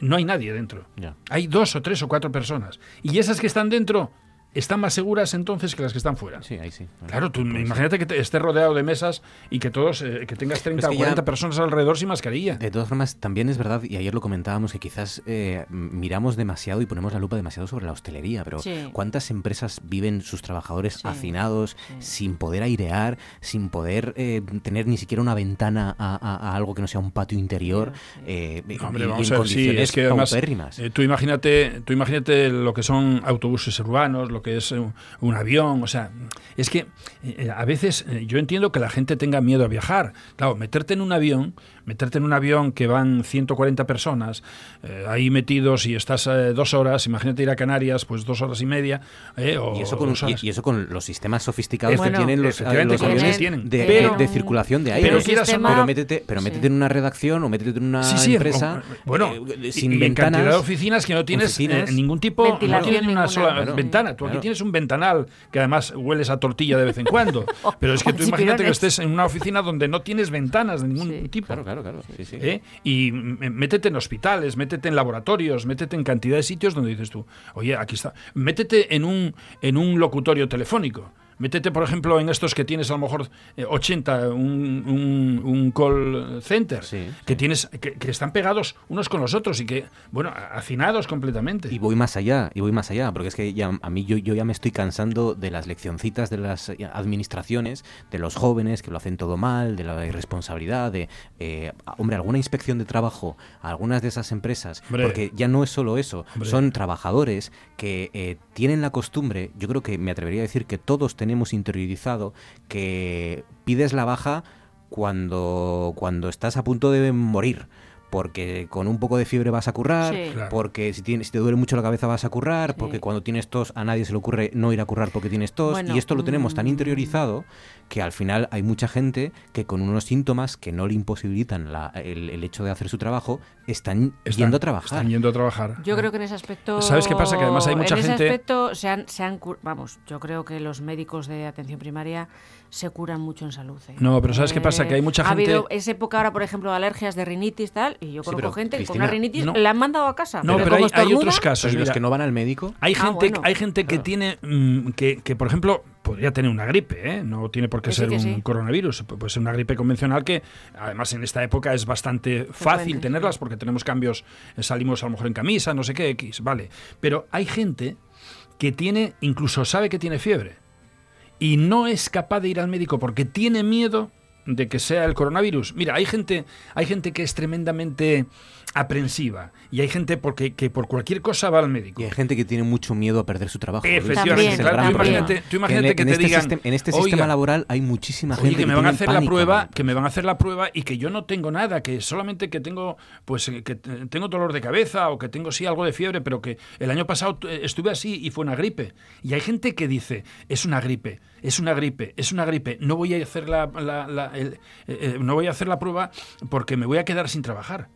no hay nadie dentro. Hay dos o tres o cuatro personas. Y esas que están dentro están más seguras entonces que las que están fuera. Sí, ahí sí. Claro, tú imagínate que te- estés rodeado de mesas y que todos, eh, que tengas 30 Es que o ya- 40 personas alrededor sin mascarilla. De todas formas, también es verdad, y ayer lo comentábamos, que quizás eh, miramos demasiado y ponemos la lupa demasiado sobre la hostelería, pero Sí. ¿cuántas empresas viven sus trabajadores Sí, hacinados, sí. sin poder airear, sin poder eh, tener ni siquiera una ventana a, a- a algo que no sea un patio interior? eh, y- Hombre, y vamos en a ver, sí, condiciones es que además, eh, tú imagínate, tú imagínate lo que son autobuses urbanos, lo que es eh, un avión, o sea, es que eh, a veces eh, yo entiendo que la gente tenga miedo a viajar. Claro, meterte en un avión, meterte en un avión que van 140 personas eh, ahí metidos y estás eh, dos horas, imagínate ir a Canarias, pues dos horas y media, eh, o Y eso, con, dos horas. y, y eso con los sistemas sofisticados Bueno, que tienen los, los aviones tienen. de, Pero- de- de circulación de aire. pero quieras o no- pero métete, pero Sí. métete en una redacción o métete en una Sí, sí, empresa o- bueno, eh, y- sin y en ventanas. cantidad de oficinas que no tienes oficinas. eh, ningún tipo, no ni una ninguna. sola Claro. ventana. Tú aquí tienes un ventanal que además hueles a tortilla de vez en cuando. [laughs] Pero es que tú imagínate que estés en una oficina donde no tienes ventanas de ningún Sí. tipo. Claro, ¿eh? Y métete en hospitales, métete en laboratorios, métete en cantidad de sitios donde dices tú, oye, aquí está. Métete en un, en un locutorio telefónico. Métete, por ejemplo, en estos que tienes a lo mejor eh, 80, un, un, un call center, que tienes que, que están pegados unos con los otros y que, bueno, hacinados completamente. Y voy más allá, y voy más allá, porque es que ya, a mí yo, yo ya me estoy cansando de las leccioncitas de las eh, administraciones, de los jóvenes que lo hacen todo mal, de la irresponsabilidad, de, eh, hombre, alguna inspección de trabajo algunas de esas empresas, Hombre. porque ya no es solo eso, Hombre. son trabajadores que eh, tienen la costumbre, yo creo que me atrevería a decir que todos tenemos interiorizado que pides la baja cuando, cuando estás a punto de morir. Porque con un poco de fiebre vas a currar, Sí. Claro. porque si, tienes, si te duele mucho la cabeza vas a currar, porque cuando tienes tos a nadie se le ocurre no ir a currar porque tienes tos. Bueno, y esto lo tenemos tan mm. interiorizado que al final hay mucha gente que con unos síntomas que no le imposibilitan la- el, el hecho de hacer su trabajo están, Están- yendo a trabajar. Están yendo a trabajar. Yo creo que en ese aspecto. ¿Sabes qué pasa? Que además hay mucha en ese gente- aspecto se han, se han cur- Vamos, yo creo que los médicos de atención primaria se curan mucho en salud. ¿eh? No, pero ¿sabes qué pasa? Que hay mucha ha gente- habido esa época ahora, por ejemplo, de alergias, de rinitis, tal, y yo conozco gente que con una rinitis no. la han mandado a casa. No, pero hay, otros casos. Pero los mira. que no van al médico, Hay Ah, gente, bueno. hay gente que tiene, mm, que, que, por ejemplo, podría tener una gripe, ¿eh? no tiene por qué Que ser un sí. coronavirus, pu- puede ser una gripe convencional que además en esta época es bastante fácil tenerlas porque tenemos cambios, eh, salimos a lo mejor en camisa, no sé qué, X, vale. Pero hay gente que tiene, incluso sabe que tiene fiebre y no es capaz de ir al médico porque tiene miedo de que sea el coronavirus. Mira, hay gente, hay gente que es tremendamente aprensiva y hay gente porque que por cualquier cosa va al médico. y hay gente que tiene mucho miedo a perder su trabajo. Efectivamente, es claro, tú imagínate, tú imagínate en, que en te este digan, sistema, en este "Oiga, sistema laboral hay muchísima Oye, gente que me van a hacer la prueba, ¿no? que me van a hacer la prueba y que yo no tengo nada, que solamente que tengo, pues, eh, que tengo dolor de cabeza o que tengo sí algo de fiebre, pero que el año pasado eh, estuve así y fue una gripe. Y hay gente que dice, es una gripe, es una gripe, es una gripe, no voy a hacer la, la- la- el- eh, eh, no voy a hacer la prueba porque me voy a quedar sin trabajar.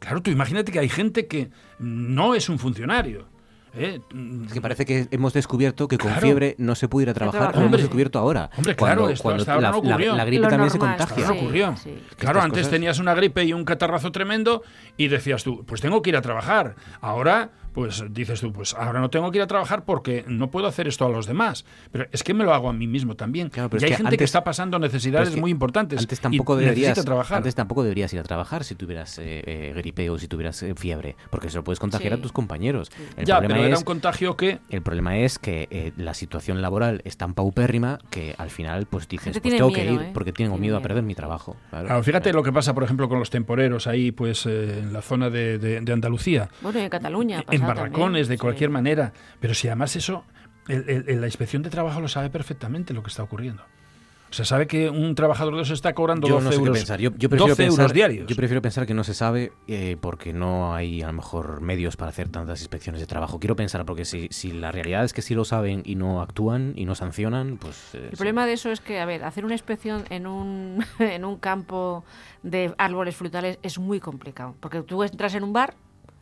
Claro, tú imagínate que hay gente que no es un funcionario. ¿eh? Es que parece que hemos descubierto que con Claro. fiebre no se puede ir a trabajar. Lo hemos descubierto ahora. Hombre, claro, cuando, esto cuando hasta ahora la, no la- ocurrió. la gripe Lo también se contagia. Claro, Sí, ocurrió. sí. Claro, Estas antes cosas- tenías una gripe y un catarrazo tremendo y decías tú, pues tengo que ir a trabajar. Ahora, pues dices tú, pues ahora no tengo que ir a trabajar porque no puedo hacer esto a los demás. Pero es que me lo hago a mí mismo también. Claro, pero y es hay que gente que antes- está pasando necesidades es que muy importantes. Antes y tampoco deberías, necesita trabajar. antes tampoco deberías ir a trabajar si tuvieras eh, eh, gripe o si tuvieras eh, fiebre, porque se lo puedes contagiar Sí. a tus compañeros. El ya, problema pero era es un contagio que el problema es que eh, la situación laboral es tan paupérrima que al final pues dices, pues tengo que ir ¿eh? porque tengo Tiene miedo a perder mi trabajo. Claro. Claro, fíjate lo que pasa, por ejemplo, con los temporeros ahí, pues eh, en la zona de, de- de Andalucía. Bueno, y en Cataluña. ha en barracones, también, de sí. cualquier manera. Pero si además eso, el- el- el- la inspección de trabajo lo sabe perfectamente lo que está ocurriendo. O sea, sabe que un trabajador de esos está cobrando Yo 12 no sé qué euros, pensar. Yo, yo prefiero 12 pensar, euros diarios. Yo prefiero pensar que no se sabe eh, porque no hay a lo mejor medios para hacer tantas inspecciones de trabajo. Quiero pensar porque si, si la realidad es que sí lo saben y no actúan y no sancionan, pues... eh, El sí. problema de eso es que, a ver, hacer una inspección en un, [laughs] en un campo de árboles frutales es muy complicado. Porque tú entras en un bar,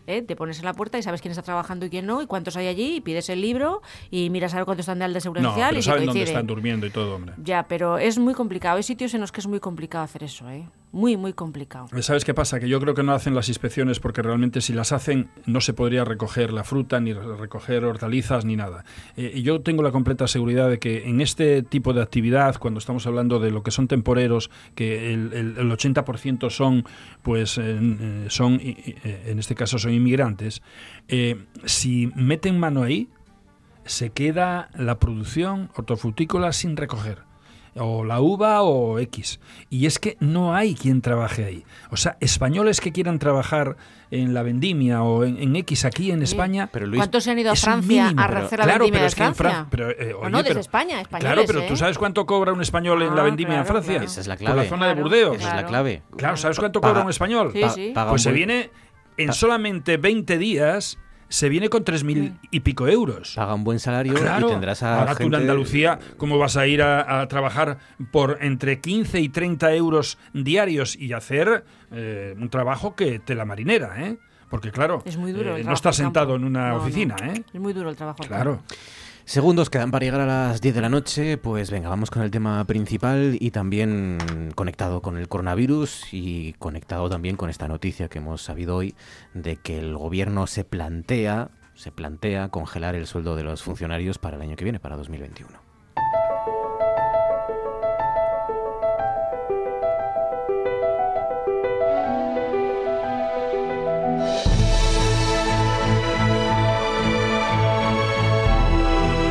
¿eh? te pones en la puerta y sabes quién está trabajando y quién no, y cuántos hay allí, y pides el libro y miras a ver cuántos están de alta seguridad No, social pero y si saben dónde están durmiendo y todo, hombre. Ya, pero es muy complicado. Hay sitios en los que es muy complicado hacer eso, ¿eh? Muy, muy complicado. ¿Sabes qué pasa? Que yo creo que no hacen las inspecciones porque realmente si las hacen no se podría recoger la fruta, ni re- recoger hortalizas, ni nada. Eh, y yo tengo la completa seguridad de que en este tipo de actividad, cuando estamos hablando de lo que son temporeros, que el, el- el 80% son, pues, en- eh, son, eh, en este caso son inmigrantes, eh, si meten mano ahí, se queda la producción hortofrutícola sin recoger. O la uva o X. Y es que no hay quien trabaje ahí. O sea, españoles que quieran trabajar en la vendimia o en, en X aquí en España. Pero Luis, ¿Cuántos se han ido a Francia mínimo, a hacer la claro, vendimia pero de es que en Francia? Fran- pero, eh, O no, desde pero- España, españoles, Claro, pero ¿eh? tú sabes cuánto cobra un español en la Ah, vendimia en Francia. claro. Esa es la Por clave. la zona de Burdeos. Esa es la clave. Claro, ¿sabes cuánto Paga- cobra un español? Sí, sí. Pues se viene en solamente 20 días, se viene con 3.000 y pico euros. Paga un buen salario Claro. y tendrás a Ahora tú en gente- Andalucía, ¿cómo vas a ir a, a trabajar por entre 15 y 30 euros diarios y hacer eh, un trabajo que te la marinera, ¿eh? Porque claro, Es muy duro. eh, no estás sentado en una No, no. oficina, ¿eh? Es muy duro el trabajo. Claro. campo. Segundos quedan para llegar a las 10 de la noche, pues venga, vamos con el tema principal y también conectado con el coronavirus y conectado también con esta noticia que hemos sabido hoy de que el gobierno se plantea, se plantea congelar el sueldo de los funcionarios para el año que viene, para 2021.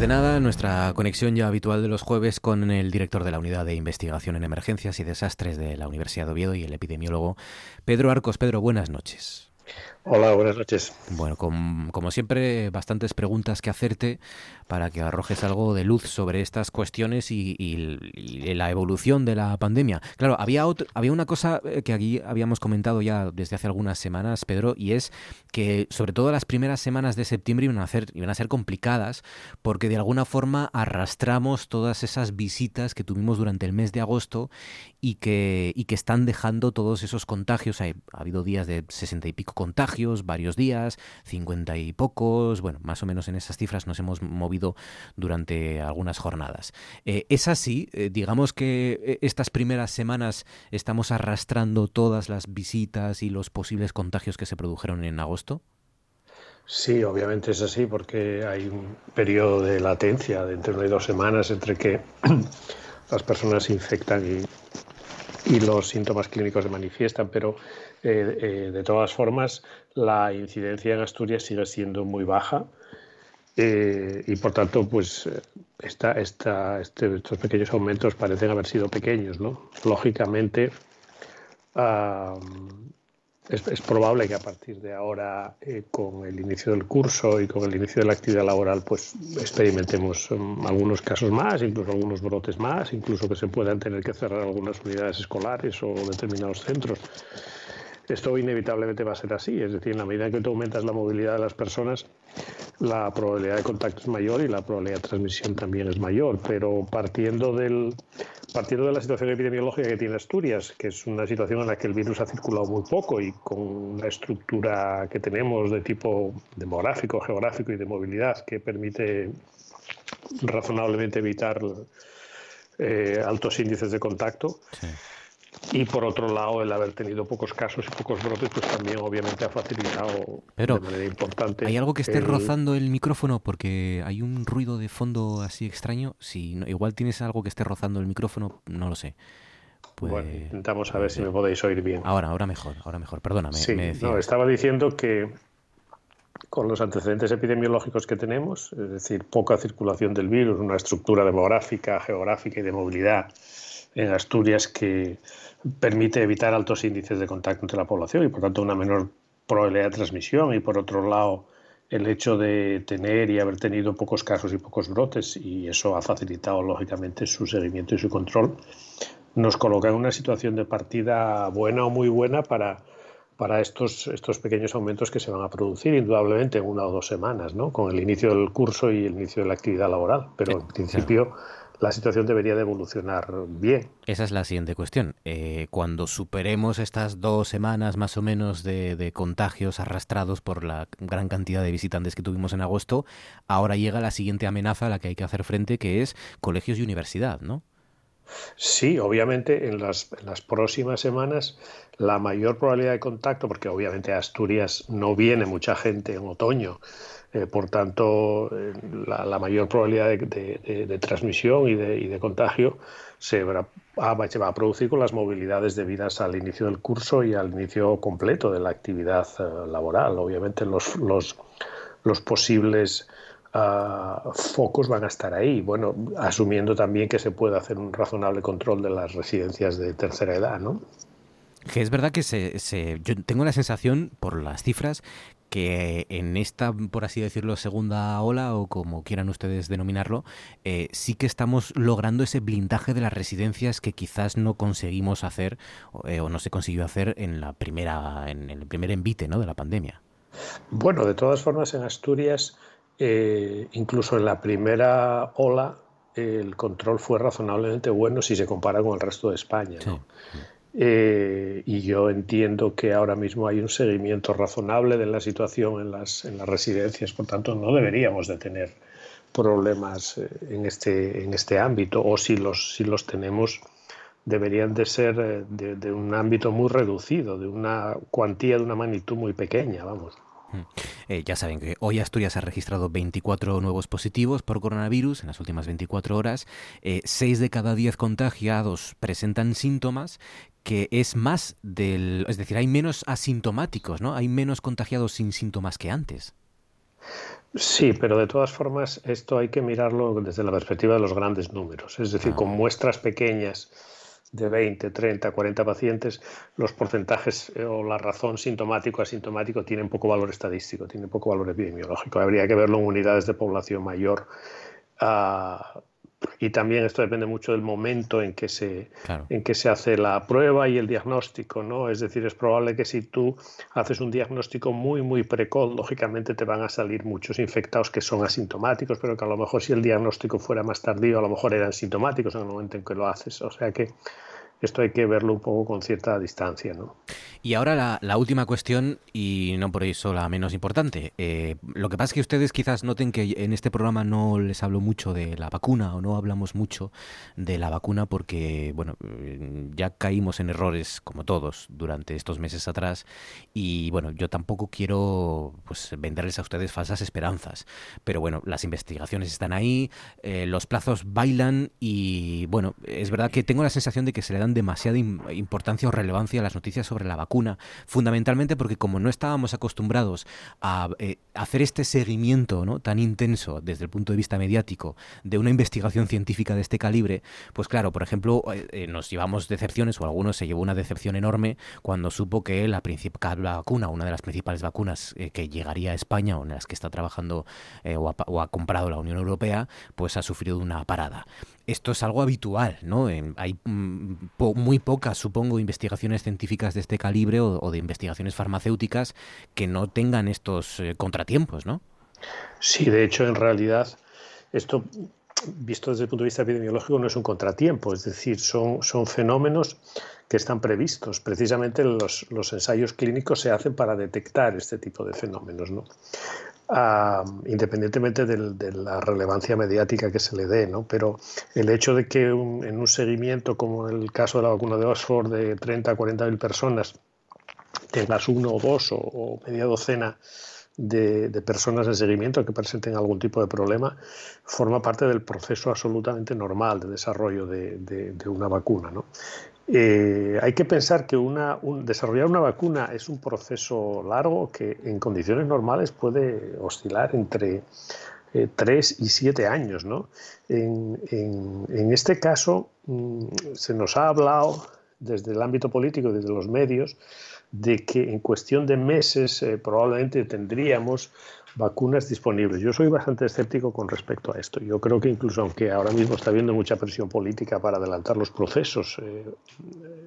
De nada, nuestra conexión ya habitual de los jueves con el director de la Unidad de Investigación en Emergencias y Desastres de la Universidad de Oviedo y el epidemiólogo Pedro Arcos. Pedro, buenas noches. Hola, buenas noches. Bueno, como siempre, bastantes preguntas que hacerte para que arrojes algo de luz sobre estas cuestiones y, la evolución de la pandemia. Claro, había, había una cosa eh, que aquí habíamos comentado ya desde hace algunas semanas, Pedro, y es que sobre todo las primeras semanas de septiembre iban a, ser, iban a ser complicadas porque de alguna forma arrastramos todas esas visitas que tuvimos durante el mes de agosto y que, y que están dejando todos esos contagios. ha habido días de sesenta y pico contagios, varios días, cincuenta y pocos, bueno, más o menos en esas cifras nos hemos movido durante algunas jornadas. Eh, es así, eh, digamos que eh, estas primeras semanas estamos arrastrando todas las visitas y los posibles contagios que se produjeron en agosto. Sí, obviamente es así porque hay un periodo de latencia de entre una y dos semanas entre que [clears throat] las personas se infectan y los síntomas clínicos se manifiestan, pero eh, eh, de todas formas la incidencia en Asturias sigue siendo muy baja eh, y por tanto pues este, estos pequeños aumentos parecen haber sido pequeños. ¿no? Lógicamente es, probable que a partir de ahora, con el inicio del curso y con el inicio de la actividad laboral, pues experimentemos um, algunos casos más, incluso algunos brotes más, incluso que se puedan tener que cerrar algunas unidades escolares o determinados centros. Esto inevitablemente va a ser así, es decir, en la medida que tú aumentas la movilidad de las personas, la probabilidad de contacto es mayor y la probabilidad de transmisión también es mayor, pero partiendo del, partiendo de la situación epidemiológica que tiene Asturias, que es una situación en la que el virus ha circulado muy poco y con la estructura que tenemos de tipo demográfico, geográfico y de movilidad que permite razonablemente evitar eh, altos índices de contacto. Y por otro lado, el haber tenido pocos casos y pocos brotes, pues también obviamente ha facilitado de manera importante. ¿Hay algo que esté rozando el micrófono? Porque hay un ruido de fondo así extraño. Si igual tienes algo que esté rozando el micrófono, no lo sé. Pues... Bueno, intentamos a ver si me podéis oír bien. Ahora, ahora mejor, ahora mejor. Perdóname. Sí, no, estaba diciendo que con los antecedentes epidemiológicos que tenemos, es decir, poca circulación del virus, una estructura demográfica, geográfica y de movilidad en Asturias que permite evitar altos índices de contacto entre la población y por tanto una menor probabilidad de transmisión y por otro lado el hecho de tener y haber tenido pocos casos y pocos brotes y eso ha facilitado lógicamente su seguimiento y su control nos coloca en una situación de partida buena o muy buena para, para estos, estos pequeños aumentos que se van a producir indudablemente en una o dos semanas, ¿no? con el inicio del curso y el inicio de la actividad laboral. Pero en principio la situación debería de evolucionar bien. Esa es la siguiente cuestión. Eh, cuando superemos estas dos semanas más o menos de, contagios arrastrados por la gran cantidad de visitantes que tuvimos en agosto, ahora llega la siguiente amenaza a la que hay que hacer frente, que es colegios y universidad, ¿no? Sí, obviamente en las, en las, próximas semanas la mayor probabilidad de contacto, porque obviamente a Asturias no viene mucha gente en otoño, eh, por tanto, eh, la, mayor probabilidad de, transmisión y de, contagio se va, a producir con las movilidades debidas al inicio del curso y al inicio completo de la actividad eh, laboral. Obviamente, los, los, posibles ah, focos van a estar ahí. Bueno, asumiendo también que se puede hacer un razonable control de las residencias de tercera edad, ¿no? Que es verdad que se, se, yo tengo la sensación, por las cifras, que en esta, por así decirlo, segunda ola, o como quieran ustedes denominarlo, eh, sí que estamos logrando ese blindaje de las residencias que quizás no conseguimos hacer eh, o no se consiguió hacer en la primera, en el primer envite ¿no? de la pandemia. Bueno, de todas formas, en Asturias, eh, incluso en la primera ola, el control fue razonablemente bueno si se compara con el resto de España. ¿no? Sí. Eh, y yo entiendo que ahora mismo hay un seguimiento razonable de la situación en las, en las residencias, por tanto no deberíamos de tener problemas eh, en este, en este ámbito o si los, si los tenemos deberían de ser eh, de, de un ámbito muy reducido, de una cuantía de una magnitud muy pequeña, vamos. Eh, ya saben que hoy Asturias ha registrado 24 nuevos positivos por coronavirus en las últimas 24 horas. Eh, 6 de cada 10 contagiados presentan síntomas que es más del... Es decir, hay menos asintomáticos, ¿no? Hay menos contagiados sin síntomas que antes. Sí, pero de todas formas esto hay que mirarlo desde la perspectiva de los grandes números. Es decir, ah. con muestras pequeñas de 20, 30, 40 pacientes, los porcentajes eh, o la razón sintomático-asintomático tienen poco valor estadístico, tienen poco valor epidemiológico. Habría que verlo en unidades de población mayor. Uh, y también esto depende mucho del momento en que se claro. en que se hace la prueba y el diagnóstico, ¿no? Es decir, es probable que si tú haces un diagnóstico muy muy precoz, lógicamente te van a salir muchos infectados que son asintomáticos, pero que a lo mejor si el diagnóstico fuera más tardío, a lo mejor eran sintomáticos en el momento en que lo haces. O sea que esto hay que verlo un poco con cierta distancia, ¿no? Y ahora la, última cuestión, y no por eso la menos importante. Eh, lo que pasa es que ustedes quizás noten que en este programa no les hablo mucho de la vacuna o no hablamos mucho de la vacuna porque, bueno, ya caímos en errores como todos durante estos meses atrás y, bueno, yo tampoco quiero pues venderles a ustedes falsas esperanzas. Pero, bueno, las investigaciones están ahí, eh, los plazos bailan y, bueno, es verdad que tengo la sensación de que se le dan demasiada importancia o relevancia a las noticias sobre la vacuna, fundamentalmente porque como no estábamos acostumbrados a eh, hacer este seguimiento ¿no? tan intenso desde el punto de vista mediático de una investigación científica de este calibre, pues claro, por ejemplo, eh, nos llevamos decepciones o algunos se llevó una decepción enorme cuando supo que la vacuna, una de las principales vacunas eh, que llegaría a España o en las que está trabajando eh, o, ha, o ha comprado la Unión Europea, pues ha sufrido una parada esto es algo habitual, ¿no? Hay mm, muy pocas, supongo, investigaciones científicas de este calibre o, o, de investigaciones farmacéuticas que no tengan estos eh, contratiempos, ¿no? Sí, de hecho, en realidad, esto visto desde el punto de vista epidemiológico no es un contratiempo, es decir, son, son fenómenos que están previstos. Precisamente los, los ensayos clínicos se hacen para detectar este tipo de fenómenos, ¿no? Uh, independientemente del, de la relevancia mediática que se le dé, ¿no? Pero el hecho de que en un seguimiento, como en el caso de la vacuna de Oxford, de 30 a 40 mil personas, tengas uno o dos o, media docena de, personas en seguimiento que presenten algún tipo de problema, forma parte del proceso absolutamente normal de desarrollo de, de, de una vacuna, ¿no? Eh, hay que pensar que una, un, desarrollar una vacuna es un proceso largo que en condiciones normales puede oscilar entre eh, 3 y 7 años. En, este caso mmm, se nos ha hablado desde el ámbito político, desde los medios, de que en cuestión de meses eh, probablemente tendríamos vacunas disponibles. Yo soy bastante escéptico con respecto a esto. Yo creo que incluso aunque ahora mismo está habiendo mucha presión política para adelantar los procesos, eh,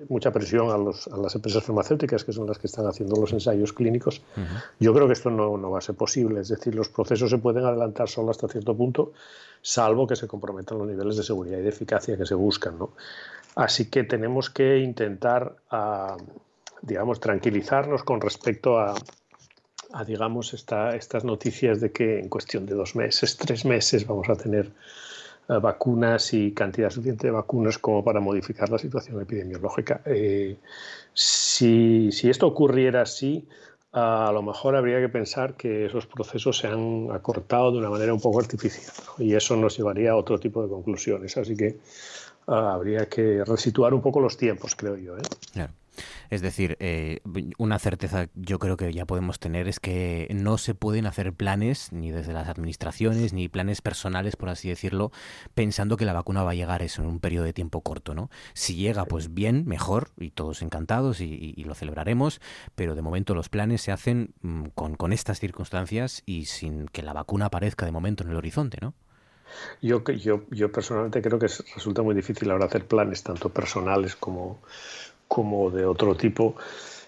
mucha presión a, los, a, las empresas farmacéuticas que son las que están haciendo los ensayos clínicos, uh -huh. yo creo que esto no, no, va a ser posible. Es decir, los procesos se pueden adelantar solo hasta cierto punto, salvo que se comprometan los niveles de seguridad y de eficacia que se buscan. ¿no? Así que tenemos que intentar, uh, digamos, tranquilizarnos con respecto a a digamos, esta, estas noticias de que en cuestión de dos meses, tres meses, vamos a tener uh, vacunas y cantidad suficiente de vacunas como para modificar la situación epidemiológica. Eh, si, si, esto ocurriera así, a lo mejor habría que pensar que esos procesos se han acortado de una manera un poco artificial y eso nos llevaría a otro tipo de conclusiones. Así que uh, habría que resituar un poco los tiempos, creo yo. ¿eh? Es decir, eh, una certeza yo creo que ya podemos tener es que no se pueden hacer planes, ni desde las administraciones, ni planes personales, por así decirlo, pensando que la vacuna va a llegar eso en un periodo de tiempo corto, ¿no? Si llega, pues bien, mejor, y todos encantados y, lo celebraremos, pero de momento los planes se hacen mm, con, con estas circunstancias y sin que la vacuna aparezca de momento en el horizonte, ¿no? Yo, yo, yo personalmente creo que resulta muy difícil ahora hacer planes, tanto personales como, como de otro tipo,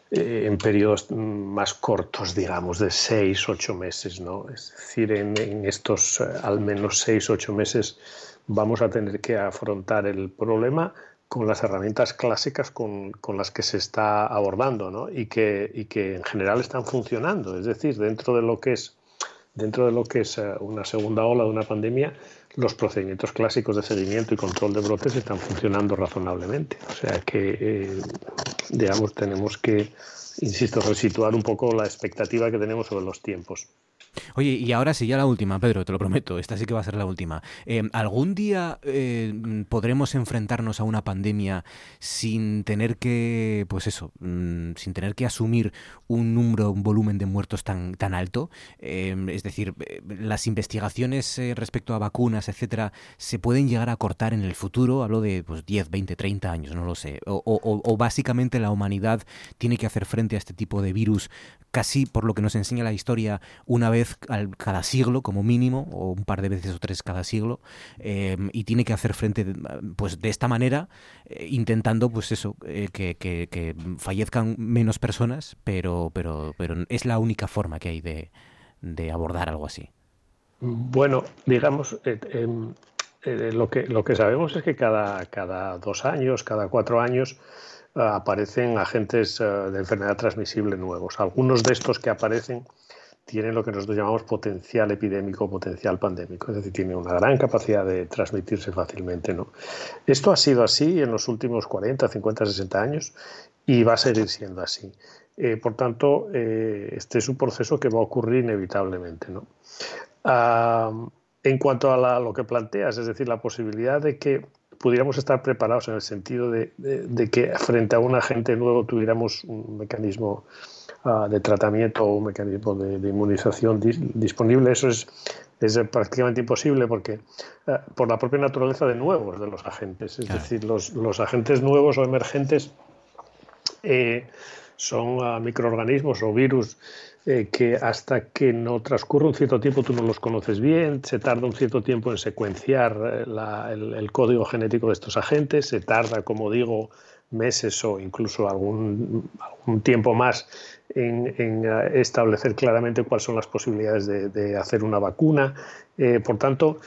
eh, en periodos más cortos, digamos, de seis, ocho meses. ¿no? Es decir, en, estos eh, al menos seis, ocho meses vamos a tener que afrontar el problema con las herramientas clásicas con, con, las que se está abordando ¿no? y, que, y que en general están funcionando. Es decir, dentro de lo que es dentro de lo que es eh, una segunda ola de una pandemia, los procedimientos clásicos de seguimiento y control de brotes están funcionando razonablemente. O sea que, eh, digamos, tenemos que, insisto, resituar un poco la expectativa que tenemos sobre los tiempos. Oye, y ahora sí, ya la última, Pedro, te lo prometo, esta sí que va a ser la última. Eh, ¿Algún día eh, podremos enfrentarnos a una pandemia sin tener que, pues eso, mm, sin tener que asumir un número, un volumen de muertos tan, tan alto? Eh, es decir, las investigaciones respecto a vacunas, etcétera, se pueden llegar a cortar en el futuro, hablo de pues, 10, 20, 30 años, no lo sé. O, o básicamente la humanidad tiene que hacer frente a este tipo de virus casi, por lo que nos enseña la historia, una vez cada siglo como mínimo, o un par de veces o tres cada siglo, eh, y tiene que hacer frente pues de esta manera, eh, intentando pues eso, eh, que, que, fallezcan menos personas, pero, pero, pero es la única forma que hay de, de abordar algo así. Bueno, digamos, em, lo, que, lo que sabemos es que cada, cada dos años, cada cuatro años, aparecen agentes de enfermedad transmisible nuevos. Algunos de estos que aparecen tiene lo que nosotros llamamos potencial epidémico, potencial pandémico, es decir, tiene una gran capacidad de transmitirse fácilmente. ¿no? Esto ha sido así en los últimos 40, 50, 60 años y va a seguir siendo así. Eh, por tanto, eh, este es un proceso que va a ocurrir inevitablemente. ¿no? en cuanto a lo que planteas, es decir, la posibilidad de que pudiéramos estar preparados en el sentido de, de que frente a un agente nuevo tuviéramos un mecanismo de tratamiento o un mecanismo de, inmunización disponible. Eso es, es, prácticamente imposible porque eh, por la propia naturaleza de nuevos de los agentes. Es decir, los, los, agentes nuevos o emergentes eh, son ah, microorganismos o virus eh, que hasta que no transcurre un cierto tiempo tú no los conoces bien, se tarda un cierto tiempo en secuenciar el, el, código genético de estos agentes, se tarda, como digo, meses o incluso algún, algún tiempo más en, eh, establecer claramente cuáles son las posibilidades de, hacer una vacuna. Eh, por tanto,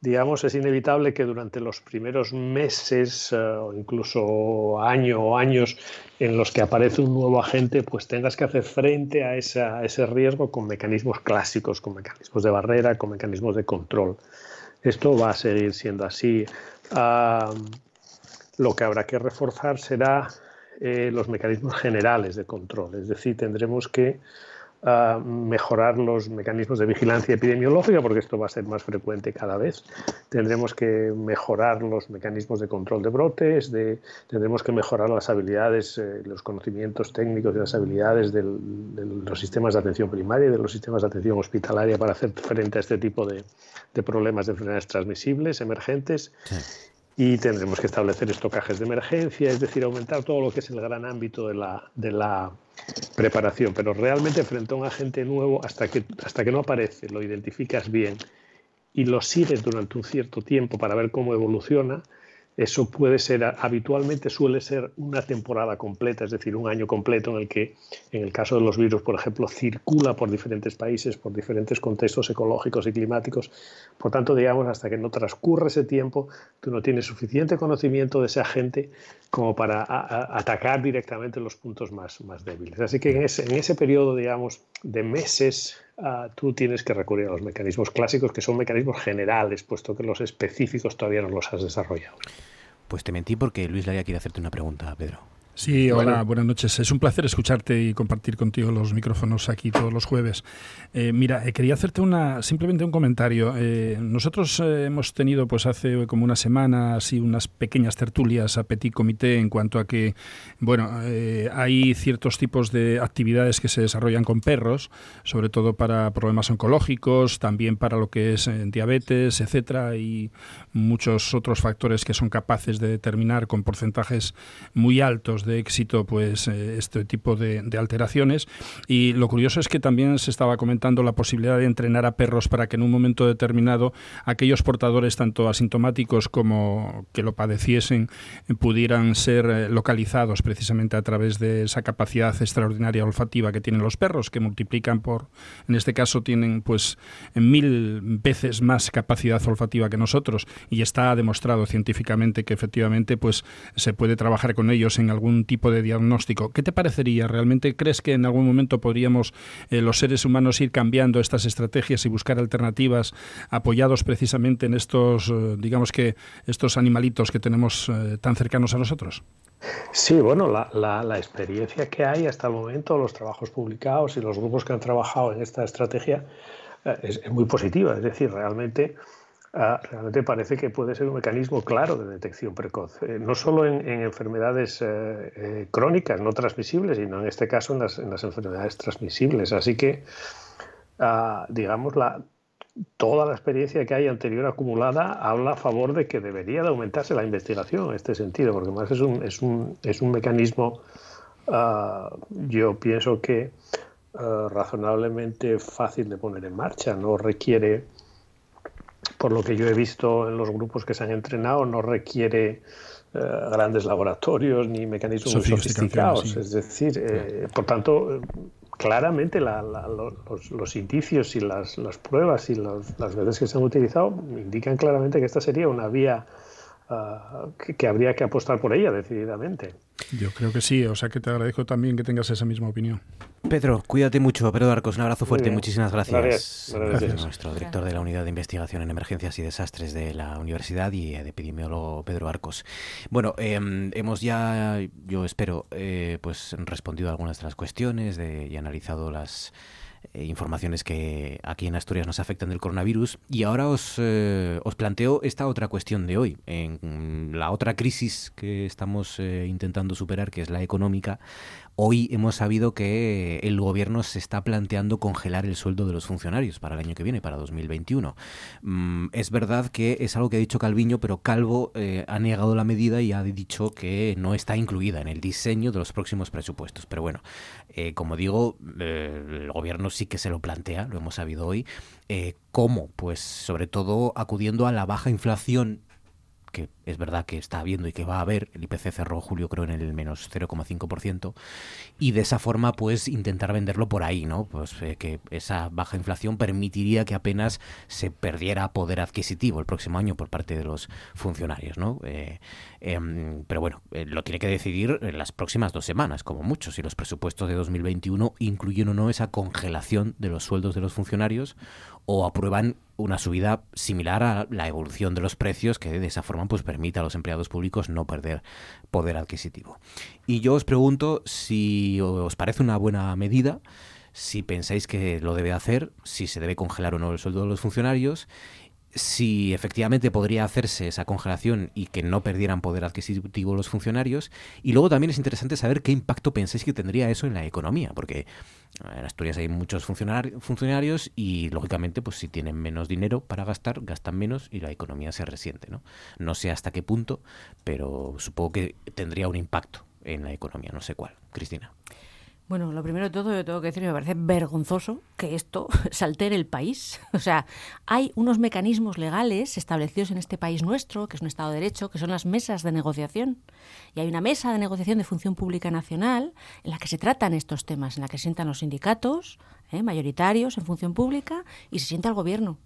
digamos, es inevitable que durante los primeros meses eh, o incluso año o años en los que aparece un nuevo agente, pues tengas que hacer frente a, ese riesgo con mecanismos clásicos, con mecanismos de barrera, con mecanismos de control. Esto va a seguir siendo así. Ah, lo que habrá que reforzar será eh, los mecanismos generales de control, es decir, tendremos que ah, mejorar los mecanismos de vigilancia epidemiológica, porque esto va a ser más frecuente cada vez. Tendremos que mejorar los mecanismos de control de brotes, de, tendremos que mejorar las habilidades, eh, los conocimientos técnicos y las habilidades de los sistemas de atención primaria y de los sistemas de atención hospitalaria para hacer frente a este tipo de, problemas de enfermedades transmisibles emergentes y tendremos que establecer estocajes de emergencia, es decir, aumentar todo lo que es el gran ámbito de la, de la preparación. Pero realmente frente a un agente nuevo, hasta que, hasta que no aparece, lo identificas bien y lo sigues durante un cierto tiempo para ver cómo evoluciona, eso puede ser, habitualmente suele ser una temporada completa, es decir, un año completo en el que, en el caso de los virus, por ejemplo, circula por diferentes países, por diferentes contextos ecológicos y climáticos. Por tanto, digamos, hasta que no transcurre ese tiempo, tú no tienes suficiente conocimiento de ese agente como para atacar directamente los puntos más, más débiles. Así que en ese, en ese periodo, digamos, de meses, ah, tú tienes que recurrir a los mecanismos clásicos, que son mecanismos generales, puesto que los específicos todavía no los has desarrollado. Pues te mentí porque Luis Laria quiere hacerte una pregunta, Pedro. Sí, hola, buenas noches. Es un placer escucharte y compartir contigo los micrófonos aquí todos los jueves. Eh, mira, eh, quería hacerte una simplemente un comentario. Eh, nosotros hemos tenido, pues hace como una semana, así unas pequeñas tertulias a petit comité en cuanto a que, bueno, hay ciertos tipos de actividades que se desarrollan con perros, sobre todo para problemas oncológicos, también para lo que es diabetes, etcétera, y muchos otros factores que son capaces de determinar con porcentajes muy altos de éxito pues eh, este tipo de, alteraciones. Y lo curioso es que también se estaba comentando la posibilidad de entrenar a perros para que en un momento determinado aquellos portadores tanto asintomáticos como que lo padeciesen pudieran ser eh, localizados precisamente a través de esa capacidad extraordinaria olfativa que tienen los perros que multiplican por en este caso tienen pues mil veces más capacidad olfativa que nosotros. Y está demostrado científicamente que efectivamente pues se puede trabajar con ellos en algún tipo de diagnóstico. ¿Qué te parecería? ¿Realmente crees que en algún momento podríamos eh, los seres humanos ir cambiando estas estrategias y buscar alternativas apoyados precisamente en estos, eh, digamos que, estos animalitos que tenemos eh, tan cercanos a nosotros? Sí, bueno, la, experiencia que hay hasta el momento, los trabajos publicados y los grupos que han trabajado en esta estrategia es, es muy positiva. Es decir, realmente Ah, realmente parece que puede ser un mecanismo claro de detección precoz, eh, no solo en, enfermedades eh, eh, crónicas no transmisibles, sino en este caso en las, enfermedades transmisibles. Así que, ah, digamos, la, toda la experiencia que hay anterior acumulada habla a favor de que debería de aumentarse la investigación en este sentido, porque más es un, es un, es un mecanismo, ah, yo pienso que razonablemente fácil de poner en marcha, no requiere por lo que yo he visto en los grupos que se han entrenado, no requiere eh, grandes laboratorios ni mecanismos muy sofisticados. Es decir, eh, por tanto, claramente los, indicios y las, pruebas y las veces que se han utilizado indican claramente que esta sería una vía ah, que habría que apostar por ella decididamente. Yo creo que sí, o sea que te agradezco también que tengas esa misma opinión. Pedro, cuídate mucho. Pedro Arcos, un abrazo fuerte. Muchísimas gracias. Gracias. Nuestro director de la Unidad de Investigación en Emergencias y Desastres de la Universidad y epidemiólogo Pedro Arcos. Bueno, em, hemos ya, yo espero, eh, pues respondido a algunas de las cuestiones de, y analizado las eh, informaciones que aquí en Asturias nos afectan del coronavirus. Y ahora os, eh, os planteo esta otra cuestión de hoy. En la otra crisis que estamos eh, intentando superar, que es la económica, Hoy hemos sabido que el gobierno se está planteando congelar el sueldo de los funcionarios para el año que viene, para 2021. Mm, es verdad que es algo que ha dicho Calviño, pero Calvo eh, ha negado la medida y ha dicho que no está incluida en el diseño de los próximos presupuestos. Pero bueno, eh, como digo, eh, el gobierno sí que se lo plantea, lo hemos sabido hoy. ¿Cómo? Pues sobre todo acudiendo a la baja inflación que es verdad que está habiendo y que va a haber, el IPC cerró julio creo en el menos 0,5%, y de esa forma pues intentar venderlo por ahí, ¿no? Pues eh, que esa baja inflación permitiría que apenas se perdiera poder adquisitivo el próximo año por parte de los funcionarios, ¿no? Eh, em, pero bueno, eh, lo tiene que decidir en las próximas dos semanas, como mucho, si los presupuestos de 2021 incluyen o no esa congelación de los sueldos de los funcionarios o aprueban una subida similar a la evolución de los precios que de esa forma pues permite a los empleados públicos no perder poder adquisitivo. Y yo os pregunto si os parece una buena medida, si pensáis que lo debe hacer, si se debe congelar o no el sueldo de los funcionarios si efectivamente podría hacerse esa congelación y que no perdieran poder adquisitivo los funcionarios. Y luego también es interesante saber qué impacto pensáis que tendría eso en la economía, porque en Asturias hay muchos funcionarios y lógicamente pues si tienen menos dinero para gastar, gastan menos y la economía se resiente. No, no sé hasta qué punto, pero supongo que tendría un impacto en la economía, no sé cuál. Cristina. Bueno, lo primero de todo, yo tengo que decir me parece vergonzoso que esto [laughs] se altere el país. [laughs] O sea, hay unos mecanismos legales establecidos en este país nuestro, que es un Estado de Derecho, que son las mesas de negociación. Y hay una mesa de negociación de función pública nacional en la que se tratan estos temas, en la que se sientan los sindicatos ¿eh? mayoritarios en función pública y se sienta el gobierno.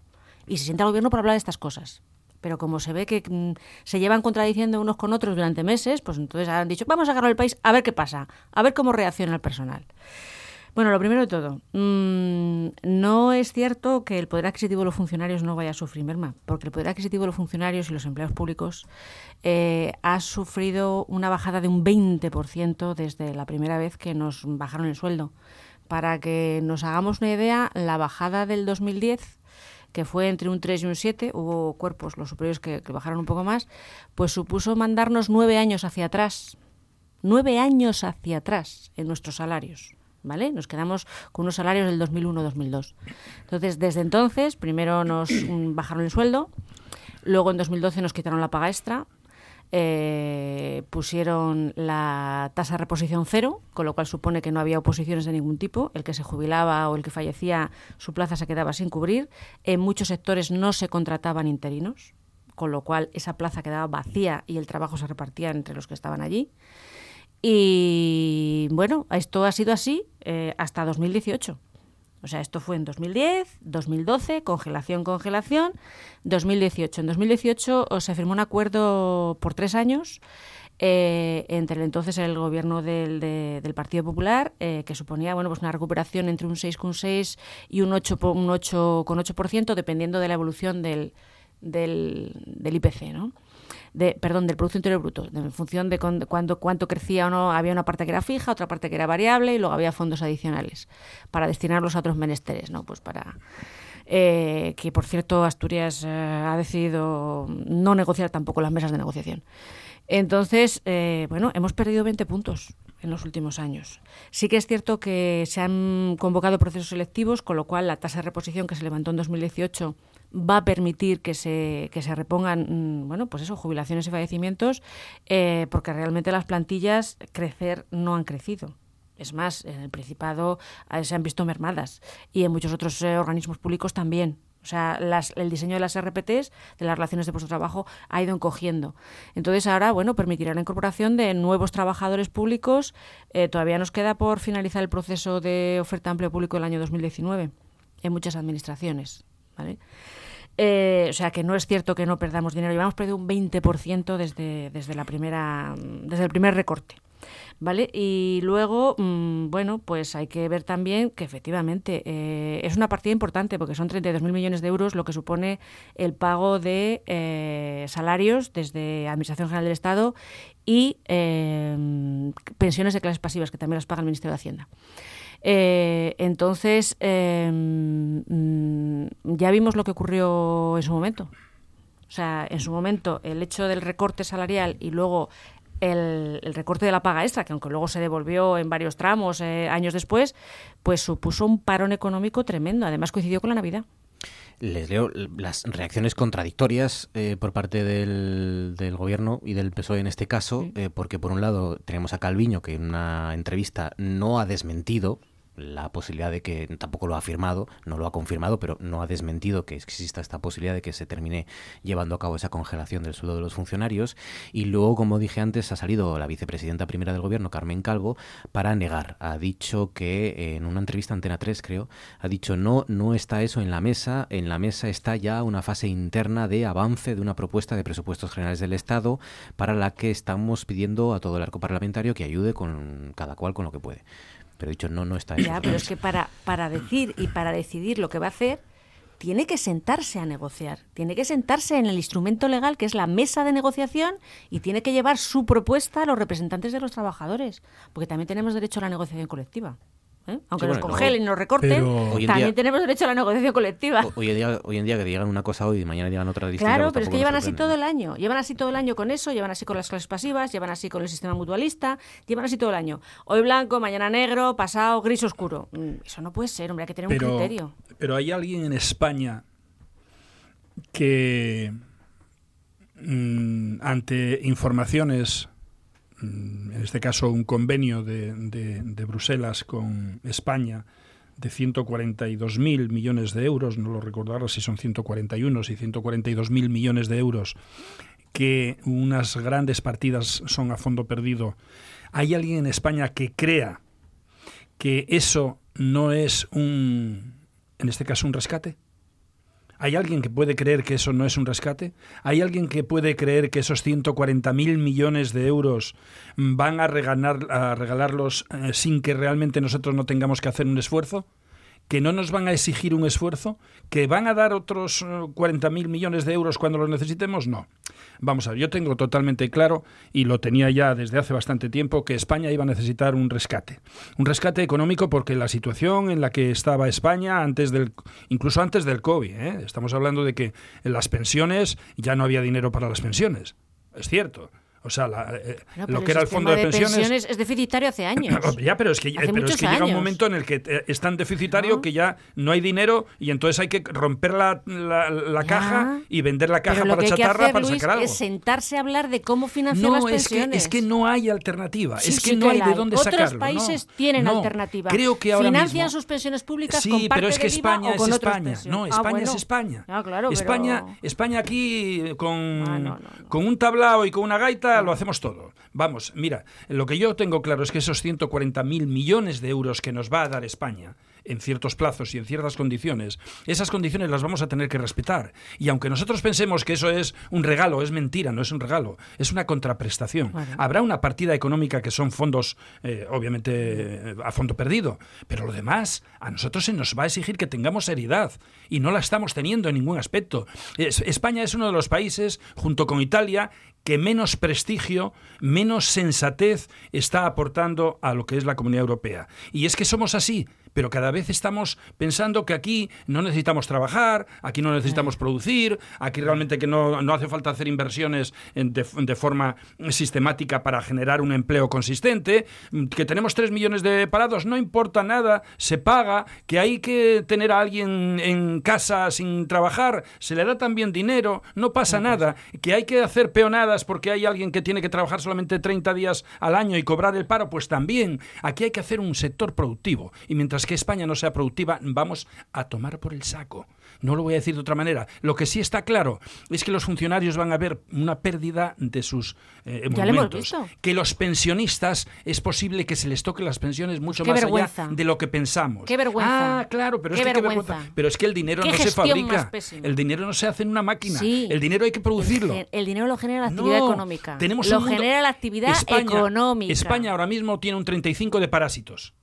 Y se sienta el gobierno para hablar de estas cosas pero como se ve que mm, se llevan contradiciendo unos con otros durante meses, pues entonces han dicho, vamos a agarrar el país a ver qué pasa, a ver cómo reacciona el personal. Bueno, lo primero de todo, mm, no es cierto que el poder adquisitivo de los funcionarios no vaya a sufrir merma, porque el poder adquisitivo de los funcionarios y los empleados públicos eh, ha sufrido una bajada de un 20% desde la primera vez que nos bajaron el sueldo. Para que nos hagamos una idea, la bajada del 2010 que fue entre un 3 y un 7, hubo cuerpos, los superiores, que, que bajaron un poco más, pues supuso mandarnos nueve años hacia atrás, nueve años hacia atrás en nuestros salarios. ¿Vale? Nos quedamos con unos salarios del 2001-2002. Entonces, desde entonces, primero nos [clears throat] bajaron el sueldo, luego en 2012 nos quitaron la paga extra, eh, pusieron la tasa de reposición cero, con lo cual supone que no había oposiciones de ningún tipo. El que se jubilaba o el que fallecía, su plaza se quedaba sin cubrir. En muchos sectores no se contrataban interinos, con lo cual esa plaza quedaba vacía y el trabajo se repartía entre los que estaban allí. Y bueno, esto ha sido así eh, hasta 2018. O sea, esto fue en 2010, 2012, congelación, congelación, 2018. En 2018 se firmó un acuerdo por tres años eh, entre el entonces el gobierno del, del Partido Popular, eh, que suponía bueno, pues una recuperación entre un 6,6 y un 8,8%, un 8, dependiendo de la evolución del, del, del IPC, ¿no? De, perdón, del Producto Interior Bruto, en función de cuando, cuánto crecía o no, había una parte que era fija, otra parte que era variable y luego había fondos adicionales para destinarlos a otros menesteres, ¿no? Pues para... Eh, que por cierto Asturias eh, ha decidido no negociar tampoco las mesas de negociación. Entonces, eh, bueno, hemos perdido 20 puntos en los últimos años. Sí que es cierto que se han convocado procesos selectivos, con lo cual la tasa de reposición que se levantó en 2018 va a permitir que se, que se repongan, mm, bueno, pues eso, jubilaciones y fallecimientos, eh, porque realmente las plantillas crecer no han crecido. Es más, en el Principado eh, se han visto mermadas y en muchos otros eh, organismos públicos también. O sea, las, el diseño de las RPTs, de las relaciones de puesto de trabajo, ha ido encogiendo. Entonces, ahora, bueno, permitirá la incorporación de nuevos trabajadores públicos. todavía nos queda por finalizar el proceso de oferta amplio público del año 2019 en muchas administraciones. ¿vale? Eh, o sea que no es cierto que no perdamos dinero. Llevamos perdido un 20% desde, desde, la primera, desde el primer recorte. ¿Vale? Y luego, mm, bueno, pues hay que ver también que efectivamente eh, es una partida importante porque son 32.000 millones de euros lo que supone el pago de eh, salarios desde Administración General del Estado y pensiones de clases pasivas que también las paga el Ministerio de Hacienda. Eh, entonces, em, mm, ya vimos lo que ocurrió en su momento. O sea, en su momento, el hecho del recorte salarial y luego el, recorte de la paga extra, que aunque luego se devolvió en varios tramos eh, años después, pues supuso un parón económico tremendo. Además, coincidió con la Navidad. Les leo las reacciones contradictorias eh, por parte del, del, gobierno y del PSOE en este caso, porque por un lado tenemos a Calviño que en una entrevista no ha desmentido la posibilidad de que tampoco lo ha afirmado, no lo ha confirmado, pero no ha desmentido que exista esta posibilidad de que se termine llevando a cabo esa congelación del sueldo de los funcionarios. Y luego, como dije antes, ha salido la vicepresidenta primera del gobierno, Carmen Calvo, para negar. Ha dicho que en una entrevista Antena 3, creo, ha dicho no, no está eso en la mesa. En la mesa está ya una fase interna de avance de una propuesta de presupuestos generales del Estado para la que estamos pidiendo a todo el arco parlamentario que ayude con cada cual con lo que puede. Pero dicho, no, no está Ya, pero es que para, para decir y para decidir lo que va a hacer, tiene que sentarse a negociar, tiene que sentarse en el instrumento legal que es la mesa de negociación y tiene que llevar su propuesta a los representantes de los trabajadores, porque también tenemos derecho a la negociación colectiva. ¿Eh? aunque nos congelen y nos recorten, también tenemos derecho a la negociación colectiva. Hoy en, día, hoy en día que digan una cosa hoy y mañana digan otra distinta. Claro, pues pero es que llevan así todo el año. Llevan así todo el año con eso, llevan así con las clases pasivas, llevan así con el sistema mutualista, llevan así todo el año. Hoy blanco, mañana negro, pasado gris oscuro. Mm, eso no puede ser, hombre, hay que tener un criterio. Pero hay alguien en España que mm, ante informaciones en este caso un convenio de, de, Bruselas con España de 142.000 millones de euros, no lo recordarlo si son 141, si 142.000 millones de euros, que unas grandes partidas son a fondo perdido. ¿Hay alguien en España que crea que eso no es un, en este caso, un rescate? ¿Hay alguien que puede creer que eso no es un rescate? ¿Hay alguien que puede creer que esos 140.000 millones de euros van a, a regalarlos eh, sin que realmente nosotros no tengamos que hacer un esfuerzo? Que no nos van a exigir un esfuerzo, que van a dar otros 40.000 millones de euros cuando los necesitemos, no. Vamos a ver, yo tengo totalmente claro, y lo tenía ya desde hace bastante tiempo, que España iba a necesitar un rescate. Un rescate económico porque la situación en la que estaba España antes del, incluso antes del COVID, ¿eh? estamos hablando de que en las pensiones ya no había dinero para las pensiones. Es cierto. O sea, eh, lo que era el fondo de, pensiones, es deficitario hace años. [coughs] ya, pero es que, pero es que llega un momento en el que eh, es tan deficitario que ya no hay dinero y entonces hay que romper la, la, caja y vender la caja para chatarra para sacar algo. Es sentarse a hablar de cómo financiar las pensiones. No, es que no hay alternativa. es que no hay de dónde sacarlo. Otros países tienen alternativa. Creo que ahora Financian sus pensiones públicas sí, con parte pero es que España es España. No, ah, España es España. Ah, claro, España, España aquí con, ah, con un tablao y con una gaita lo hacemos todo. Vamos, mira, lo que yo tengo claro es que esos 140.000 millones de euros que nos va a dar España en ciertos plazos y en ciertas condiciones, esas condiciones las vamos a tener que respetar. Y aunque nosotros pensemos que eso es un regalo, es mentira, no es un regalo, es una contraprestación. Habrá una partida económica que son fondos, eh, obviamente, eh, a fondo perdido, pero lo demás, a nosotros se nos va a exigir que tengamos seriedad y no la estamos teniendo en ningún aspecto. España es uno de los países, junto con Italia, que menos prestigio, menos sensatez está aportando a lo que es la Comunidad Europea. Y es que somos así, pero cada vez estamos pensando que aquí no necesitamos trabajar, aquí no necesitamos producir, aquí realmente que no, hace falta hacer inversiones de, forma sistemática para generar un empleo consistente, que tenemos tres millones de parados, no importa nada, se paga, que hay que tener a alguien en casa sin trabajar, se le da también dinero, no pasa nada, que hay que hacer peonadas porque hay alguien que tiene que trabajar solamente 30 días al año y cobrar el paro, pues también, aquí hay que hacer un sector productivo. Y mientras que España no sea productiva, vamos a tomar por el saco. No lo voy a decir de otra manera. Lo que sí está claro es que los funcionarios van a ver una pérdida de sus eh, Que los pensionistas es posible que se les toque las pensiones mucho más allá de lo que pensamos. Qué vergüenza. Ah, claro, pero es que Pero es que el dinero no se fabrica. El dinero no se hace en una máquina. El dinero hay que producirlo. El, dinero lo genera la actividad económica. Tenemos lo genera la actividad económica. España ahora mismo tiene un 35 de parásitos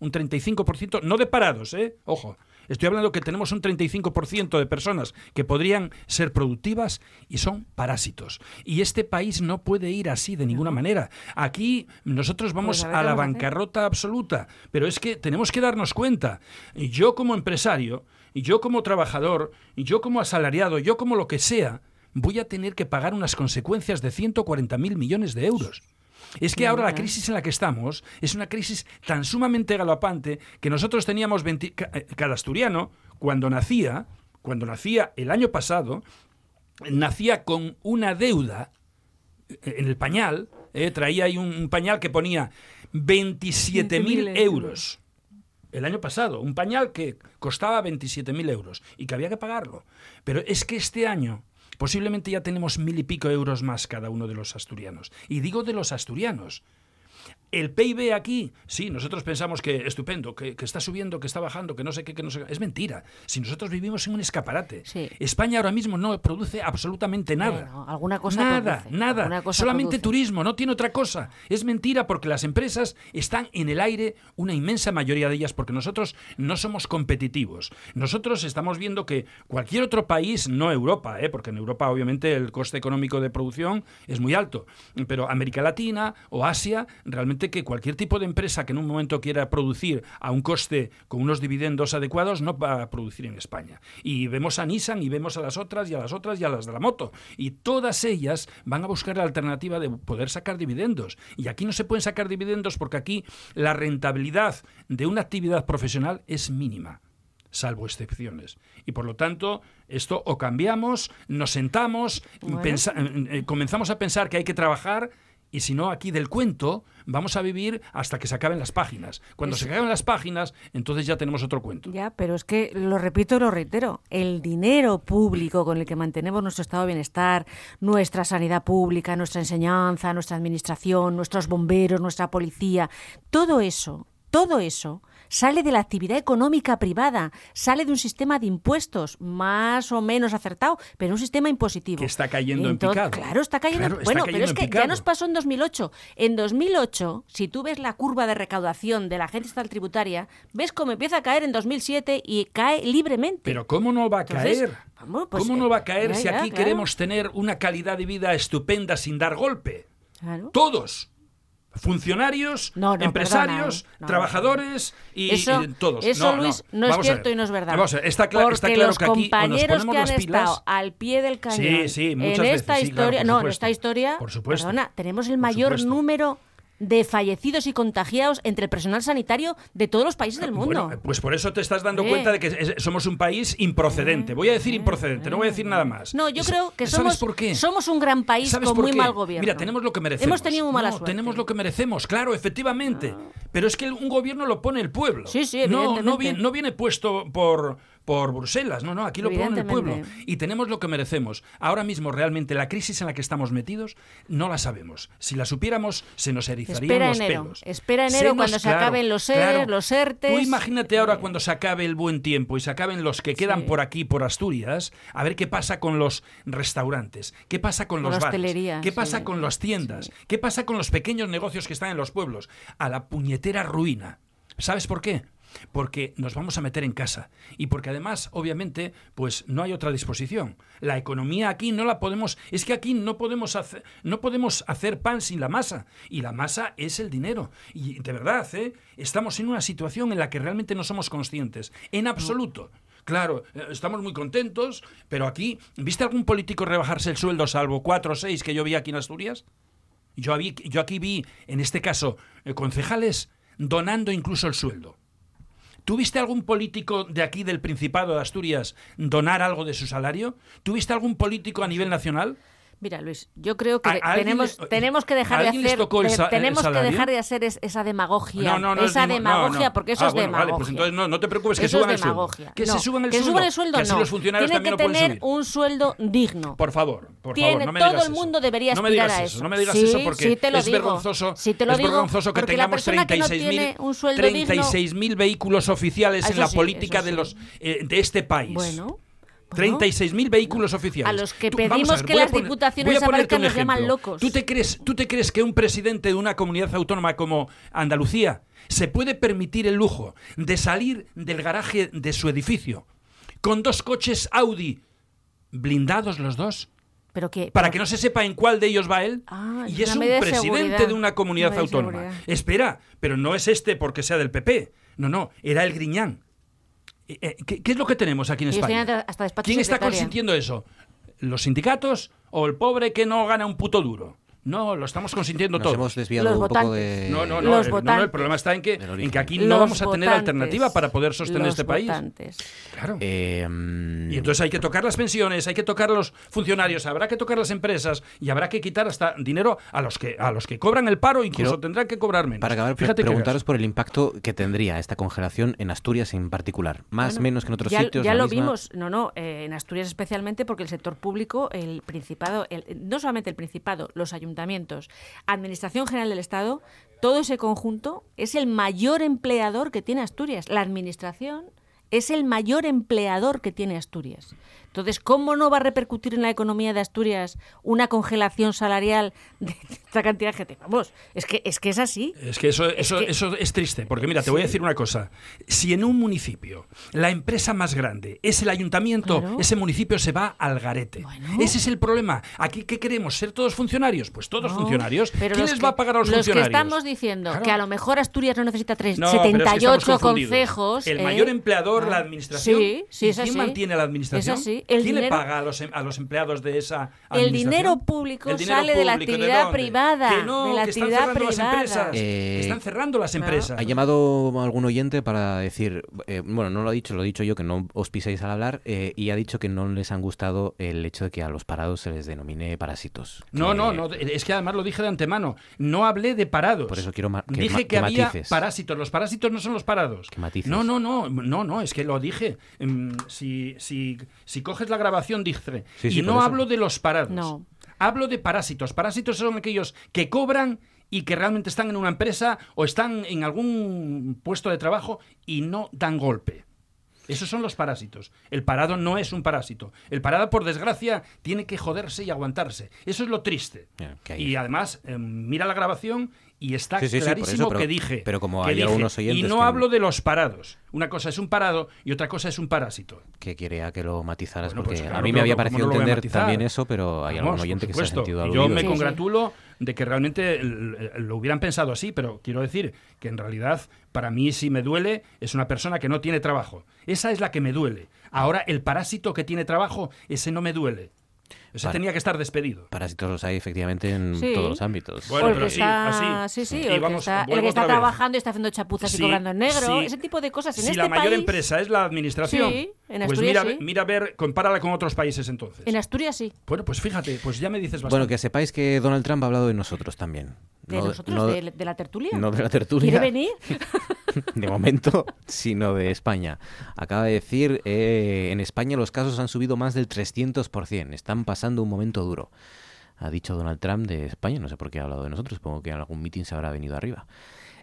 un 35%, no de parados, ¿eh? Ojo, estoy hablando que tenemos un 35% de personas que podrían ser productivas y son parásitos. Y este país no puede ir así de ninguna manera. Aquí nosotros pues vamos a, la bancarrota absoluta, pero es que tenemos que darnos cuenta. Yo como empresario, y yo como trabajador, y yo como asalariado, yo como lo que sea, voy a tener que pagar unas consecuencias de 140.000 millones de euros. Es que ahora la crisis en la que estamos es una crisis tan sumamente galopante que nosotros teníamos eh, cada asturiano cuando nacía, cuando nacía el año pasado, nacía con una deuda eh, en el pañal, eh, traía ahí un, pañal que ponía 27.000 euros. El año pasado, un pañal que costaba 27.000 euros y que había que pagarlo. Pero es que este año Posiblemente ya tenemos mil y pico euros más cada uno de los asturianos. Y digo de los asturianos, el PIB aquí, sí, nosotros pensamos que estupendo, que, está subiendo, que está bajando, que no sé qué, que no sé qué. Es mentira. Si nosotros vivimos en un escaparate. España ahora mismo no produce absolutamente nada. alguna cosa Nada, nada. Solamente turismo, no tiene otra cosa. Es mentira porque las empresas están en el aire, una inmensa mayoría de ellas, porque nosotros no somos competitivos. Nosotros estamos viendo que cualquier otro país, no Europa, ¿eh? porque en Europa obviamente el coste económico de producción es muy alto, pero América Latina o Asia realmente que cualquier tipo de empresa que en un momento quiera producir a un coste con unos dividendos adecuados no va a producir en España. Y vemos a Nissan y vemos a las otras y a las otras y a las de la moto. Y todas ellas van a buscar la alternativa de poder sacar dividendos. Y aquí no se pueden sacar dividendos porque aquí la rentabilidad de una actividad profesional es mínima salvo excepciones. Y por lo tanto, esto o cambiamos, nos sentamos, eh, comenzamos a pensar que hay que trabajar y si no, aquí del cuento vamos a vivir hasta que se acaben las páginas. Cuando se acaben las páginas, entonces ya tenemos otro cuento. Ya, pero es que lo repito y lo reitero. El dinero público con el que mantenemos nuestro estado de bienestar, nuestra sanidad pública, nuestra enseñanza, nuestra administración, nuestros bomberos, nuestra policía, todo eso, todo eso sale de la actividad económica privada, sale de un sistema de impuestos más o menos acertado, pero un sistema impositivo. Que está cayendo en picado. Claro, está cayendo. Claro, está bueno, cayendo pero es que ya nos pasó en 2008. En 2008, si tú ves la curva de recaudación de la agencia estatal tributaria, ves cómo empieza a caer en 2007 y cae libremente. Pero ¿cómo no va a Entonces, caer? vamos, pues, ¿Cómo eh, no va a caer ya, si ya, aquí claro. queremos tener una calidad de vida estupenda sin dar golpe? Claro. Todos. Funcionarios, No, no, empresarios, perdona, ¿eh? No, trabajados y, Eso, y todos. eso, Luis, no, es cierto y no es verdad. Vamos a ver, está, cla- Porque está claro los que aquí o nos compañeros ponemos que han las pilas. estado al pie del cañón Sí, sí, en veces, esta sí, claro, historia, no, en esta historia, Por supuesto. perdona, tenemos el Por mayor supuesto. número de fallecidos y contagiados entre el personal sanitario de todos los países del mundo. Bueno, pues por eso te estás dando Eh. cuenta de que es- somos un país improcedente. Voy a decir improcedente, no voy a decir nada más. no, yo Es- creo que ¿sabes somos, por qué? somos un gran país ¿Sabes con por muy qué? mal gobierno. Mira, tenemos lo que merecemos. Hemos tenido muy mala No, suerte. Tenemos lo que merecemos, claro, efectivamente. Pero es que un gobierno lo pone el pueblo. Sí, sí, no, no, viene, no viene puesto por, por Bruselas, no, no, aquí lo pone el pueblo. Y tenemos lo que merecemos. Ahora mismo, realmente, la crisis en la que estamos metidos, no la sabemos. Si la supiéramos, se nos erizarían Espera los enero. pelos. Espera Se enero nos- cuando se claro, acaben los ERE, claro. los ERTES. Tú imagínate ahora cuando se acabe el buen tiempo y se acaben los que quedan por aquí, por Asturias, a ver qué pasa con los restaurantes, qué pasa con Con los bares, qué pasa sí. con las tiendas, qué pasa con los pequeños negocios que están en los pueblos. A la puñetera ruina. ¿Sabes por qué? Porque nos vamos a meter en casa y porque además, obviamente, pues no hay otra disposición. La economía aquí no la podemos, es que aquí no podemos hacer, no podemos hacer pan sin la masa y la masa es el dinero. Y de verdad, ¿eh? estamos en una situación en la que realmente no somos conscientes, en absoluto. Claro, eh, estamos muy contentos, pero aquí, ¿viste algún político rebajarse el sueldo salvo cuatro o seis que yo vi aquí en Asturias? Yo, aquí vi, en este caso, eh, concejales donando incluso el sueldo. ¿Tuviste algún político de aquí del Principado de Asturias donar algo de su salario? ¿Tuviste algún político a nivel nacional? Mira, Luis, yo creo que ¿A- a alguien tenemos, le- tenemos que dejar de les hacer el de- el tenemos que dejar de hacer es- esa demagogia, No, no, no es esa demagogia, porque eso Ah, es bueno, demagogia. Vale, pues entonces no, te preocupes, que Eso suban es el sueldo. Que se suban el que sueldo. el sueldo, que así los funcionarios Tiene también que tener subir. un sueldo digno. Por favor, por Tiene- favor, no me todo digas el eso. mundo debería no me aspirar digas a eso. eso. No me digas Sí, eso porque sí te lo es digo. vergonzoso. Sí te lo es digo, vergonzoso que tengamos persona que no 36.000 tiene un sueldo digno- 36.000 vehículos oficiales Eso en la política de los eh, de este país. Bueno, 36.000 vehículos oficiales. A los que Tú- pedimos ver, que las poner- diputaciones aparezcan nos llaman locos. ¿Tú te, crees, ¿Tú te crees que un presidente de una comunidad autónoma como Andalucía se puede permitir el lujo de salir del garaje de su edificio con dos coches Audi blindados los dos? Pero que, Para pero- que no se sepa en cuál de ellos va él. Ah, y es un de presidente de una comunidad Una medida de autónoma. Espera, pero no es este porque sea del PP. No, no, era el Griñán. Eh, eh, ¿Qué, qué es lo que tenemos aquí en España? hasta ¿Quién está secretaria. consintiendo eso? ¿Los sindicatos o el pobre que no gana un puto duro? No, lo estamos consintiendo Nos todos. hemos desviado Los un poco votantes. de... No, no, no, Los eh, no, no, el votantes. problema está en que, en que aquí no Los vamos a tener votantes. alternativa para poder sostener Los este país. votantes. Claro. Eh, Y entonces hay que tocar las pensiones, hay que tocar a los funcionarios, habrá que tocar las empresas y habrá que quitar hasta dinero a los que a los que cobran el paro, incluso Quiero- tendrán que cobrar menos. Para acabar, Fíjate preguntaros por el impacto que tendría esta congelación en Asturias en particular. Más Bueno, menos que en otros ya, sitios. Ya lo misma- vimos, no, no, eh, en Asturias especialmente porque el sector público, el Principado, el- no solamente el Principado, los ayuntamientos, Administración General del Estado, todo ese conjunto es el mayor empleador que tiene Asturias. La Administración es el mayor empleador que tiene Asturias. Entonces, ¿cómo no va a repercutir en la economía de Asturias una congelación salarial de esta cantidad de gente? Vamos, es que es, que es así. Es que eso, eso, que- eso es triste, porque mira, te voy a decir una cosa. Si en un municipio la empresa más grande es el ayuntamiento, Claro. ese municipio se va al garete. Bueno. Ese es el problema. ¿Aquí qué queremos? ¿Ser todos funcionarios? Pues todos No, funcionarios. pero ¿Quién les que- va a pagar a los, los funcionarios? que estamos diciendo Claro. que a lo mejor Asturias no necesita tres- No, pero es que 78. El ¿eh? mayor empleador, la Ah, administración. Sí, sí, ¿Y ¿Quién así. mantiene la administración? Es así. El ¿Quién le paga a los, em- a los empleados de esa El administración? dinero público El dinero sale de la público, actividad privada, Que no, de la que están actividad cerrando las privada. empresas. Eh, que están cerrando las empresas. Ha llamado algún oyente para decir, eh, bueno, no lo ha dicho, lo he dicho yo, que no os piséis al hablar, eh, y ha dicho que no les han gustado el hecho de que a los parados se les denomine parásitos. No, Que- no, no, es que además lo dije de antemano. No hablé de parados. Por eso quiero ma- que dije ma- que, que había matices. parásitos. Los parásitos no son los parados. Que matices. No, no, no, no, no, es que lo dije. Mm, Si, si, si coges la grabación. Sí, sí, y no hablo de los parados. No. Hablo de parásitos. Parásitos son aquellos que cobran y que realmente están en una empresa o están en algún puesto de trabajo y no dan golpe. Esos son los parásitos. El parado no es un parásito. El parado, por desgracia, tiene que joderse y aguantarse. Eso es lo triste. Y además, eh, mira la grabación y está Sí, sí, sí, clarísimo eso, pero- que dije. pero como que hay dije, algunos oyentes Y no que- hablo de los parados. Una cosa es un parado y otra cosa es un parásito. que quería que lo matizaras Bueno, porque pues claro, a mí me había ¿cómo parecido no entender también eso, pero hay Vamos, algún oyente que se ha sentido aludido. Yo me congratulo de que realmente lo hubieran pensado así, pero quiero decir que en realidad para mí si me duele es una persona que no tiene trabajo. Esa es la que me duele. Ahora el parásito que tiene trabajo, ese no me duele. Ese Para- tenía que estar despedido. Parásitos los hay efectivamente en Sí. todos los ámbitos. Bueno, o el pero sí, está, así. sí, sí, Y o el que vamos, está, el que trabajando y está haciendo chapuzas Sí, y cobrando en negro, sí. ese tipo de cosas. En si este la mayor país, empresa es la administración, Sí, en pues Asturias mira, sí. mira a ver, compárala con otros países entonces. En Asturias sí. Bueno, pues fíjate, pues ya me dices bastante. Bueno, que sepáis que Donald Trump ha hablado de nosotros también. ¿De No- nosotros? no- de, de la tertulia? no de la tertulia. ¿Quiere venir? [laughs] de momento, sino de España. Acaba de decir, eh, en España los casos han subido más del 300%, están pasando un momento duro. Ha dicho Donald Trump de España, no sé por qué ha hablado de nosotros, supongo que en algún mitin se habrá venido arriba.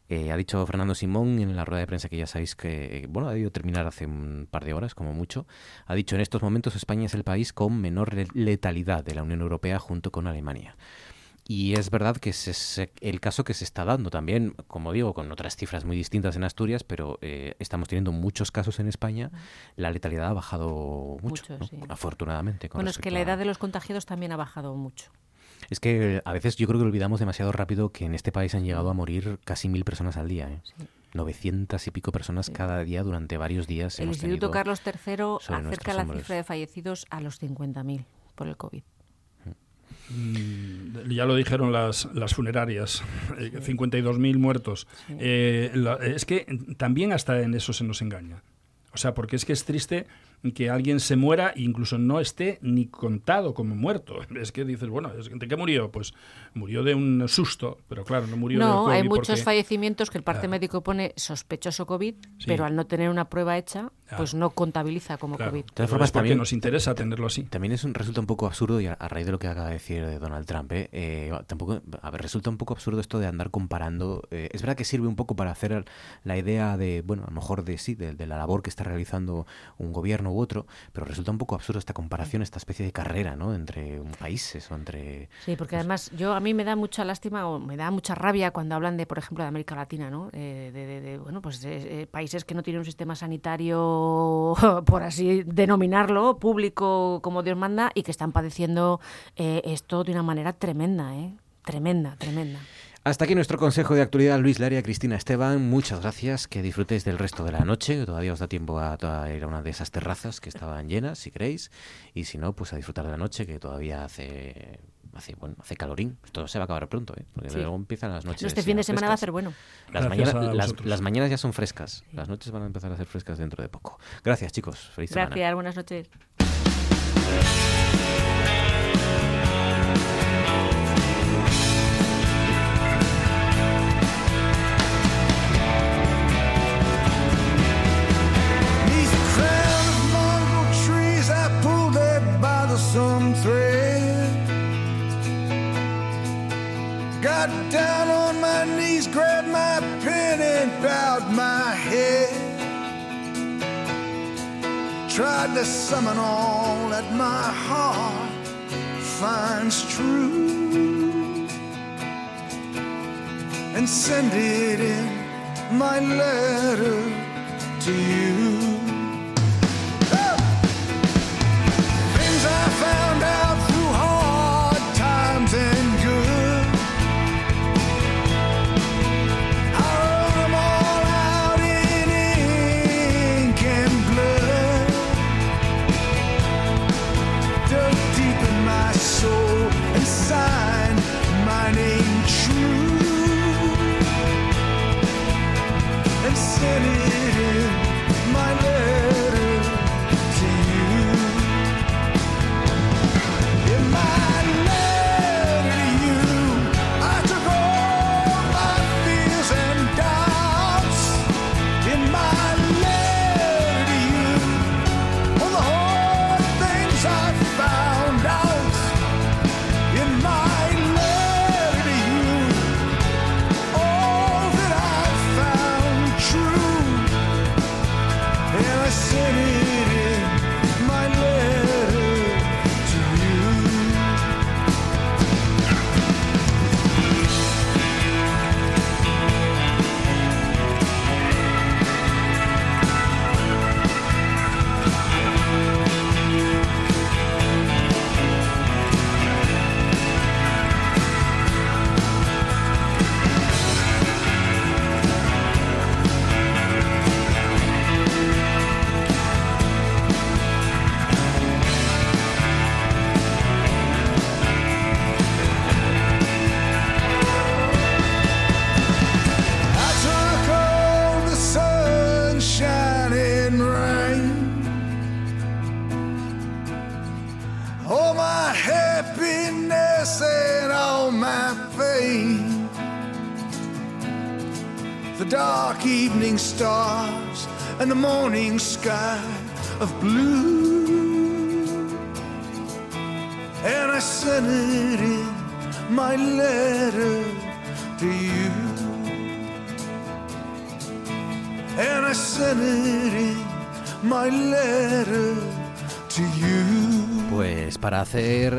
Eh, ha dicho Fernando Simón en la rueda de prensa que ya sabéis que, eh, bueno, ha debido terminar hace un par de horas, como mucho. Ha dicho, en estos momentos España es el país con menor le- letalidad de la Unión Europea junto con Alemania. Y es verdad que es el caso que se está dando también, como digo, con otras cifras muy distintas en Asturias, pero eh, estamos teniendo muchos casos en España. La letalidad ha bajado mucho, Mucho, ¿no? sí. afortunadamente. con Bueno, es que la a- edad de los contagiados también ha bajado mucho. Es que eh, a veces yo creo que olvidamos demasiado rápido que en este país han llegado a morir casi mil personas al día. ¿eh? 900 y pico personas cada día durante varios días. El hemos Instituto Carlos III acerca la cifra de fallecidos a los 50.000 por el COVID. Mm, Ya lo dijeron las, las funerarias, eh, 52.000 muertos. Eh, la- es que también hasta en eso se nos engaña. O sea, porque es que es triste que alguien se muera e incluso no esté ni contado como muerto. [laughs] Es que dices, bueno, es- ¿de qué murió? Pues murió de un susto, pero claro, no murió de No, hay muchos porque- fallecimientos que el parte Claro. médico pone sospechoso COVID, Sí. pero al no tener una prueba hecha, pues no contabiliza como Claro. COVID. De todas formas, también nos interesa tenerlo así. También es un, resulta un poco absurdo, y a, a raíz de lo que acaba de decir de Donald Trump, ¿eh? Eh, tampoco, a ver, resulta un poco absurdo esto de andar comparando. eh, es verdad que sirve un poco para hacer la idea de, bueno, a lo mejor de sí, de, de la labor que está realizando un gobierno u otro, pero resulta un poco absurdo esta comparación, esta especie de carrera, ¿no? Entre un países o entre... Sí, porque además yo a mí me da mucha lástima o me da mucha rabia cuando hablan de, por ejemplo, de América Latina, ¿no? Eh, de, de- de, bueno, pues eh, eh, países que no tienen un sistema sanitario, [laughs] por así denominarlo, público como Dios manda y que están padeciendo eh, esto de una manera tremenda, ¿eh? Tremenda, tremenda. Hasta aquí nuestro consejo de actualidad, Luis Laria, Cristina Esteban. Muchas gracias. Que disfrutéis del resto de la noche. Todavía os da tiempo a, a ir a una de esas terrazas que estaban llenas, si queréis. Y si no, pues a disfrutar de la noche, que todavía hace, hace, bueno, hace calorín. Esto se va a acabar pronto, ¿eh? Porque Sí. luego empiezan las noches. Este fin de semana va a ser bueno. Las, Gracias mañanas, a las, mañanas ya son frescas. Las noches van a empezar a ser frescas dentro de poco. Gracias, chicos. Feliz semana. Gracias, buenas noches. A Got down on my knees, grabbed my pen, and bowed my head. Tried to summon all that my heart finds true and send it in my letter to you.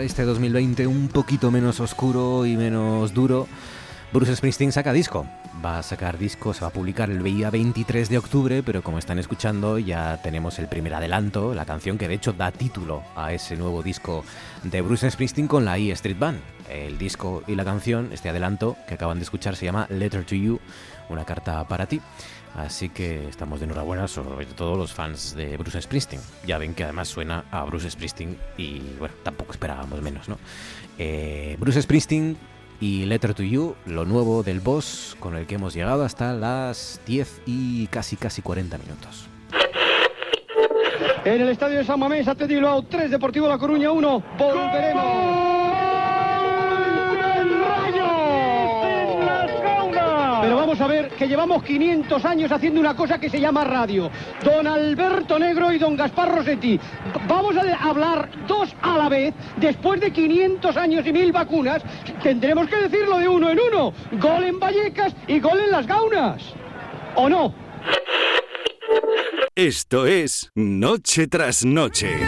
Este 2020 un poquito menos oscuro y menos duro, Bruce Springsteen saca disco. Va a sacar disco, se va a publicar el día 23 de octubre, pero como están escuchando ya tenemos el primer adelanto, la canción que de hecho da título a ese nuevo disco de Bruce Springsteen con la E Street Band. El disco y la canción, este adelanto que acaban de escuchar se llama Letter to You, una carta para ti. Así que estamos de enhorabuena sobre todo los fans de Bruce Springsteen. Ya ven que además suena a Bruce Springsteen y bueno, tampoco esperábamos menos, ¿no? Eh, Bruce Springsteen y Letter to You, lo nuevo del boss con el que hemos llegado hasta las 10 y casi casi 40 minutos. En el estadio de San Mamés, Atleti Bilbao 3, Deportivo La Coruña 1. Volveremos. Pero vamos a ver que llevamos 500 años haciendo una cosa que se llama radio. Don Alberto Negro y don Gaspar Rossetti. Vamos a hablar dos a la vez. Después de 500 años y mil vacunas, tendremos que decirlo de uno en uno. Gol en Vallecas y gol en las Gaunas. ¿O no? Esto es Noche tras Noche.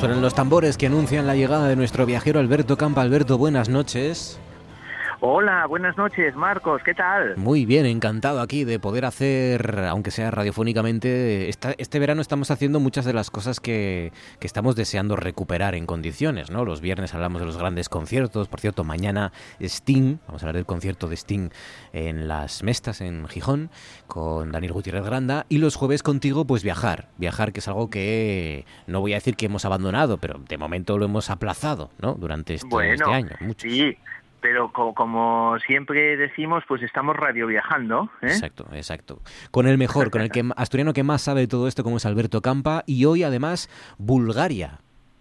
Suenan los tambores que anuncian la llegada de nuestro viajero Alberto Campa. Alberto, buenas noches. Hola, buenas noches, Marcos, ¿qué tal? Muy bien, encantado aquí de poder hacer, aunque sea radiofónicamente, esta- este verano estamos haciendo muchas de las cosas que, que estamos deseando recuperar en condiciones, ¿no? Los viernes hablamos de los grandes conciertos, por cierto, mañana Sting, vamos a hablar del concierto de Sting en Las Mestas, en Gijón, con Daniel Gutiérrez Granda, y los jueves contigo, pues viajar, viajar que es algo que no voy a decir que hemos abandonado, pero de momento lo hemos aplazado, ¿no? Durante este, Bueno, este año, mucho. sí, pero co- como siempre decimos, pues estamos radio viajando. ¿eh? Exacto, exacto. Con el mejor, con el que [laughs] asturiano que más sabe de todo esto, como es Alberto Campa, y hoy además Bulgaria,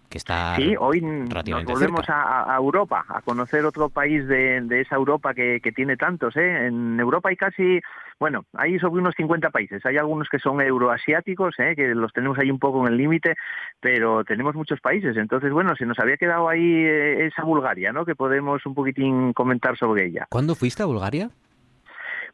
que está Sí, hoy nos volvemos a, a Europa, a conocer otro país de, de esa Europa que, que tiene tantos. ¿eh? En Europa hay casi, bueno, hay sobre unos 50 países. Hay algunos que son euroasiáticos, ¿eh? que los tenemos ahí un poco en el límite, pero tenemos muchos países. Entonces, bueno, se nos había quedado ahí eh, esa Bulgaria, ¿no? que podemos un poquitín comentar sobre ella. ¿Cuándo fuiste a Bulgaria?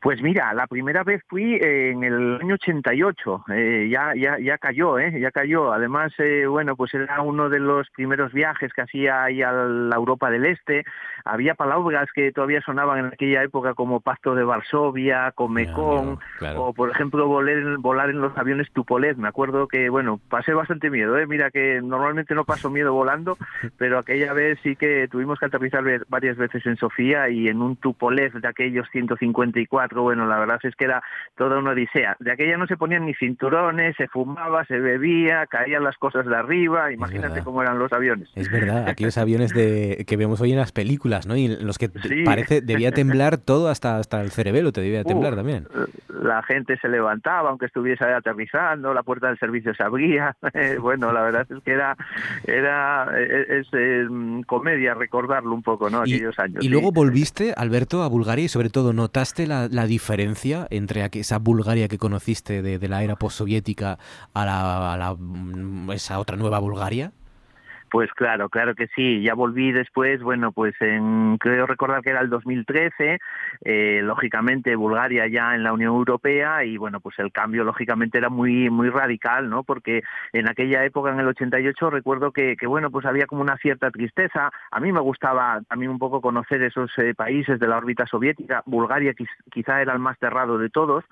Pues mira, la primera vez fui eh, en el año 88, eh, ya, ya, ya cayó, ¿eh? ya cayó. Además, eh, bueno, pues era uno de los primeros viajes que hacía ahí a la Europa del Este. Había palabras que todavía sonaban en aquella época como Pacto de Varsovia, Comecon, claro. o por ejemplo volar, volar en los aviones Tupolev. Me acuerdo que, bueno, pasé bastante miedo, ¿eh? mira que normalmente no paso miedo volando, [laughs] pero aquella vez sí que tuvimos que aterrizar varias veces en Sofía y en un Tupolev de aquellos 154, bueno, la verdad es que era toda una odisea. De aquella no se ponían ni cinturones, se fumaba, se bebía, caían las cosas de arriba, imagínate cómo eran los aviones. Es verdad, aquellos aviones de, que vemos hoy en las películas, ¿no? Y en los que Sí. parece debía temblar [laughs] todo hasta, hasta el cerebelo, te debía temblar Uf, también. La gente se levantaba aunque estuviese aterrizando, la puerta del servicio se abría. [laughs] bueno, la verdad es que era era es, eh, comedia recordarlo un poco, ¿no? Y, Aquellos años. y sí. luego volviste, Alberto, a Bulgaria y sobre todo notaste la, la diferencia entre esa Bulgaria que conociste de, de la era postsoviética a, la, a la, mm, esa otra nueva Bulgaria. Pues claro, claro que sí. Ya volví después, bueno, pues en, creo recordar que era el 2013, eh, lógicamente Bulgaria ya en la Unión Europea y bueno, pues el cambio lógicamente era muy muy radical, ¿no? Porque en aquella época, en el 88, recuerdo que, que bueno, pues había como una cierta tristeza. A mí me gustaba también un poco conocer esos eh, países de la órbita soviética. Bulgaria quiz- quizá era el más cerrado de todos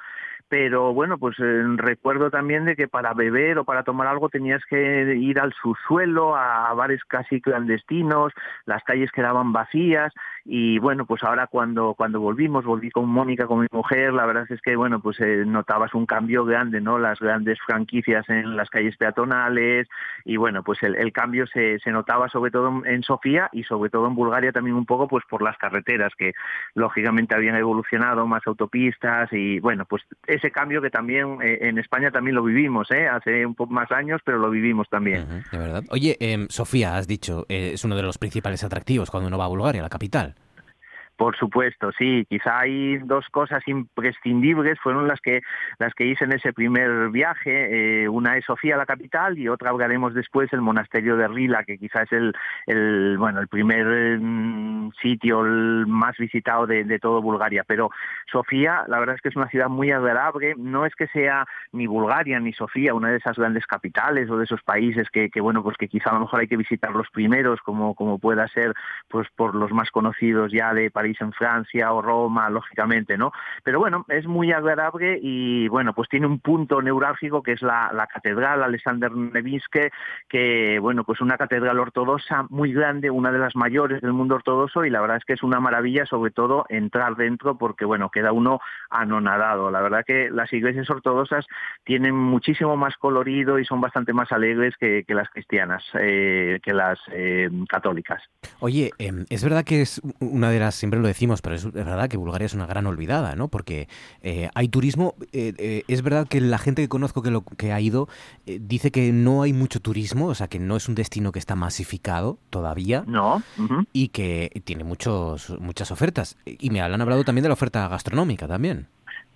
pero bueno, pues eh, recuerdo también de que para beber o para tomar algo tenías que ir al subsuelo, a, a bares casi clandestinos, las calles quedaban vacías y bueno, pues ahora cuando cuando volvimos, volví con Mónica, con mi mujer, la verdad es que bueno, pues eh, notabas un cambio grande, ¿no? Las grandes franquicias en las calles peatonales y bueno, pues el, cambio se, se notaba sobre todo en- Sofía y sobre todo en Bulgaria también un poco pues por las carreteras que lógicamente habían evolucionado, más autopistas y bueno, pues ese cambio que también eh, en España también lo vivimos, ¿eh? Hace un poco más años, pero lo vivimos también. De verdad. Oye, em, Sofía, has dicho, eh, es uno de los principales atractivos cuando uno va a Bulgaria, la capital. Por supuesto, sí. Quizá hay dos cosas imprescindibles, fueron las que las que hice en ese primer viaje. Eh, una es Sofía, la capital, y otra hablaremos después el monasterio de Rila, que quizá es el, el bueno el primer eh, sitio más visitado de, de todo Bulgaria. Pero Sofía, la verdad es que es una ciudad muy agradable. No es que sea ni Bulgaria ni Sofía una de esas grandes capitales o de esos países que, que bueno pues que quizá a lo mejor hay que visitar los primeros, como como pueda ser pues por los más conocidos ya de París en Francia o Roma, lógicamente, ¿no? Pero bueno, es muy agradable y bueno, pues tiene un punto neurálgico que es la, la catedral Alexander Nevsky, que bueno, pues una catedral ortodoxa muy grande, una de las mayores del mundo ortodoxo y la verdad es que es una maravilla sobre todo entrar dentro porque bueno, queda uno anonadado. La verdad que las iglesias ortodoxas tienen muchísimo más colorido y son bastante más alegres que, que las cristianas, eh, que las eh, católicas. Oye, em, es verdad que es una de las, siempre lo decimos, pero es verdad que Bulgaria es una gran olvidada, ¿no? Porque eh, hay turismo, eh, eh, es verdad que la gente que conozco que, lo, que ha ido eh, dice que no hay mucho turismo, o sea, que no es un destino que está masificado todavía. No. Y que tiene muchos, muchas ofertas. Y me han hablado también de la oferta gastronómica también.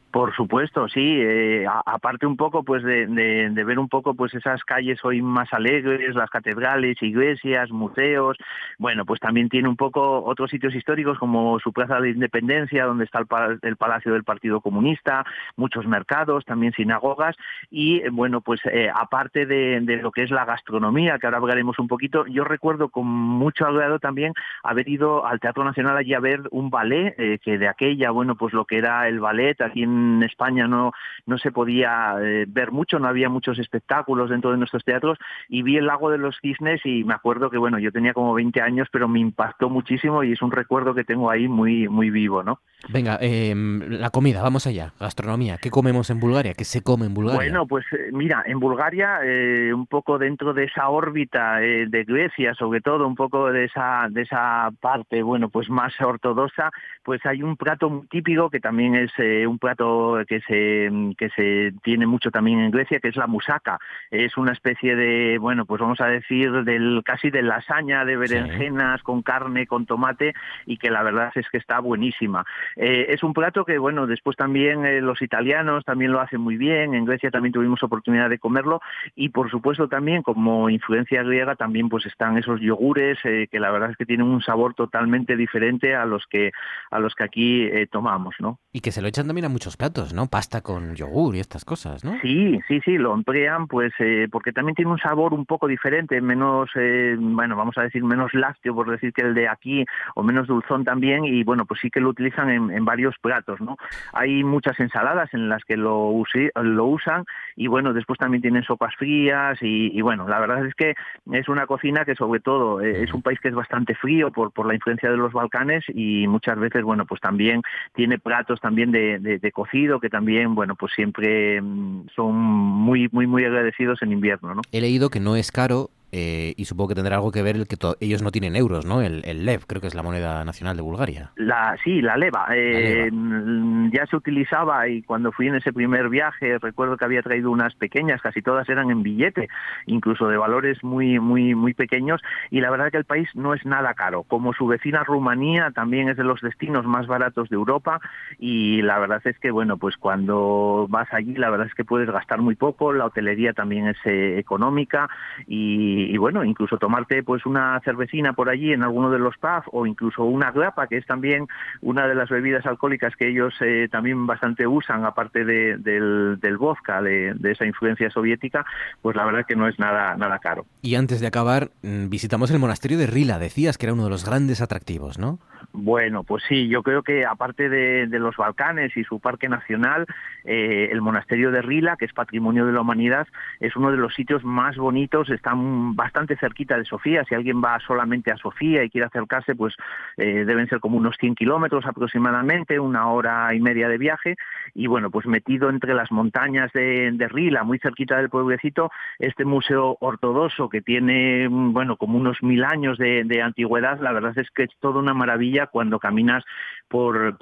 Por supuesto, sí. eh, aparte un poco, pues de, de- de ver un poco, pues esas calles hoy más alegres, las catedrales, iglesias, museos. Bueno, pues también tiene un poco otros sitios históricos como su Plaza de Independencia, donde está el, el Palacio del Partido Comunista, muchos mercados, también sinagogas y eh, bueno, pues eh, aparte de, de lo que es la gastronomía, que ahora hablaremos un poquito, yo recuerdo con mucho agrado también haber ido al Teatro Nacional allí a ver un ballet, eh, que de aquella, bueno, pues lo que era el ballet aquí en España no, no se podía eh, ver mucho, no había muchos espectáculos dentro de nuestros teatros y vi el Lago de los Cisnes y me acuerdo que, bueno, yo tenía como 20 años, pero me impactó muchísimo y es un recuerdo que tengo ahí muy, muy vivo, ¿no? Venga, em, la comida, vamos allá. Gastronomía. ¿Qué comemos en Bulgaria? ¿Qué se come en Bulgaria? Bueno, pues eh, mira, en Bulgaria, eh, un poco dentro de esa órbita eh, de Grecia, sobre todo, un poco de esa, de esa parte, bueno, pues más ortodoxa, pues hay un plato típico que también es eh, un plato que se, que se tiene mucho también en Grecia, que es la musaca. Es una especie de, bueno, pues vamos a decir, del casi de lasaña de berenjenas con carne, con tomate, y que la verdad es que está buenísima. Eh, es un plato que, bueno, después también eh, los italianos también lo hacen muy bien, en Grecia también tuvimos oportunidad de comerlo y por supuesto también como influencia griega también pues están esos yogures eh, que la verdad es que tienen un sabor totalmente diferente a los que a los que aquí tomamos, ¿no? Y que se lo echan también a muchos platos, ¿no? Pasta con yogur y estas cosas, ¿no? Sí, sí, sí, lo emplean pues eh, porque también tiene un sabor un poco diferente, menos, eh, bueno, vamos a decir menos lácteo por decir que el de aquí o menos dulzón también y bueno, pues sí que lo utilizan en, varios platos, ¿no? Hay muchas ensaladas en las que lo, usi- lo usan y bueno, después también tienen sopas frías y, y, bueno, la verdad es que es una cocina que sobre todo eh, es un país que es bastante frío por, por la influencia de los Balcanes y muchas veces, bueno, pues también tiene platos también de, de- de que también, bueno, pues siempre mm, son muy, muy, muy agradecidos en invierno, ¿no? He leído que no es caro eh, y supongo que tendrá algo que ver el que ellos no tienen euros, ¿no? El, el lev, creo que es la moneda nacional de Bulgaria. La, sí, la leva. Eh, mm, Ya se utilizaba y cuando fui en ese primer viaje recuerdo que había traído unas pequeñas, casi todas eran en billete, incluso de valores muy muy muy pequeños y la verdad que el país no es nada caro. Como su vecina Rumanía también es de los destinos más baratos de Europa y la verdad es que bueno, pues cuando vas allí la verdad es que puedes gastar muy poco, la hotelería también es eh, económica y, y, y, bueno, incluso tomarte pues una cervecina por allí en alguno de los pubs o incluso una grapa, que es también una de las bebidas alcohólicas que ellos eh, también bastante usan, aparte de, del, del vodka, de, de, esa influencia soviética, pues la verdad que no es nada, nada caro. Y antes de acabar, mm, visitamos el monasterio de Rila, decías que era uno de los grandes atractivos, ¿no? Bueno, pues sí, yo creo que aparte de, de los Balcanes y su parque nacional, eh, el monasterio de Rila, que es patrimonio de la humanidad, es uno de los sitios más bonitos, está bastante cerquita de Sofía. Si alguien va solamente a Sofía y quiere acercarse, pues eh, deben ser como unos 100 kilómetros aproximadamente, una hora y media de viaje. Y bueno, pues metido entre las montañas de, Rila, muy cerquita del pueblecito, este museo ortodoxo que tiene, bueno, como unos mil años de, antigüedad, la verdad es que es toda una maravilla cuando caminas por,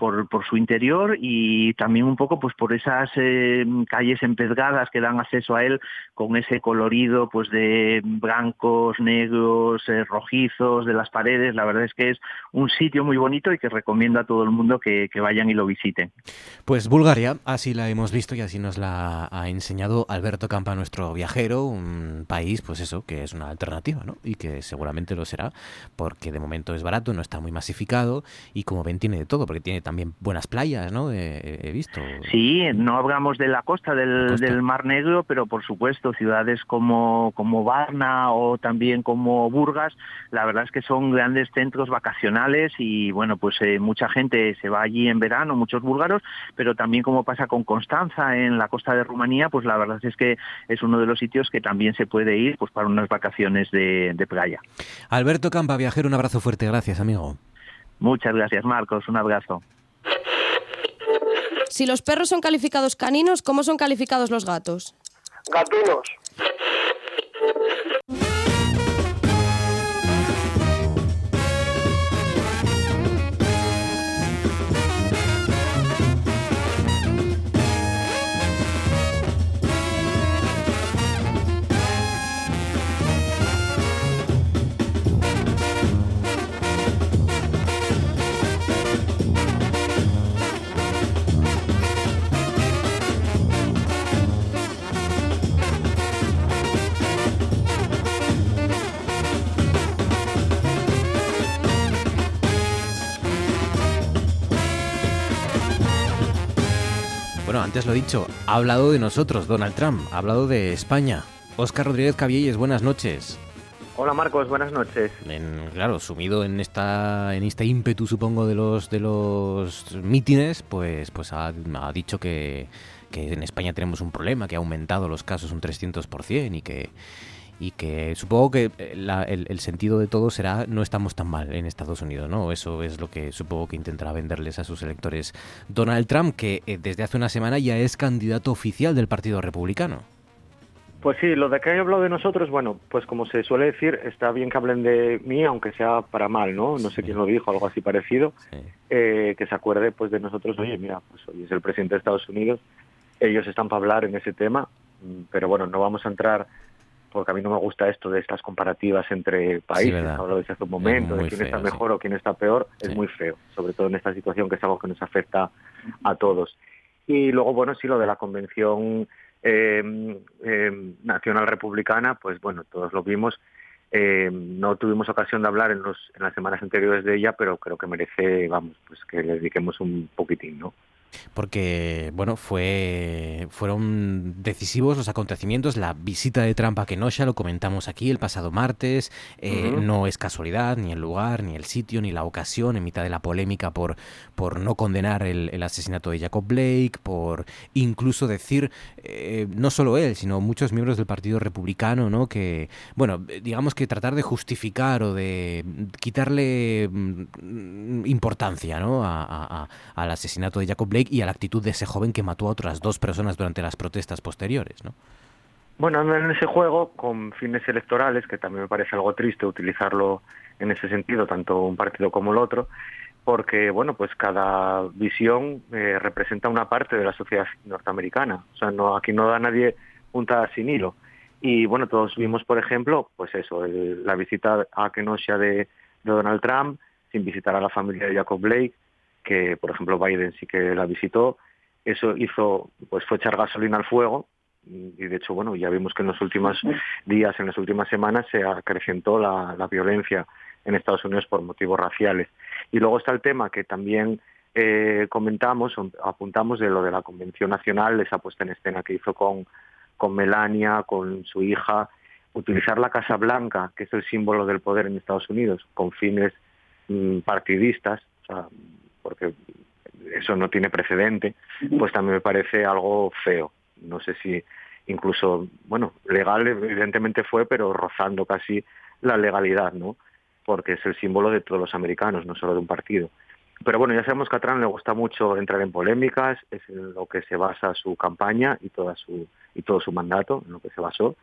su interior y también un poco pues por esas eh, calles empezgadas que dan acceso a él con ese colorido pues de blancos, negros, eh, rojizos de las paredes. La verdad es que es un sitio muy bonito y que recomiendo a todo el mundo que, que vayan y lo visiten. Pues Bulgaria, así la hemos visto y así nos la ha enseñado Alberto Campa, nuestro viajero, un país pues eso, que es una alternativa, ¿no? Y que seguramente lo será porque de momento es barato, no está muy masificado y como ven tiene de todo porque tiene también buenas playas, ¿no? He, he visto. Sí, no hablamos de la costa del, costa. del, Mar Negro, pero por supuesto ciudades como, como Varna o también como Burgas, la verdad es que son grandes centros vacacionales y bueno, pues eh, mucha gente se va allí en verano, muchos búlgaros, pero también como pasa con Constanza en la costa de Rumanía, pues la verdad es que es uno de los sitios que también se puede ir pues para unas vacaciones de, de playa. Alberto Campa, viajero, un abrazo fuerte, gracias amigo. Muchas gracias, Marcos. Un abrazo. Si los perros son calificados caninos, ¿cómo son calificados los gatos? Gatunos. Bueno, antes lo he dicho, ha hablado de nosotros, Donald Trump, ha hablado de España. Óscar Rodríguez Cabielles, buenas noches. Hola Marcos, buenas noches. En, claro, sumido en esta en este ímpetu supongo de los de los mítines, pues pues ha, ha dicho que, que en España tenemos un problema, que ha aumentado los casos un 300% y que y que supongo que la, el, el, sentido de todo será no estamos tan mal en Estados Unidos, ¿no? Eso es lo que supongo que intentará venderles a sus electores Donald Trump, que eh, desde hace una semana ya es candidato oficial del Partido Republicano. Pues sí, lo de que haya hablado de nosotros, bueno, pues como se suele decir, está bien que hablen de mí, aunque sea para mal, ¿no? No sé quién lo dijo, algo así parecido, sí. eh, que se acuerde pues de nosotros, oye, mira, pues hoy es el presidente de Estados Unidos, ellos están para hablar en ese tema, mm, pero bueno, no vamos a entrar porque a mí no me gusta esto de estas comparativas entre países, sí, hablado desde hace un momento, de quién feo, está mejor sí. o quién está peor, sí. es muy feo, sobre todo en esta situación que es algo que nos afecta a todos. Y luego, bueno, sí, lo de la convención eh, eh, nacional republicana, pues bueno, todos lo vimos. Eh, no tuvimos ocasión de hablar en, los, en las semanas anteriores de ella, pero creo que merece, vamos, pues que le dediquemos un poquitín, ¿no? Porque bueno fue fueron decisivos los acontecimientos. La visita de Trump a Kenosha lo comentamos aquí el pasado martes eh, uh -huh. no es casualidad ni el lugar ni el sitio ni la ocasión en mitad de la polémica por por no condenar el, el asesinato de Jacob Blake por incluso decir eh, no solo él sino muchos miembros del Partido Republicano no que bueno digamos que tratar de justificar o de quitarle mm, importancia no a, a, a, al asesinato de Jacob Blake y a la actitud de ese joven que mató a otras dos personas durante las protestas posteriores, ¿no? Bueno, en ese juego con fines electorales, que también me parece algo triste utilizarlo en ese sentido, tanto un partido como el otro, porque, bueno, pues cada visión eh, representa una parte de la sociedad norteamericana. O sea, no, aquí no da nadie puntada sin hilo. Y, bueno, todos vimos, por ejemplo, pues eso, el, la visita a Kenosha de Donald Trump, sin visitar a la familia de Jacob Blake, que por ejemplo Biden sí que la visitó, eso hizo, pues fue echar gasolina al fuego, y de hecho, bueno, ya vimos que en los últimos días, en las últimas semanas, se acrecentó la, la violencia en Estados Unidos por motivos raciales. Y luego está el tema que también eh, comentamos, apuntamos de lo de la Convención Nacional, esa puesta en escena que hizo con, con Melania, con su hija, utilizar la Casa Blanca, que es el símbolo del poder en Estados Unidos, con fines mm, partidistas, o sea, porque eso no tiene precedente, pues también me parece algo feo. No sé si incluso, bueno, legal evidentemente fue, pero rozando casi la legalidad, ¿no? Porque es el símbolo de todos los americanos, no solo de un partido. Pero bueno, ya sabemos que a Trump le gusta mucho entrar en polémicas, es en lo que se basa su campaña y toda su y todo su mandato, en lo que se basó,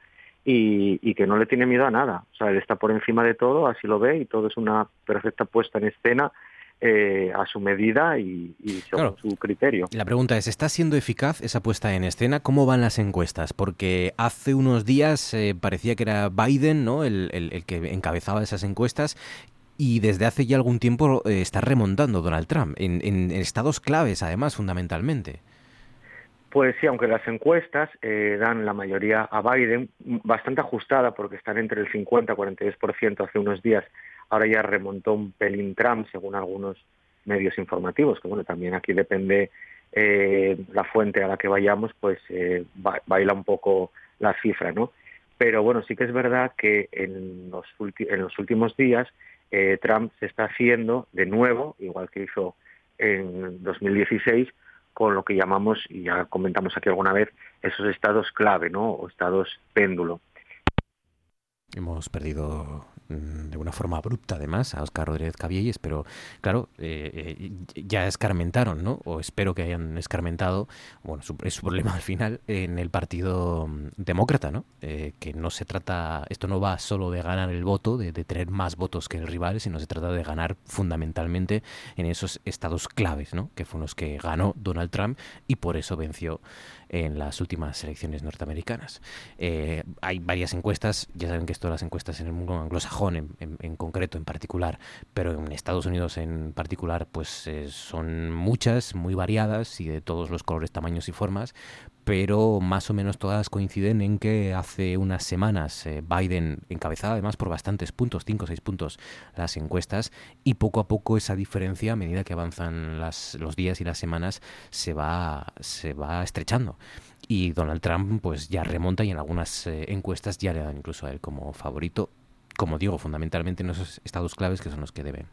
y, y que no le tiene miedo a nada. O sea, él está por encima de todo, así lo ve, y todo es una perfecta puesta en escena eh, a su medida y, y según Claro. su criterio. La pregunta es, ¿está siendo eficaz esa puesta en escena? ¿Cómo van las encuestas? Porque hace unos días eh, parecía que era Biden ¿no? el, el- el que encabezaba esas encuestas y desde hace ya algún tiempo eh, está remontando Donald Trump, en, en estados claves además, fundamentalmente. Pues sí, aunque las encuestas dan la mayoría a Biden, bastante ajustada porque están entre el 50 y 42% hace unos días, ahora ya remontó un pelín Trump según algunos medios informativos, que bueno, también aquí depende eh, la fuente a la que vayamos, pues eh, ba- baila un poco la cifra, ¿no? Pero bueno, sí que es verdad que en los, en los últimos días eh, Trump se está haciendo de nuevo, igual que hizo en 2016, con lo que llamamos, y ya comentamos aquí alguna vez, esos estados clave, ¿no? O estados péndulo. Hemos perdido de una forma abrupta, además, a Oscar Rodríguez Cabielles, pero claro, eh, eh, ya escarmentaron, ¿no? O espero que hayan escarmentado, bueno, su- es su problema al final, en el Partido mm, Demócrata, ¿no? Eh, que no se trata, esto no va solo de ganar el voto, de, de tener más votos que el rival, sino se trata de ganar fundamentalmente en esos estados claves, ¿no? Que fueron los que ganó Donald Trump y por eso venció en las últimas elecciones norteamericanas. Hay varias encuestas, ya saben que esto las encuestas en el mundo anglosajón en, en- en concreto, en particular, pero en Estados Unidos en particular, pues eh, son muchas, muy variadas y de todos los colores, tamaños y formas, pero más o menos todas coinciden en que hace unas semanas eh, Biden encabezaba además por bastantes puntos, 5 o 6 puntos las encuestas y poco a poco esa diferencia a medida que avanzan las, los días y las semanas se va, se va estrechando. Y Donald Trump pues ya remonta y en algunas eh, encuestas ya le dan incluso a él como favorito, como digo, fundamentalmente en esos estados claves que son los que deben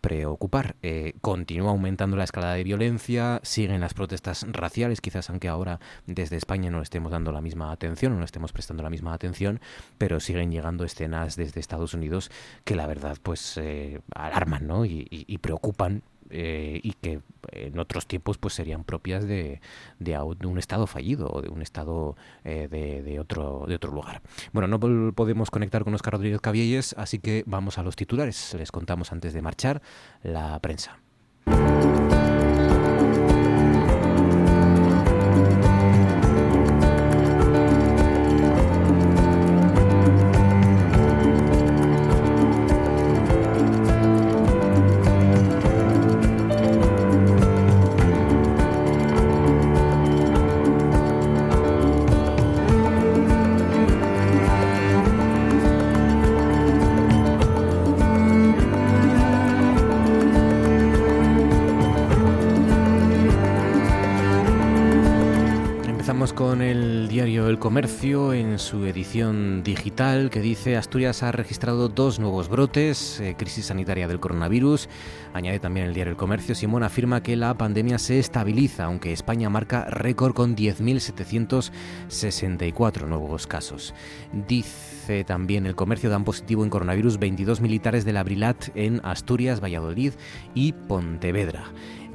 preocupar. Eh, continúa aumentando la escalada de violencia, siguen las protestas raciales, quizás aunque ahora desde España no estemos dando la misma atención no estemos prestando la misma atención, pero siguen llegando escenas desde Estados Unidos que la verdad pues eh, alarman ¿no? y- y preocupan eh, y que en otros tiempos pues serían propias de, de, un estado fallido o de un estado eh, de, de otro, de otro lugar. Bueno, no podemos conectar con Oscar Rodríguez Cabielles, así que vamos a los titulares. Les contamos antes de marchar la prensa. El Comercio en su edición digital que dice Asturias ha registrado dos nuevos brotes, eh, crisis sanitaria del coronavirus. Añade también el diario El Comercio, Simón afirma que la pandemia se estabiliza, aunque España marca récord con 10.764 nuevos casos. Dice también El Comercio dan positivo en coronavirus 22 militares del Abrilat en Asturias, Valladolid y Pontevedra.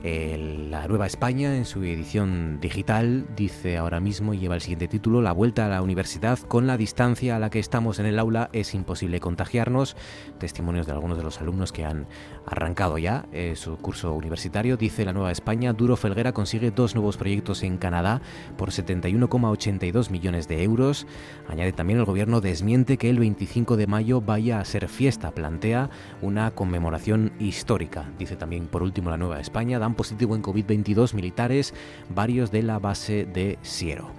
El- la Nueva España, en su edición digital, dice ahora mismo y lleva el siguiente título: La vuelta a la universidad con la distancia a la que estamos en el aula es imposible contagiarnos. Testimonios de algunos de los alumnos que han arrancado ya eh, su curso universitario. Dice la Nueva España: Duro Felguera consigue dos nuevos proyectos en Canadá por 71,82 millones de euros. Añade también el gobierno desmiente que el 25 de mayo vaya a ser fiesta. Plantea una conmemoración histórica. Dice también por último la Nueva España: Positivo en COVID-22 militares, varios de la base de Siero.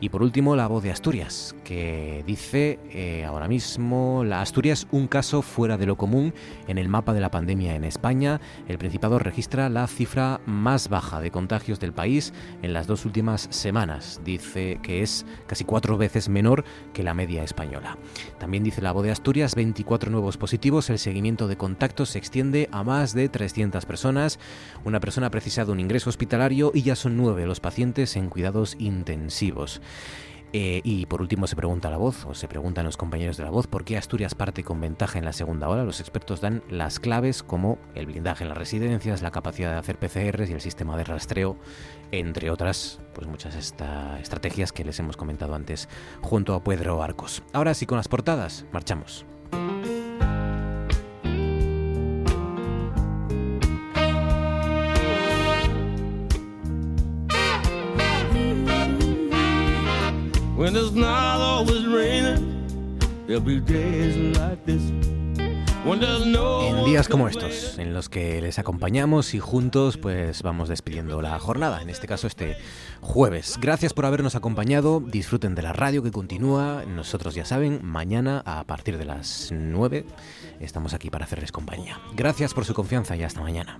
Y por último, la voz de Asturias, que dice eh, ahora mismo, la Asturias un caso fuera de lo común en el mapa de la pandemia en España. El Principado registra la cifra más baja de contagios del país en las dos últimas semanas. Dice que es casi cuatro veces menor que la media española. También dice la voz de Asturias, 24 nuevos positivos. El seguimiento de contactos se extiende a más de 300 personas. Una persona ha precisado un ingreso hospitalario y ya son nueve los pacientes en cuidados intensivos. Eh, y por último se pregunta la voz, o se preguntan los compañeros de la voz, ¿por qué Asturias parte con ventaja en la segunda ola? Los expertos dan las claves como el blindaje en las residencias, la capacidad de hacer PCRs y el sistema de rastreo, entre otras, pues muchas estrategias que les hemos comentado antes junto a Pedro Arcos. Ahora sí, con las portadas, marchamos. When it's not always raining, there'll be days like this. En días como estos, en los que les acompañamos y juntos pues vamos despidiendo la jornada, en este caso este jueves. Gracias por habernos acompañado, disfruten de la radio que continúa, nosotros ya saben, mañana a partir de las 9 estamos aquí para hacerles compañía. Gracias por su confianza y hasta mañana.